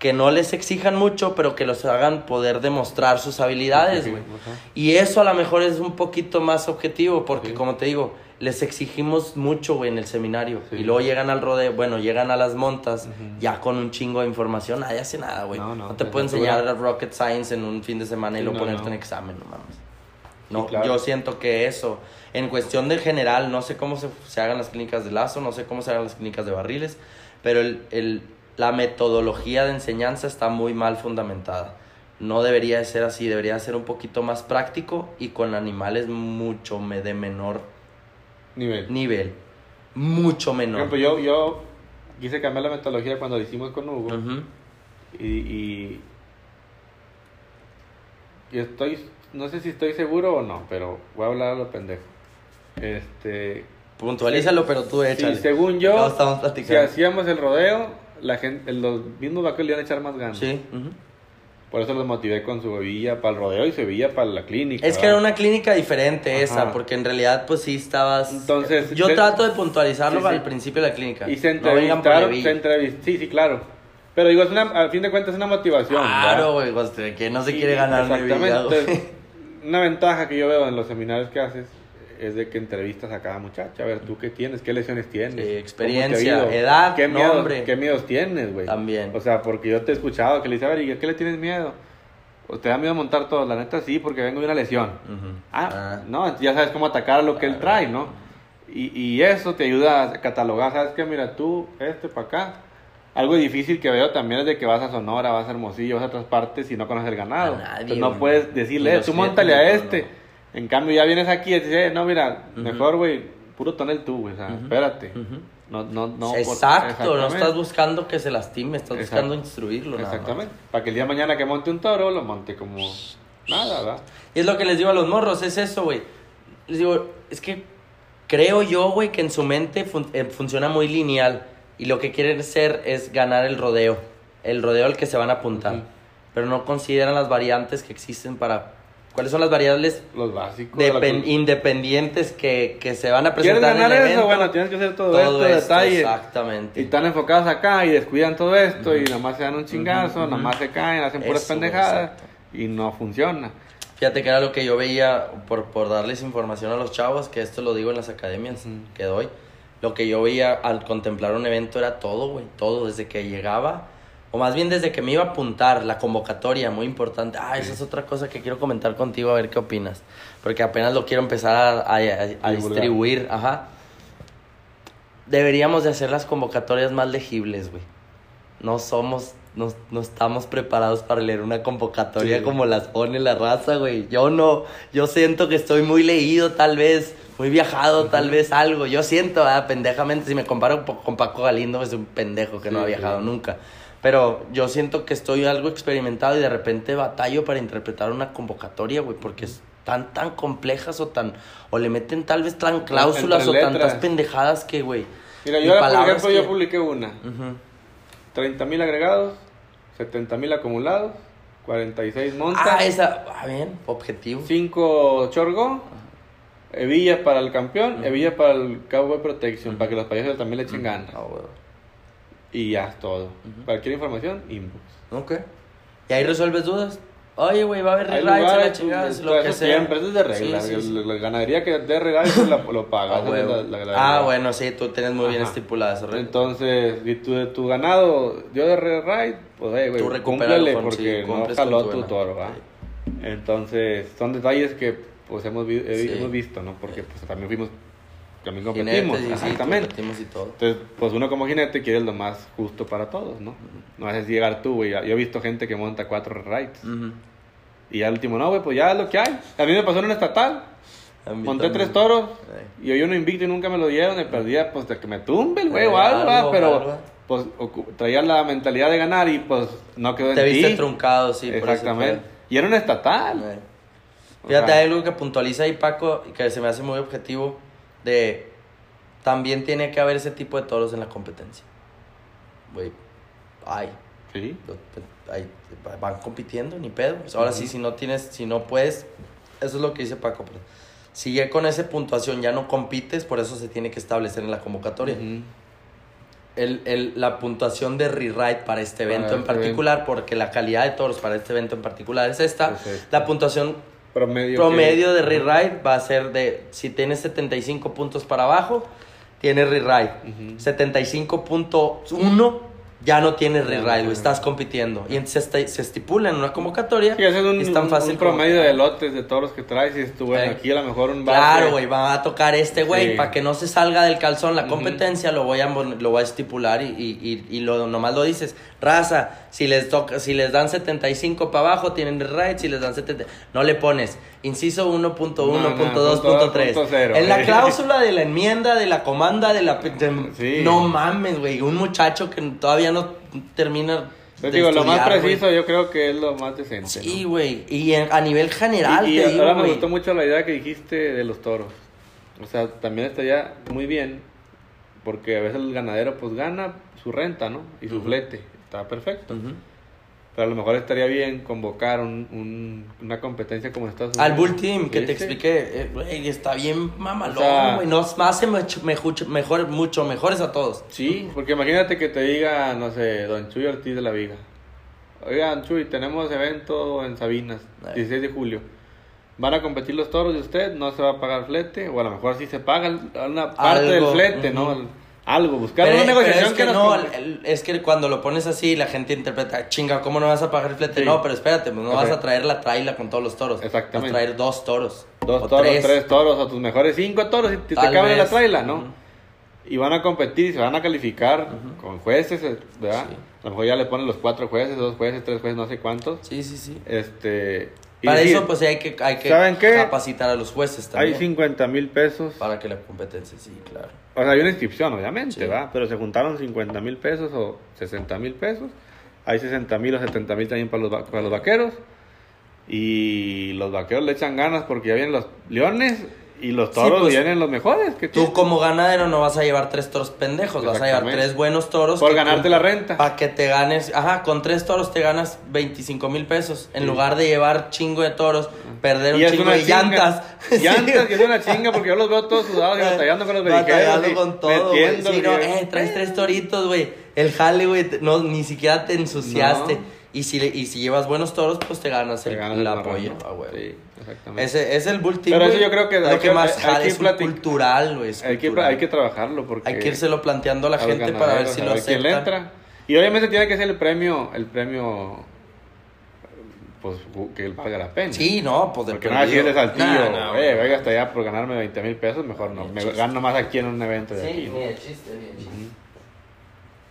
B: que no les exijan mucho, pero que los hagan poder demostrar sus habilidades, güey. Y eso a lo mejor es un poquito más objetivo, porque
C: Sí.
B: como te digo, les exigimos mucho, güey, en el seminario.
C: Sí.
B: Y luego llegan al rodeo, bueno, llegan a las montas ya con un chingo de información. Nadie hace nada, güey.
C: No,
B: No,
C: no,
B: te
C: es
B: puedo enseñar Rocket Science en un fin de semana y
C: Sí,
B: luego
C: no,
B: ponerte en examen, no mames. No,
C: claro.
B: yo siento que eso, en cuestión del general, no sé cómo se, se hagan las clínicas de lazo, no sé cómo se hagan las clínicas de barriles, pero el, el- la metodología de enseñanza está muy mal fundamentada. No debería de ser así, debería de ser un poquito más práctico y con animales mucho me- de menor
C: Nivel.
B: nivel. Mucho menor.
C: ejemplo, yo, yo quise cambiar la metodología cuando lo hicimos con Hugo.
B: Ujú.
C: y, y y estoy, no sé si estoy seguro o no, pero voy a hablar a lo pendejo. Este,
B: Puntualízalo, pero tú
C: sí,
B: échale.
C: según yo, si hacíamos el rodeo, la gente, los mismos vaqueros le iban a echar más ganas.
B: Sí.
C: Por eso los motivé con su bebilla para el rodeo y su bebilla para la clínica.
B: Es que era una clínica diferente
C: Ajá.
B: esa, porque en realidad pues sí estabas...
C: Entonces,
B: Yo
C: se-
B: trato de puntualizarlo
C: Sí, sí.
B: al principio de la clínica.
C: Y se
B: No
C: entrevistaron, se entrevist- sí, sí, claro. Pero digo, es una, al fin de cuentas es una motivación.
B: Claro, güey, pues, que no se quiere ganar
C: Exactamente. una ventaja que yo veo en los seminarios que haces es de que entrevistas a cada muchacha. A ver, ¿tú qué tienes? ¿Qué lesiones tienes?
B: Sí,
C: ¿Cómo te ha
B: experiencia, edad,
C: ¿Qué miedos,
B: nombre.
C: ¿Qué miedos tienes, güey?
B: También.
C: O sea, porque yo te he escuchado que le dice, a ver, ¿y a qué le tienes miedo? ¿O te da miedo montar todo? La neta sí, porque vengo de una lesión. Ah,
B: Ah.
C: no, ya sabes cómo atacar lo que él trae, ¿no? Y, y eso te ayuda a catalogar, ¿sabes qué? Mira, tú, este para acá. Algo difícil que veo también es de que vas a Sonora, vas a Hermosillo, vas a otras partes y no conoces el ganado.
B: A nadie,
C: Entonces no puedes decirle, tú montale a este.
B: no.
C: En cambio, ya vienes aquí y dices, eh, no, mira, mejor, güey, puro tonel tú, güey, o sea, espérate. No, no, no.
B: Exacto, no estás buscando que se lastime, estás
C: Exacto.
B: buscando instruirlo. nada.
C: Exactamente. Para que el día de mañana que monte un toro, lo monte como nada, ¿verdad?
B: Y es lo que les digo a los morros, es eso, güey. Les digo, es que creo yo, güey, que en su mente fun- eh, funciona muy lineal. Y lo que quieren ser es ganar el rodeo. El rodeo al que se van a apuntar. Pero no consideran las variantes que existen para... ¿Cuáles son las variables
C: Los básicos. de la
B: depen-
C: cul-
B: independientes que, que se van a
C: ¿Quieres
B: presentar
C: ganar
B: en el
C: eso?
B: evento?
C: Bueno, tienes que hacer todo,
B: Todo
C: esto, detalle.
B: exactamente.
C: Y están enfocados acá y descuidan todo esto y nomás se dan un chingazo,
B: Ujú, ujú.
C: nomás se caen, hacen puras
B: Eso,
C: pendejadas
B: exacto.
C: y no funciona.
B: Fíjate que era lo que yo veía, por, por darles información a los chavos, que esto lo digo en las academias
C: Ujú.
B: que doy. Lo que yo veía al contemplar un evento era todo, güey, todo, desde que llegaba, o más bien desde que me iba a apuntar, la convocatoria, muy importante. Ah, esa es otra cosa que quiero comentar contigo, a ver qué opinas. Porque apenas lo quiero empezar a, a- a- distribuir, ajá. Deberíamos de hacer las convocatorias más legibles, güey. No somos, no, no estamos preparados para leer una convocatoria
C: Sí.
B: como las pone la raza, güey. Yo no, yo siento que estoy muy leído tal vez, muy viajado tal vez algo. Yo siento, ah, pendejamente, si me comparo con Paco Galindo, es un pendejo que no
C: Sí,
B: ha viajado
C: sí.
B: nunca. Pero yo siento que estoy algo experimentado y de repente batallo para interpretar una convocatoria, güey, porque están tan complejas o tan, o le meten tal vez tan cláusulas o tantas pendejadas que, güey.
C: Mira, yo, por ejemplo, yo publiqué una. 30 mil agregados, 70 mil acumulados, 46 montas,
B: Ah, esa, ah, bien, objetivo.
C: 5 chorgo, hebilla para el campeón, hebilla para el Cowboy Protection, para que los payasos también le echen ganas.
B: Ah, güey.
C: Y ya es todo. Cualquier información, inbox.
B: Ok. Y ahí resuelves dudas. Oye, güey, va a haber rewrites a la chingada,
C: pues,
B: lo que sea.
C: siempre, es de regla.
B: Sí, sí, sí.
C: La, ganadería que dé rewrites la, lo paga.
B: Ah,
C: la- la-
B: Ah, bueno, sí, tú tienes muy bien
C: Ajá.
B: estipulada esa regla.
C: Entonces, si tu, tu ganado dio de rewrite, pues, hey, güey,
B: Tú
C: cúmplele
B: con-
C: porque no jaló
B: tu
C: tu toro, ¿va? Entonces, son detalles que, pues, hemos, vi- hemos visto, ¿no? Porque, pues, también fuimos, también
B: Jinetes,
C: competimos,
B: y sí,
C: exactamente.
B: competimos y todo.
C: Entonces, pues uno como jinete quiere lo más justo para todos, ¿no? No haces llegar tú, güey. Yo he visto gente que monta cuatro rides.
B: Ujú.
C: Y ya al último, no, güey, pues ya es lo que hay. A mí me pasó en un estatal. Monté
B: también.
C: tres toros.
B: Sí.
C: Y hoy uno invicto y nunca me lo dieron. Y perdía, pues, de que me tumbe el güey
B: Eh,
C: o algo, ¿verdad?
B: algo,
C: Pero,
B: algo.
C: pues, traía la mentalidad de ganar y, pues, no quedó en
B: Te viste
C: ti.
B: truncado, sí, por
C: Exactamente.
B: fue.
C: Y era un estatal.
B: Eh.
C: O
B: Fíjate, hay algo que puntualiza ahí Paco y que se me hace muy objetivo de también tiene que haber ese tipo de toros en la competencia. Güey, hay,
C: Sí.
B: lo- hay- van compitiendo, ni pedo. Pues ahora sí, si no tienes, si no puedes, eso es lo que dice Paco. pero sigue con esa puntuación, ya no compites, por eso se tiene que establecer en la convocatoria. El, el- la puntuación de rewrite para este
C: Para
B: evento en particular, porque la calidad de toros para este evento en particular es esta.
C: Es esta.
B: La puntuación
C: Promedio.
B: promedio
C: que-
B: de rewrite va a ser de, si tienes 75 puntos para abajo, tienes rewrite.
C: Ujú.
B: 75.1 ya no tienes
C: Ya no
B: rewrite, estás compitiendo. Y entonces se, esti- se estipula en una convocatoria.
C: Sí, es un,
B: y es tan fácil
C: un
B: como-
C: promedio de lotes de toros que traes y tú, bueno,
B: Sí.
C: aquí a lo mejor un base-
B: Claro, güey, va a tocar este güey.
C: Sí.
B: Para que no se salga del calzón la competencia, lo voy a lo voy a estipular y, y, y, y lo, nomás lo dices. Raza, si les toca, si les dan 75 para abajo, tienen right, si les dan 70. No le pones inciso 1.1.2.3.
C: punto cero,
B: en la cláusula de la enmienda, de la comanda, de la. de-
C: Sí.
B: No mames, güey. Un muchacho que todavía no termina
C: Pues lo más preciso yo creo que es lo más decente.
B: Sí,
C: ¿no?
B: güey. Y en- a nivel general,
C: Y, y
B: te digo,
C: ahora me gustó mucho la idea que dijiste de los toros. O sea, también estaría muy bien, porque a veces el ganadero pues gana su renta, ¿no? Y su flete. Está perfecto.
B: Ujú.
C: Pero a lo mejor estaría bien convocar un, un- una competencia como Estados Unidos.
B: Al Bull Team, que te expliqué, eh, güey, está bien mamalón,
C: O sea-
B: güey. Nos hace mucho mejor, mejor, mucho mejores a todos.
C: Sí, porque imagínate que te diga, no sé, Don Chuy Ortiz de la Viga. Oigan, Chuy, tenemos evento en Sabinas,
B: Ay.
C: 16 de julio. ¿Van a competir los toros de usted? ¿No se va a pagar flete? O a lo mejor sí se paga una parte
B: Algo,
C: del flete, ¿no? Algo, buscar
B: Pero,
C: una negociación
B: es que,
C: nos
B: no, el- es que cuando lo pones así, la gente interpreta, chinga, ¿cómo no vas a pagar el flete?
C: Sí.
B: No, pero espérate, pues no vas a traer la traila con todos los toros.
C: Exactamente.
B: Vas a traer dos toros.
C: Dos
B: o
C: toros, tres. toros, o tus mejores cinco toros y te, te caben en la traila, ¿no? Y van a competir, se van a calificar con jueces, eh, ¿verdad?
B: Sí.
C: A lo mejor ya le ponen los cuatro jueces, dos jueces, tres jueces, no sé cuántos.
B: Sí, sí, sí.
C: Este.
B: Para
C: decir,
B: eso, pues hay que, hay que
C: ¿saben qué?
B: capacitar a los jueces
C: Hay
B: también.
C: 50 mil pesos.
B: Para que la competencia, sí, claro.
C: O sea, hay una inscripción, obviamente,
B: Sí.
C: ¿va? Pero se juntaron 50 mil pesos o 60 mil pesos. Hay 60 mil o 70 mil también para los, para los vaqueros. Y los vaqueros le echan ganas porque ya vienen los leones y los
B: Sí,
C: toros
B: pues,
C: vienen los mejores. que
B: Tú como ganadero no vas a llevar tres toros pendejos, vas a llevar tres buenos toros.
C: Por ganarte la renta.
B: Para que te ganes, ajá, con tres toros te ganas 25 mil pesos. En
C: Sí.
B: lugar de llevar chingo de toros, perder un
C: Y
B: chingo de
C: chinga.
B: llantas.
C: Llantas, que es una chinga porque yo los veo todos sudados y batallando con los
B: Batallando
C: verijeros. y
B: con todo, güey. Sí, no, eh, traes tres toritos, güey. El jale, güey, no, ni siquiera te ensuciaste.
C: No.
B: Y si, le- y si llevas buenos toros, pues te ganas
C: Te
B: el,
C: ganas
B: el ah, güey.
C: Sí, exactamente.
B: Ese es el bull team,
C: Pero eso yo creo que
B: lo
C: hay
B: que
C: que-
B: más
C: hay que
B: es cultural, güey. es
C: hay, que, hay que trabajarlo porque...
B: Hay que írselo planteando a la gente para ver si lo
C: quién le
B: aceptan.
C: entra. Y obviamente tiene que ser el premio, el premio, pues que valga la pena.
B: Sí, no, pues de
C: Porque nada, si
B: perdido.
C: eres al tío,
B: Nah, nah,
C: eh, venga hasta allá por ganarme 20 mil pesos, mejor no. Me
B: chiste.
C: gano más aquí en un evento de
B: Sí,
C: aquí.
B: ni de chiste, ni de chiste.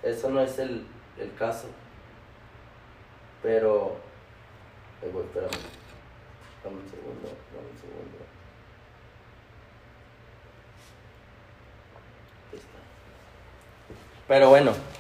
B: Eso no es el, el caso. Pero. Eh, güey, espérame. Dame un segundo, dame un segundo. Pero bueno.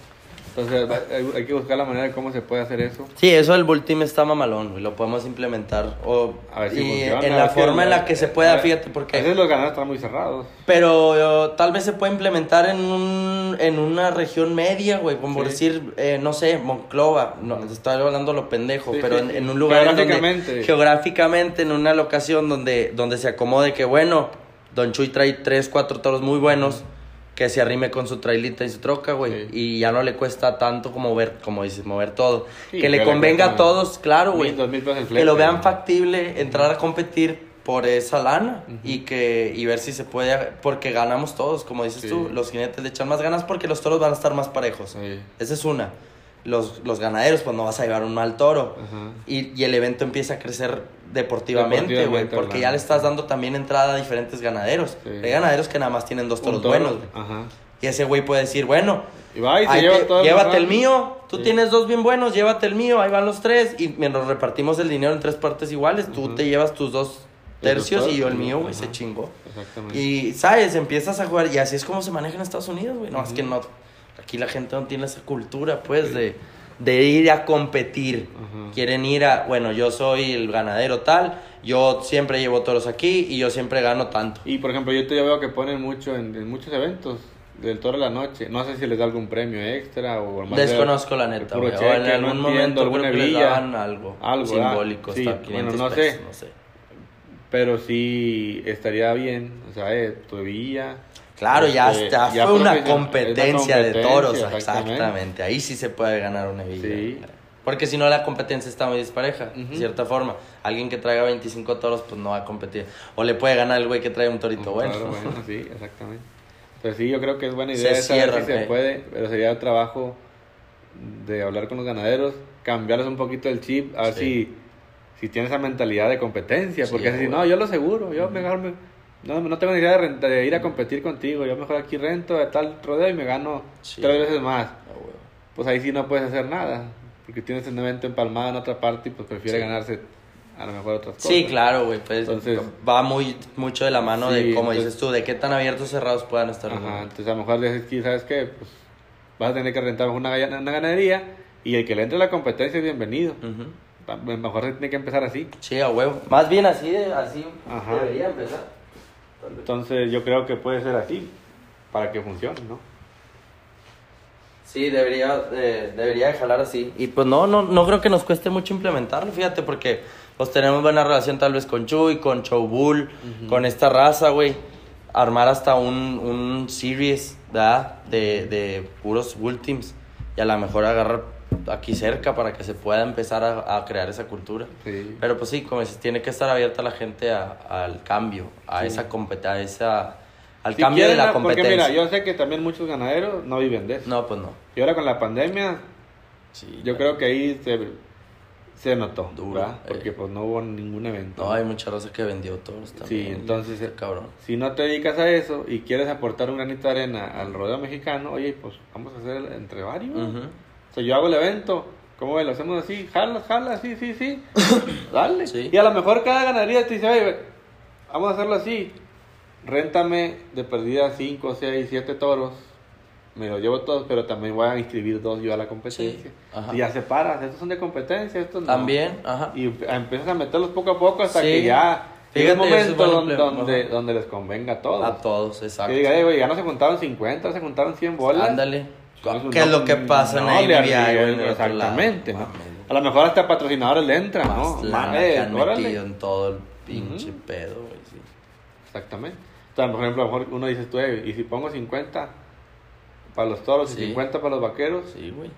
C: Entonces hay, hay que buscar la manera de cómo se puede hacer eso.
B: Sí, eso del Bull Team está mamalón, güey. Lo podemos implementar. O,
C: A ver si
B: y
C: funciona,
B: en
C: a
B: la forma en la que se
C: a
B: pueda,
C: ver,
B: fíjate,
C: A
B: porque.
C: veces los ganadores están muy cerrados.
B: Pero eh, tal vez se puede implementar en, un, en una región media, güey, como
C: Sí.
B: decir, eh, no sé, Monclova, no, estoy hablando lo pendejo,
C: Sí,
B: pero
C: sí,
B: en, un lugar en donde-
C: Geográficamente.
B: geográficamente, en una locación donde, donde se acomode que, bueno, Don Chuy trae tres, cuatro toros muy buenos, que se arrime con su trailita y su troca, güey,
C: Sí.
B: y ya no le cuesta tanto como mover, como dices, mover todo.
C: Sí,
B: que le convenga a todos, claro, güey. Que lo vean factible entrar a competir por esa lana y que y ver si se puede porque ganamos todos como dices
C: Sí.
B: tú los jinetes le echan más ganas porque los toros van a estar más parejos
C: Sí.
B: esa es una los, los ganaderos pues no vas a llevar un mal toro y, y el evento empieza a crecer deportivamente güey porque ya le estás dando también entrada a diferentes ganaderos
C: Sí.
B: hay ganaderos que nada más tienen dos toros
C: toro.
B: buenos güey.
C: Ajá.
B: y ese güey puede decir bueno
C: Y va y se
B: Ahí
C: lleva
B: te-
C: todo el
B: llévate el mío, tú
C: Sí.
B: tienes dos bien buenos, llévate el mío, ahí van los tres y nos repartimos el dinero en tres partes iguales, tú
C: Ujú.
B: te llevas tus dos tercios y yo el mío, güey, se chingó.
C: Exactamente.
B: Y, ¿sabes? Empiezas a jugar y así es como se maneja en Estados Unidos, güey. No, es que no, aquí la gente no tiene esa cultura, pues, de, de ir a competir.
C: Ajá.
B: Quieren ir a, bueno, yo soy el ganadero tal, yo siempre llevo toros aquí y yo siempre gano tanto.
C: Y por ejemplo, yo te veo que ponen mucho en, en muchos eventos del toro de la noche. No sé si les da algún premio extra o más
B: Desconozco la neta, güey. O en algún
C: no
B: momento creo
C: alguna
B: que les daban algo,
C: algo, ¿verdad?
B: simbólico,
C: Sí,
B: hasta 500
C: bueno, no
B: pesos,
C: sé.
B: no sé.
C: Pero sí estaría bien, o sea, eh, tu.
B: Claro, ya,
C: este,
B: está,
C: ya
B: fue una competencia, de toros, exactamente. Ahí sí se puede ganar una hebilla.
C: Sí.
B: Porque si no, la competencia está muy dispareja, de cierta forma. Alguien que traiga 25 toros, pues no va a competir. O le puede ganar el güey que trae un torito bueno.
C: Claro, bueno, sí, exactamente. Pero sí, yo creo que es buena
B: Se
C: idea esa, a ver
B: cierran,
C: si se
B: eh.
C: puede, pero sería el trabajo de hablar con los ganaderos, cambiarles un poquito el chip, a ver
B: Sí.
C: si, si tiene esa mentalidad de competencia, porque
B: güey.
C: no, yo lo seguro, yo mejor me, no, no tengo ni idea de, renta- de ir a competir contigo, yo mejor aquí rento de tal rodeo y me gano
B: Sí.
C: tres veces más.
B: Ah.
C: Pues ahí sí no puedes hacer nada, porque tienes un evento empalmado en otra parte y pues prefiere
B: Sí.
C: ganarse a lo mejor otras cosas.
B: Sí, claro, güey. Pues
C: Entonces-
B: va muy mucho de la mano
C: Sí,
B: de, como
C: entonces-
B: dices tú, de qué tan abiertos o cerrados puedan estar.
C: Ajá, entonces a lo mejor dices que, ¿sabes qué? Pues vas a tener que rentar una, gana- una ganadería Y el que le entre a la competencia es bienvenido.
B: Ujú.
C: A- Mejor se tiene que empezar así.
B: Sí, a huevo. Más bien así, así
C: Ajá.
B: debería empezar.
C: Entonces yo creo que puede ser así para que funcione, ¿no?
B: Sí, debería, eh, debería de jalar así. Y pues no, no, no creo que nos cueste mucho implementarlo, fíjate, porque pues tenemos buena relación tal vez con Chuy, con Showbull, con esta raza, güey. Armar hasta un, un series, ¿verdad? De, de puros Bull Teams. Y a lo mejor agarrar aquí cerca para que se pueda empezar a, a crear esa cultura.
C: Sí.
B: Pero pues sí, como dices, tiene que estar abierta la gente a- al cambio, a
C: Sí.
B: esa competencia, al
C: Si
B: cambio de la
C: Porque
B: competencia.
C: mira, yo sé que también muchos ganaderos no viven de eso.
B: No, pues no.
C: Y ahora con la pandemia,
B: Sí,
C: yo creo que ahí se, se notó,
B: Duro,
C: ¿verdad?
B: eh.
C: Porque pues no hubo ningún evento.
B: No, hay mucha raza que vendió toros también.
C: Sí, entonces,
B: Está
C: eh,
B: cabrón.
C: Si no te dedicas a eso y quieres aportar un granito de arena al rodeo mexicano, oye, pues vamos a hacer entre varios.
B: Ujú.
C: O sea, yo hago el evento, ¿cómo ves? Lo hacemos así, jala, jala, sí, sí, sí. Dale.
B: Sí.
C: Y a lo mejor cada ganadería te dice, oye, vamos a hacerlo así. Réntame de perdida 5, 6, 7 toros. Me los llevo todos, pero también voy a inscribir dos yo a la competencia.
B: Sí.
C: Y ya separas, estos son de competencia, estos no.
B: También, ajá.
C: Y em- empiezas a meterlos poco a poco hasta
B: Sí.
C: que ya llega un momento donde, donde, les convenga a todos.
B: A todos, exacto.
C: Que diga, "Eh, güey, ya no se juntaron 50, se juntaron 100 bolas.
B: Ándale. ¿Qué es
C: no-
B: lo que pasa en
C: no
B: ABI, en lado?
C: Exactamente. ¿no?
B: Mames.
C: A lo mejor hasta patrocinadores le entran, ¿no?
B: Más
C: órale.
B: metido en todo el pinche
C: Ujú.
B: pedo, güey. Sí.
C: Exactamente. Entonces, por ejemplo, a lo mejor uno dice, tú, "Eh, y si pongo 50 para los toros y
B: Sí.
C: 50 para los vaqueros,
B: Sí, güey.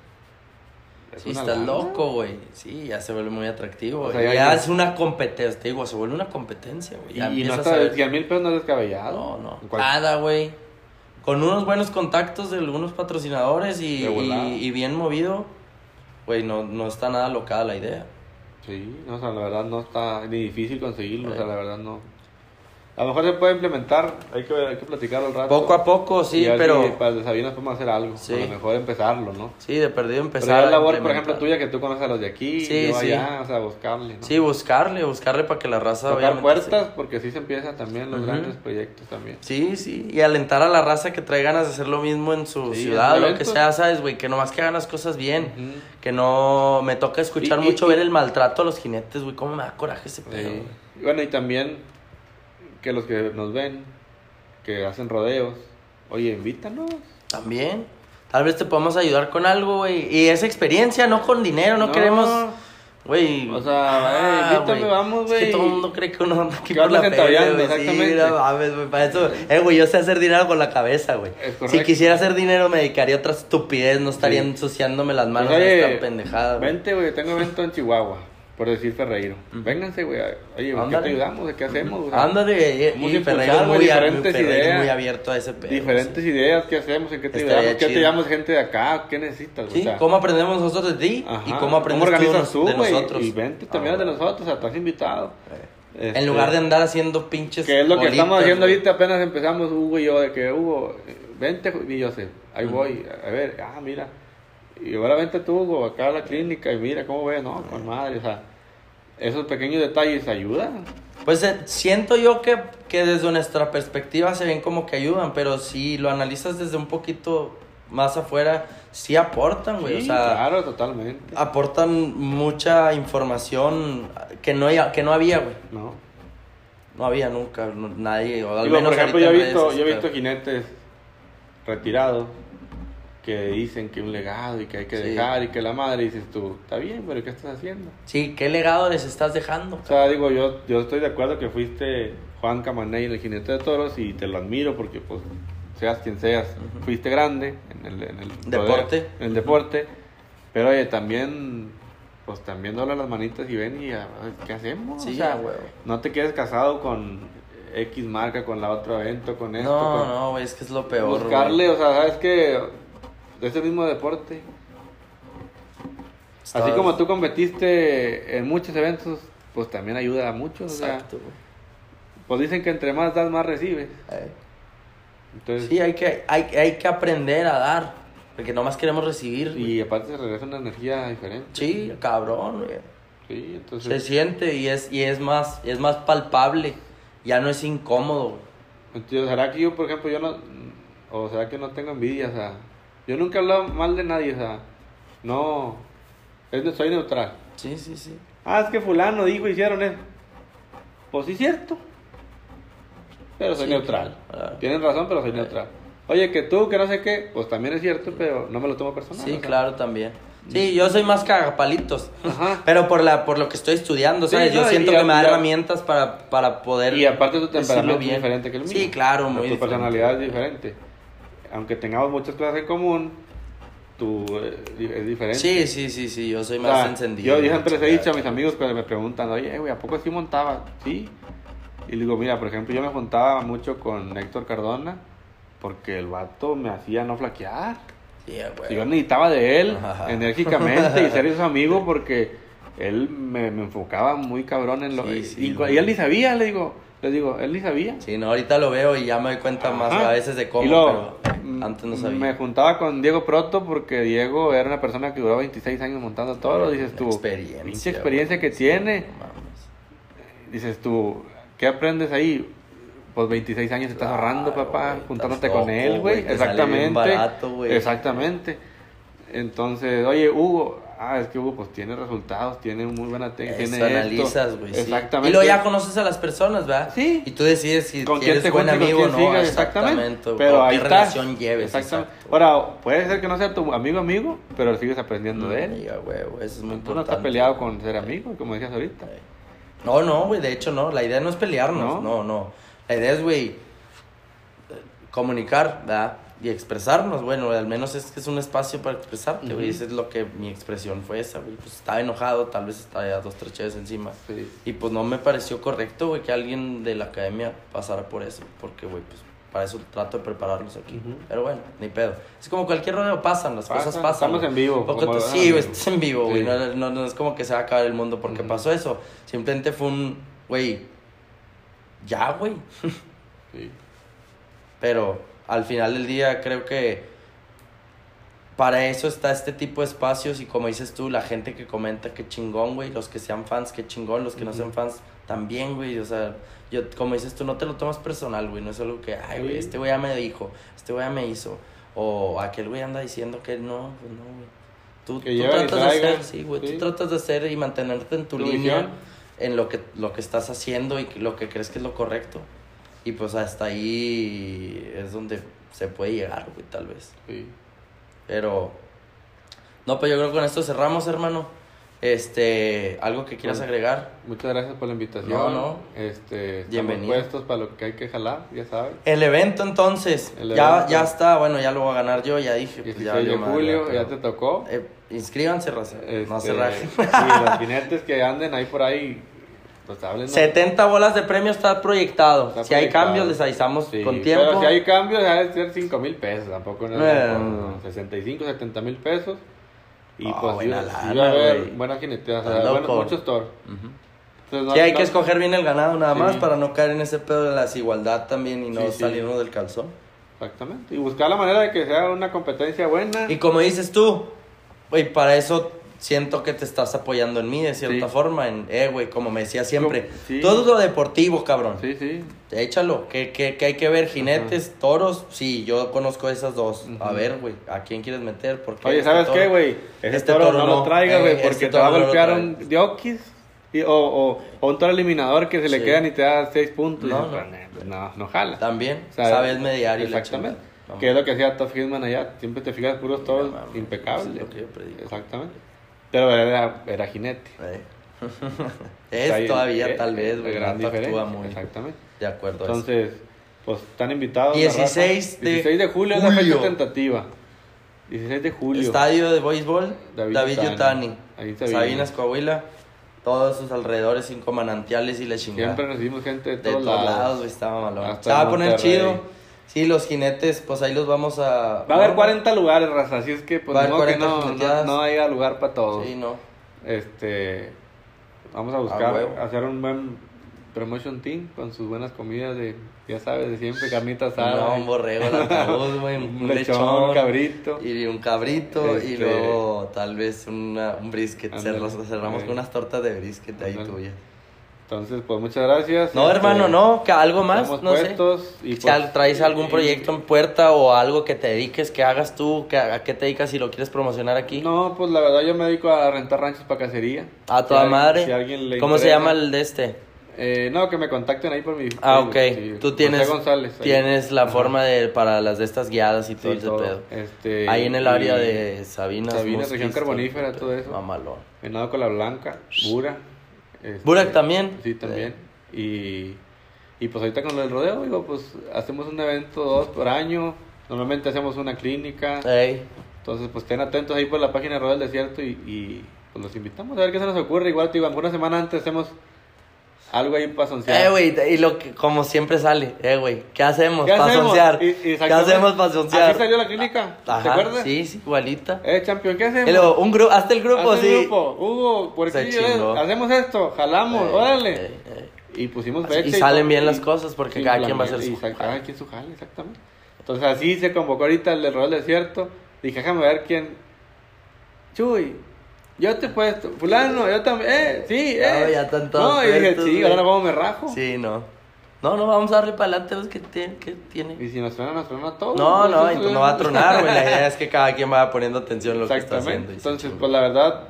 C: es
B: Sí, estás
C: lana.
B: loco, güey. Sí, ya se vuelve muy atractivo.
C: O sea, ya-
B: ya es una competencia, te digo, se vuelve una competencia, güey.
C: Y, y no está
B: a ver-
C: 100 mil pesos no es descabellado.
B: No, no. Nada, güey. Con unos buenos contactos de algunos patrocinadores y, y, y bien movido, güey, no, no está nada locada la idea.
C: Sí, no, o sea, la verdad no está ni difícil conseguirlo, o sea, la verdad no. A lo mejor se puede implementar, hay que, hay que platicarlo al rato.
B: Poco a poco, sí, pero...
C: si para el desayuno podemos hacer algo,
B: Sí.
C: a lo mejor empezarlo, ¿no?
B: Sí, de perdido
C: Pero
B: empezar
C: ya es
B: a
C: labor, por ejemplo, tuya, que tú conoces a los de aquí,
B: Sí,
C: yo
B: sí.
C: allá, o sea, buscarle, ¿no?
B: Sí, buscarle, buscarle para que la raza...
C: Tocar puertas, porque sí se empiezan también los grandes proyectos también.
B: Sí, sí, y alentar a la raza que trae ganas de hacer lo mismo en su
C: Sí,
B: ciudad, lo que sea, ¿sabes, güey? Que nomás que hagan las cosas bien. Que no me toca escuchar
C: Y-
B: mucho
C: y-
B: ver el maltrato a los jinetes, güey. Cómo me da coraje ese pedo.
C: Sí. Bueno, y también que los que nos ven, que hacen rodeos, oye, invítanos.
B: También. Tal vez te podamos ayudar con algo, güey. Y esa experiencia, no con dinero, no,
C: No.
B: queremos. Güey.
C: O sea, eh, invítame, vamos,
B: Es
C: güey.
B: que todo el mundo cree que uno anda aquí por la feria, güey. Sí,
C: exactamente.
B: no mames, güey. Para eso. Eh, güey, yo sé hacer dinero con la cabeza, güey.
C: Es
B: Si quisiera hacer dinero, me dedicaría a otra estupidez. No estaría
C: Sí.
B: ensuciándome las manos
C: Pues,
B: de
C: oye,
B: esta pendejada.
C: Vente, güey, tengo evento en Chihuahua, por decir Ferreiro. Vénganse, güey. Oye, ¿qué te ayudamos? ¿De qué hacemos? O sea,
B: Ándale,
C: vamos
B: y
C: a impulsar,
B: muy,
C: diferentes ideas.
B: muy abierto a ese pedo.
C: Diferentes
B: sí.
C: ideas, ¿qué hacemos? ¿En qué te
B: Estaría
C: ayudamos? ¿Qué te
B: chido.
C: ayudamos gente de acá? ¿Qué necesitas?
B: Sí,
C: O sea,
B: cómo aprendemos nosotros de ti y
C: ajá,
B: cómo aprendes
C: organizas
B: tú,
C: tú,
B: de nosotros.
C: Y vente también
B: Ah,
C: de nosotros, o sea, estás invitado. Este,
B: En lugar de andar haciendo pinches.
C: Que es lo que
B: bolitas,
C: estamos haciendo
B: güey.
C: ahorita, apenas empezamos Hugo y yo, de que Hugo, eh, vente, y yo sé, ahí voy, a ver, ah, mira, y ahora vente tú, acá a la clínica, y mira cómo ves, no, con madre, o sea, esos pequeños detalles ayudan.
B: Pues eh, siento yo que, que desde nuestra perspectiva se ven como que ayudan, pero si lo analizas desde un poquito más afuera, sí aportan, güey.
C: Sí,
B: o sea,
C: claro, totalmente.
B: aportan mucha información que no, había- que no había, güey.
C: ¿no?
B: No había nunca, no- nadie, o al
C: Digo,
B: menos
C: por ejemplo, yo he visto, yo he visto jinetes retirados que dicen que un legado y que hay que
B: Sí.
C: dejar y que la madre dices tú, está bien, pero ¿qué estás haciendo?
B: Sí, ¿qué legado les estás dejando?
C: O sea, digo, yo, yo estoy de acuerdo que fuiste Juan Camaney en el jinete de toros y te lo admiro porque, pues, seas quien seas, fuiste grande en el, en el
B: Deporte.
C: en el deporte. Pero, oye, también, pues, también dobla las manitas y ven y, a ver, ¿qué hacemos?
B: Sí,
C: o sea,
B: huevo.
C: no te quedes casado con X marca, con la otro evento, con esto.
B: No,
C: con-
B: no, güey, es que es lo peor.
C: Buscarle,
B: güey.
C: o sea, sabes que es el mismo deporte. Así como tú competiste en muchos eventos, pues también ayuda a muchos. O sea,
B: Exacto,
C: pues dicen que entre más das, más recibes.
B: Eh.
C: Entonces,
B: Sí, hay que, hay, hay que aprender a dar, porque nomás queremos recibir. güey.
C: y aparte se regresa una energía diferente.
B: Sí, cabrón, güey.
C: Sí,
B: Se
C: entonces.
B: siente y es, y es más, es más palpable. Ya no es incómodo,
C: entonces, ¿será que yo, por ejemplo, yo no. O será que no tengo envidia? O sea, yo nunca he hablado mal de nadie, o sea, no. Es soy neutral.
B: Sí, sí, sí.
C: Ah, es que fulano dijo, hicieron eso. Pues sí, cierto. Pero soy
B: Sí,
C: neutral.
B: claro.
C: Tienen razón, pero soy neutral. Oye, que tú, que no sé qué, pues también es cierto, pero no me lo tomo personal.
B: Sí,
C: o sea.
B: claro, también. Sí, yo soy más cagapalitos.
C: Ajá.
B: Pero por la por lo que estoy estudiando,
C: Sí,
B: ¿sabes? yo
C: no,
B: siento que me da herramientas para, para poder.
C: Y aparte tu temperamento es diferente que el mío.
B: Sí, claro, muy
C: Tu
B: diferente.
C: personalidad es diferente. Aunque tengamos muchas cosas en común, tú eh, es diferente.
B: Sí, sí, sí, sí, yo soy
C: O
B: más
C: sea,
B: encendido.
C: Yo, yo siempre les he dicho a mis amigos cuando me preguntan, oye, güey, ¿a poco sí montaba? Sí. Y digo, mira, por ejemplo, yo me juntaba mucho con Héctor Cardona porque el vato me hacía no flaquear.
B: Sí, güey.
C: Si yo necesitaba de él
B: Ajá.
C: enérgicamente y ser su amigo porque él me, me enfocaba muy cabrón en lo
B: Sí, sí,
C: y- y él ni sabía, le digo, le digo, él ni sabía.
B: Sí, no, ahorita lo veo y ya me doy cuenta más
C: Ajá.
B: a veces de cómo,
C: luego,
B: pero
C: mm,
B: antes no sabía.
C: Me juntaba con Diego Proto porque Diego era una persona que duró 26 años montando todo. Dices tú,
B: Experiencia,
C: pinche experiencia que tiene.
B: No.
C: Dices tú, ¿qué aprendes ahí? Pues 26 años estás
B: Claro,
C: ahorrando, papá,
B: güey,
C: juntándote
B: estás
C: con él,
B: loco,
C: güey. Exactamente.
B: barato.
C: Exactamente. Entonces, oye, Hugo, ah, es que Hugo pues tiene resultados, tiene muy buena técnica,
B: Eso
C: tiene
B: analizas, güey. sí.
C: Exactamente.
B: Y luego ya conoces a las personas, ¿verdad?
C: Sí.
B: Y tú decides si
C: con
B: si
C: quién
B: eres
C: te
B: buen amigo o no.
C: sigas,
B: exactamente.
C: Pero
B: o
C: ahí
B: qué
C: está.
B: relación lleves.
C: Exactamente.
B: exacto.
C: Ahora, puede ser que no sea tu amigo amigo, pero sigues aprendiendo de él.
B: Amiga, güey, güey, eso es muy
C: Tú no
B: importante.
C: estás peleado con ser amigo, como decías ahorita.
B: No, no, güey, de hecho no. La idea no es pelearnos,
C: ¿No?
B: no, no. La idea es, güey, comunicar, ¿verdad? Y expresarnos, bueno, al menos es que es un espacio para expresarte, güey.
C: Ujú.
B: Eso es lo que mi expresión fue esa, güey. Pues estaba enojado, tal vez estaba ya dos, tres encima.
C: Sí.
B: Y pues no me pareció correcto, güey, que alguien de la academia pasara por eso. Porque, güey, pues para eso trato de prepararlos aquí. Pero bueno, ni pedo. Es como cualquier rodeo, pasan, las cosas pasan.
C: estamos en vivo,
B: Poco
C: como
B: sí, güey, estás en vivo, güey.
C: Sí.
B: No, no, no es como que se va a acabar el mundo porque pasó eso. Simplemente fue un, güey, ya, güey.
C: Sí.
B: Pero al final del día creo que para eso está este tipo de espacios y como dices tú, la gente que comenta que chingón, güey, los que sean fans, que chingón, los que no sean fans también, güey, o sea, yo como dices tú, no te lo tomas personal, güey, no es algo que, ay, güey, este güey ya me dijo, este güey ya me hizo, o aquel güey anda diciendo que no, pues no, güey. Tú, tú tratas de hacer, sí, güey,
C: sí.
B: tú tratas de hacer y mantenerte en tu,
C: Tu
B: línea,
C: visión.
B: en lo que, lo que estás haciendo y lo que crees que es lo correcto. Y pues hasta ahí es donde se puede llegar, güey, tal vez.
C: Sí.
B: Pero. No, pues yo creo que con esto cerramos, hermano. Este. ¿Algo que quieras
C: Bueno.
B: agregar?
C: Muchas gracias por la invitación.
B: No, no.
C: Este,
B: Bienvenido.
C: puestos para lo que hay que jalar, ya sabes.
B: El evento, entonces.
C: El
B: ya,
C: evento.
B: ya está. Bueno, ya lo voy a ganar yo, ya dije. Pues
C: 16
B: ya
C: de
B: madre,
C: julio, ya te tocó.
B: Eh, inscríbanse, raza. no se
C: Este,
B: rajen.
C: Sí, los jinetes que anden ahí por ahí, pues hablen.
B: 70 bolas de premio está proyectado.
C: Está
B: si hay
C: proyectado.
B: cambios, les avisamos
C: Sí,
B: con tiempo.
C: Pero si hay cambios, debe ser 5 mil pesos, tampoco no es
B: Eh,
C: por
B: no.
C: 65, 70 mil pesos. Y
B: Ah,
C: pues
B: buena
C: sí, sí
B: lana,
C: va a haber buenas jineteas, o sea, bueno, muchos toros.
B: Ujú.
C: Entonces, no-
B: Sí, hay
C: no-
B: que escoger bien el ganado nada
C: Sí.
B: más para no caer en ese pedo de la desigualdad también y no
C: Sí, sí.
B: salirnos del calzón.
C: Exactamente. Y buscar la manera de que sea una competencia buena.
B: Y como dices tú, güey, para eso siento que te estás apoyando en mí de cierta
C: Sí.
B: forma. En, eh, güey, como me decía siempre,
C: sí.
B: todo lo deportivo, cabrón.
C: Sí, sí.
B: Échalo, que, que, que hay que ver jinetes, toros. Sí, yo conozco esas dos. A
C: Ujú.
B: ver, güey, ¿a quién quieres meter? Porque
C: Oye, ¿sabes qué, güey? Ese
B: este
C: toro, no,
B: no.
C: lo traigas, güey,
B: Eh,
C: porque
B: este
C: te va a
B: no
C: golpear un diokis y- o, o, o un toro eliminador que se le
B: Sí.
C: quedan y te da 6 puntos.
B: No, no.
C: no, no jala.
B: También,
C: sea,
B: sabes mediar y
C: Exactamente. Que es lo que hacía Top Hitman allá. Siempre te fijas puros toros impecables.
B: es lo que yo.
C: Exactamente. Pero era, era jinete.
B: Eh. Es todavía,
C: eh,
B: tal vez,
C: eh,
B: güey.
C: gran
B: actúa muy
C: Exactamente.
B: de acuerdo.
C: Entonces, pues están invitados. la
B: 16
C: raza.
B: de
C: 16 de julio es la fecha
B: julio.
C: tentativa. 16 de julio.
B: Estadio de béisbol,
C: David
B: David,
C: Yutani. Sabinas.
B: Sabinas, Coahuila. Todos sus alrededores, cinco manantiales y la chingada.
C: Siempre recibimos gente de
B: de
C: todos,
B: todos lados,
C: lados.
B: estaba malón.
C: Hasta
B: Estaba a poner chido. Sí, los jinetes, pues ahí los vamos a...
C: Va a haber
B: no,
C: 40 lugares, raza, así es que pues
B: Va a haber
C: que
B: 40
C: no, no, no haya lugar para todos.
B: Sí, no.
C: Este, vamos a buscar hacer un buen promotion team con sus buenas comidas de, ya sabes, de siempre, carnita asada.
B: No, un borrego, ataúd, güey, un, lechón,
C: lechón, un cabrito.
B: Y un cabrito, y
C: Este-
B: luego tal vez una, un brisket. Cerramos, cerramos con unas tortas de brisket ahí tuyas.
C: Entonces, pues muchas gracias.
B: No,
C: Este,
B: hermano, no, que algo más, no sé.
C: y,
B: si
C: pues,
B: traes algún proyecto en puerta o algo que te dediques, que hagas tú, que, a qué te dedicas si lo quieres promocionar aquí.
C: No, pues la verdad yo me dedico a rentar ranchos para cacería.
B: A
C: Si
B: toda
C: alguien-
B: madre.
C: si a alguien le
B: ¿Cómo se llama el de este?
C: Eh, no, que me contacten ahí por mi
B: Ah, ok.
C: sí.
B: Tú tienes,
C: González.
B: tienes la
C: Ajá.
B: forma de para las de estas guiadas y todo
C: Sí,
B: ese
C: todo.
B: pedo.
C: Este,
B: Ahí en el área de Sabinas.
C: Sabinas,
B: Musquis,
C: región carbonífera, todo eso.
B: Mamalón.
C: Venado con la blanca, Bura. Este,
B: Burak también.
C: Sí, también. Y, y pues ahorita con el rodeo, digo, pues hacemos un evento dos por año. Normalmente hacemos una clínica.
B: Ey.
C: Entonces, pues estén atentos ahí por la página de Rodeo del Desierto y, y, pues los invitamos a ver qué se nos ocurre. Igual, te digo, alguna semana antes hacemos algo ahí para sonciar.
B: Eh, güey, y lo que, como siempre sale, eh, güey, ¿qué hacemos
C: ¿Qué
B: para
C: y
B: ¿Qué hacemos para sonciar?
C: Así salió la clínica, ¿te
B: Ajá,
C: acuerdas?
B: Sí, sí, igualita.
C: Eh, campeón, ¿qué hacemos?
B: Luego, un grupo, hasta el grupo,
C: Haz el
B: sí.
C: grupo. Hugo, por aquí, eh, hacemos esto, jalamos,
B: Eh,
C: órale.
B: eh, eh.
C: Y pusimos fecha
B: y salen
C: todo,
B: bien
C: y-
B: las cosas porque cada quien va a hacer su jale.
C: Cada quien su jale, exactamente. Entonces así se convocó ahorita el de del Desierto. Dije, déjame ver quién. Chuy, yo te he puesto. Fulano, yo también. Eh, sí, eh.
B: No, ya están todos
C: No, y dije, sí, ahora cómo me rajo.
B: Sí, no. No, no, vamos a darle para adelante, pues, ¿qué tiene? ¿Qué tiene?
C: Y si nos truena, nos truena todo.
B: No, no,
C: Entonces,
B: y pues no va a tronar, güey. La idea es que cada quien vaya poniendo atención a lo que está haciendo. Y
C: Entonces, pues la verdad,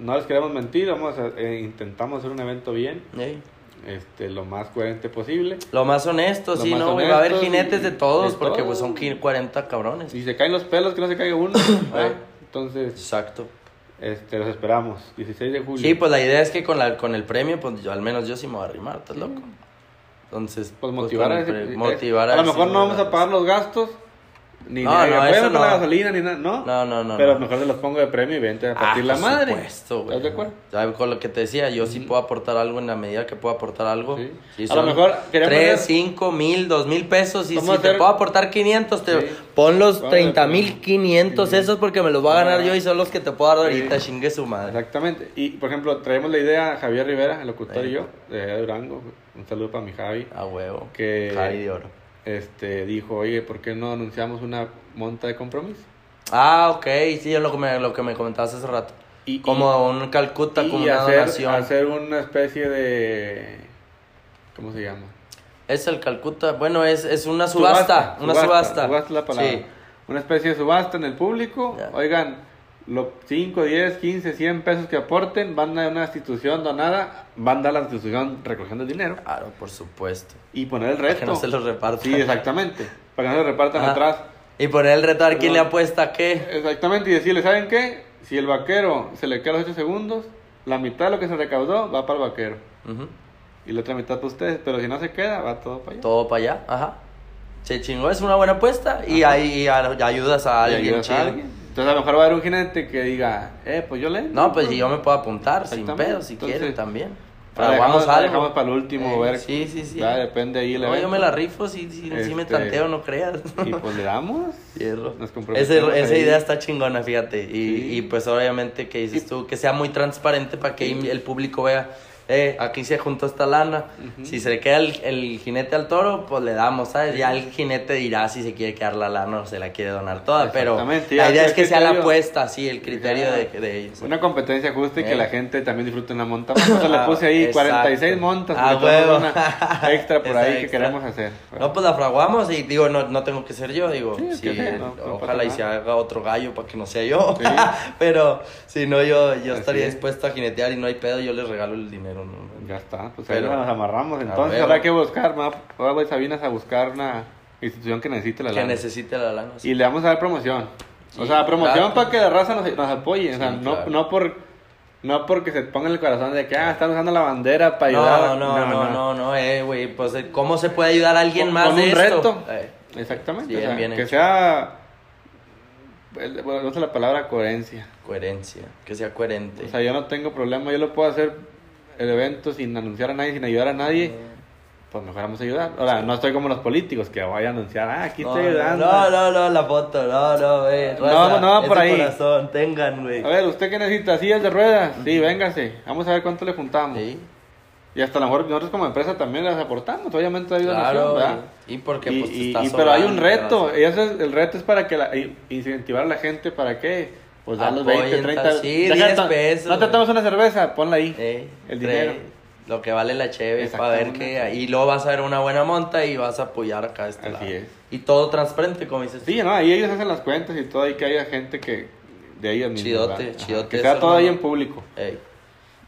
C: no les queremos mentir. Vamos a, eh, intentamos hacer un evento bien.
B: Ey.
C: Este, lo más coherente posible.
B: Lo más honesto,
C: Lo
B: sí,
C: más
B: ¿no? güey? Va a haber jinetes
C: y-
B: de todos,
C: de
B: porque pues son 40 cabrones.
C: Si se caen los pelos, que no se caiga uno. ¿verdad? Entonces,
B: Exacto.
C: Este, los esperamos. 16 de julio.
B: Sí, pues la idea es que con, la, con el premio, pues yo, al menos yo sí me voy a arrimar, ¿estás loco? Entonces,
C: Pues motivar
B: con
C: a ese-
B: motivar
C: A lo
B: ese-
C: mejor no vamos a pagar los gastos. Ni
B: No,
C: ni
B: no,
C: apoyarme
B: eso no.
C: la gasolina, ni nada. No,
B: No, no, no,
C: Pero
B: no.
C: mejor se los pongo de premio y vente a
B: Ah,
C: partir la
B: por
C: madre.
B: supuesto, güey.
C: ¿Estás de acuerdo?
B: ¿Sabes con lo que te decía? Yo sí puedo aportar algo en la medida que puedo aportar algo.
C: Sí.
B: Sí,
C: A lo mejor
B: Tres, cinco mil, dos mil pesos. Y si
C: a
B: te
C: hacer-
B: puedo aportar 500, te
C: Sí.
B: pon los
C: Vamos a
B: 30
C: hacer-
B: mil 500
C: Sí.
B: esos porque me los voy a ganar
C: Ah.
B: yo y son los que te puedo dar ahorita. Chingue su madre.
C: Exactamente. Y, por ejemplo, traemos la idea a Javier Rivera, el locutor y yo, de Durango. Un saludo para mi Javi.
B: A huevo.
C: Que-
B: Javi de oro.
C: Este, dijo, oye, ¿por qué no anunciamos una monta de compromiso?
B: Ah, ok. Sí, es lo que me, lo que me comentabas hace rato.
C: Y-
B: como un Calcuta, como una
C: hacer,
B: donación.
C: hacer una especie de... ¿Cómo se llama?
B: Es el Calcuta. Bueno, es, es una subasta. una subasta.
C: La palabra.
B: Sí.
C: Una especie de subasta en el público. Oigan, los 5, 10, 15, 100 pesos que aporten van a una institución donada, van a dar la institución recogiendo el dinero
B: Claro, por supuesto.
C: y poner el
B: Para
C: resto.
B: que no se los repartan.
C: Sí, exactamente. Para que no se repartan
B: Ajá.
C: atrás.
B: Y poner el reto a ver quién le apuesta a qué.
C: Exactamente, y decirle, ¿saben qué? Si el vaquero se le queda los 8 segundos, la mitad de lo que se recaudó va para el vaquero. Y la otra mitad para ustedes. Pero si no se queda, va todo para allá.
B: Todo para allá. Ajá. Se chingó, es una buena apuesta. Y ahí ayudas a
C: Y
B: alguien
C: ayudas a
B: chido.
C: alguien. Entonces a lo mejor va a haber un jinete que diga, eh, pues yo le...
B: No, pues
C: pues.
B: yo me puedo apuntar sin pedo si
C: Entonces,
B: quieren también. Fraguamos
C: dejamos,
B: algo.
C: dejamos para el último,
B: Eh,
C: ver.
B: Sí, sí, sí.
C: Ya depende ahí
B: No, yo me la rifo si, si, si me
C: Este,
B: tanteo, no creas.
C: Y pues le damos.
B: Fierro.
C: Nos
B: Ese- esa idea está chingona, fíjate. Y,
C: Sí.
B: y pues obviamente que dices tú, que sea muy transparente para que
C: Sí.
B: el público vea, eh, aquí se juntó esta lana. Si se le queda el, el jinete al toro, pues le damos, ¿sabes? Ya el jinete dirá si se quiere quedar la lana o se la quiere donar toda. Pero la idea es que sea la apuesta, sí, el criterio de, de ellos.
C: Una competencia justa y que
B: Eh.
C: la gente también disfrute una monta. Por eso le
B: Ah,
C: puse ahí
B: exacto.
C: 46 montas.
B: Ah, huevo.
C: una extra por ahí que queremos hacer.
B: No, pues la fraguamos y digo, no, no tengo que ser yo, digo,
C: Sí, es
B: sí,
C: que sí, no, no
B: ojalá y se haga otro gallo para que no sea yo, pero si no, yo, yo estaría
C: es.
B: dispuesto a jinetear y no hay pedo, yo les regalo el dinero, ¿no?
C: Ya está, pues
B: Pero-
C: ahí nos amarramos.
B: A
C: Entonces habrá que buscar, ahora voy Sabinas a buscar una institución que necesite la
B: que
C: lana.
B: necesite la lana. sí.
C: Y le vamos a dar promoción. o sea, promoción
B: claro.
C: para que la raza nos, nos apoye. o sea, no,
B: claro.
C: no por no porque se ponga en el corazón de que ah, están usando la bandera para
B: no,
C: ayudar.
B: no, no, no, no, eh, güey, pues eh, ¿cómo se puede ayudar a alguien
C: Con-
B: más
C: con
B: de
C: un
B: esto?
C: reto.
B: Eh,
C: Exactamente.
B: Bien,
C: o sea,
B: bien
C: que
B: hecho.
C: sea. Bueno, no sé la palabra coherencia.
B: coherencia, que sea coherente.
C: O sea, yo no tengo problema. Yo lo puedo hacer el evento sin anunciar a nadie, sin ayudar a nadie. Pues mejor vamos a ayudar. Ahora, no estoy como los políticos que vayan a anunciar, ah, aquí
B: no,
C: estoy ayudando.
B: no, no, no, la foto, no, no, eh,
C: No, no por ahí.
B: corazón, tengan, güey.
C: A ver, ¿usted qué necesita? ¿Sillas de ruedas? Sí, véngase. Vamos a ver cuánto le juntamos.
B: Sí.
C: Y hasta a lo mejor nosotros como empresa también las aportamos. Obviamente hay donación,
B: Claro,
C: ¿verdad?
B: y, porque
C: Y-
B: pues
C: y- y- pero hay un reto. Y ese es- el reto es para que la, incentivar a la gente para que pues dar los 20,
B: Apoyen,
C: 30.
B: sí,
C: Deja
B: 10
C: to-
B: pesos,
C: No te tomas una cerveza, ponla ahí.
B: Eh,
C: el dinero.
B: Lo que vale la cheve para ver que... Y luego vas a ver una buena monta y vas a apoyar acá a este
C: Así
B: lado.
C: es.
B: Y todo transparente, como dices.
C: Sí, no, ahí ellos hacen las cuentas y todo, y que haya gente que de ellos mismos.
B: Chidote, chidote
C: Que sea todo ahí en público.
B: Ey.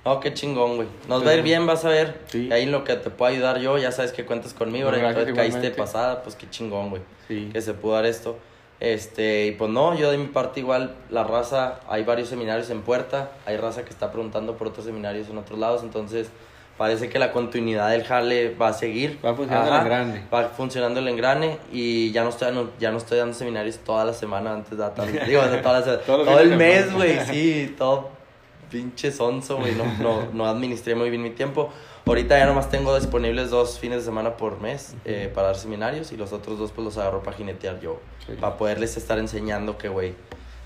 B: No, qué chingón, güey. Nos
C: Sí.
B: va a ir bien, vas a ver.
C: Sí.
B: Y ahí en lo que te puedo ayudar yo, ya sabes que cuentas conmigo.
C: No,
B: ahora caíste de pasada, pues qué chingón, güey.
C: Sí.
B: Que se pudo dar esto. Este, y pues no, yo de mi parte igual, la raza, hay varios seminarios en puerta. Hay raza que está preguntando por otros seminarios en otros lados. Entonces, parece que la continuidad del jale va a seguir.
C: Va funcionando el engrane.
B: Va funcionando el engrane. Y ya no estoy, dando- ya no estoy dando seminarios toda la semana antes de tan- Digo, de toda la se-
C: Todos los
B: todo el mes, güey, sí, todo pinche sonso, güey. No, no, no administré muy bien mi tiempo. Ahorita ya nomás tengo disponibles dos fines de semana por mes eh, para dar seminarios y los otros dos pues los agarro para jinetear yo.
C: Sí.
B: Para poderles estar enseñando que, güey,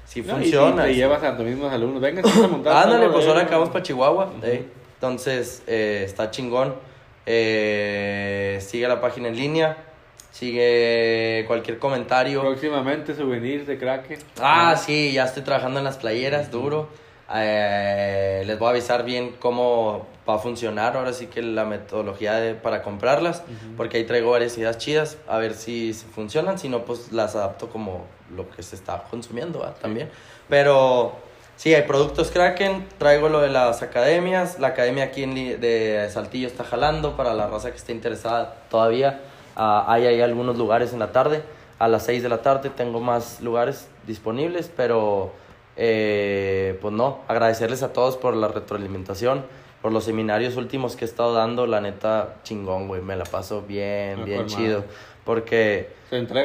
B: si
C: No, y-
B: funciona.
C: Y, te
B: sí.
C: llevas a tus mismos alumnos. Venga, vamos a montar.
B: Ándale, pues ahora acabamos para Chihuahua. eh. Entonces, eh, está chingón. Eh, sigue la página en línea. Sigue cualquier comentario.
C: Próximamente souvenirs de Kraken.
B: Ah, sí, ya estoy trabajando en las playeras, duro. Eh, les voy a avisar bien cómo va a funcionar ahora sí que la metodología de- para comprarlas, porque ahí traigo varias ideas chidas, a ver si, funcionan, si no, pues las adapto como lo que se está consumiendo ¿va? también. Pero sí, hay productos Kraken, traigo lo de las academias, la academia aquí en de Saltillo está jalando para la raza que esté interesada todavía. Ah, hay ahí algunos lugares en la tarde. A las 6 de la tarde tengo más lugares disponibles, pero eh, pues no, agradecerles a todos por la retroalimentación, por los seminarios últimos que he estado dando, la neta chingón, güey, me la paso bien,
C: Ah,
B: bien chido, porque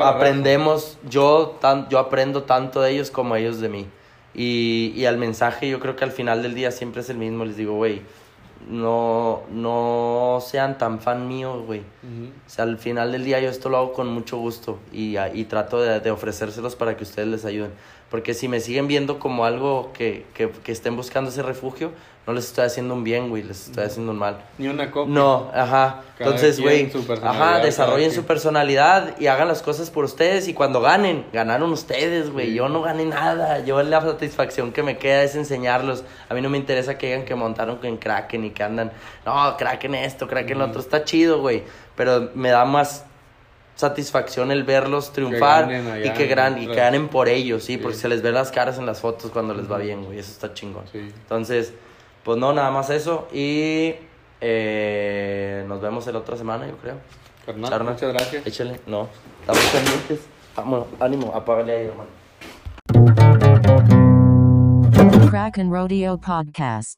B: aprendemos, yo, tan, yo aprendo tanto de ellos como ellos de mí. Y, y al mensaje yo creo que al final del día siempre es el mismo, les digo, güey, no, no sean tan fan míos, güey. O sea, al final del día yo esto lo hago con mucho gusto y, y trato de, de ofrecérselos para que ustedes les ayuden. Porque si me siguen viendo como algo que, que, que estén buscando ese refugio, no les estoy haciendo un bien, güey, les estoy haciendo un mal.
C: Ni una copia.
B: No, ajá.
C: Cada
B: Entonces, güey, ajá, desarrollen su personalidad y hagan las cosas por ustedes y cuando ganen, ganaron ustedes, güey.
C: Sí.
B: Yo no gané nada. Yo la satisfacción que me queda es enseñarlos. A mí no me interesa que digan que montaron con Kraken y que andan, no, Kraken esto, Kraken lo otro. Está chido, güey. Pero me da más satisfacción el verlos triunfar
C: allá
B: y que, gran, y que ganen por ellos, sí,
C: Sí.
B: porque se les ve las caras en las fotos cuando les va bien, güey. Eso está chingón.
C: Sí.
B: Entonces, pues no, nada más eso. Y eh, nos vemos la otra semana, yo creo.
C: Carnal,
B: Charna.
C: muchas gracias.
B: Échale, no. Estamos pendientes. Vamos, ánimo, apágale ahí, hermano.
A: Kraken Rodeo Podcast.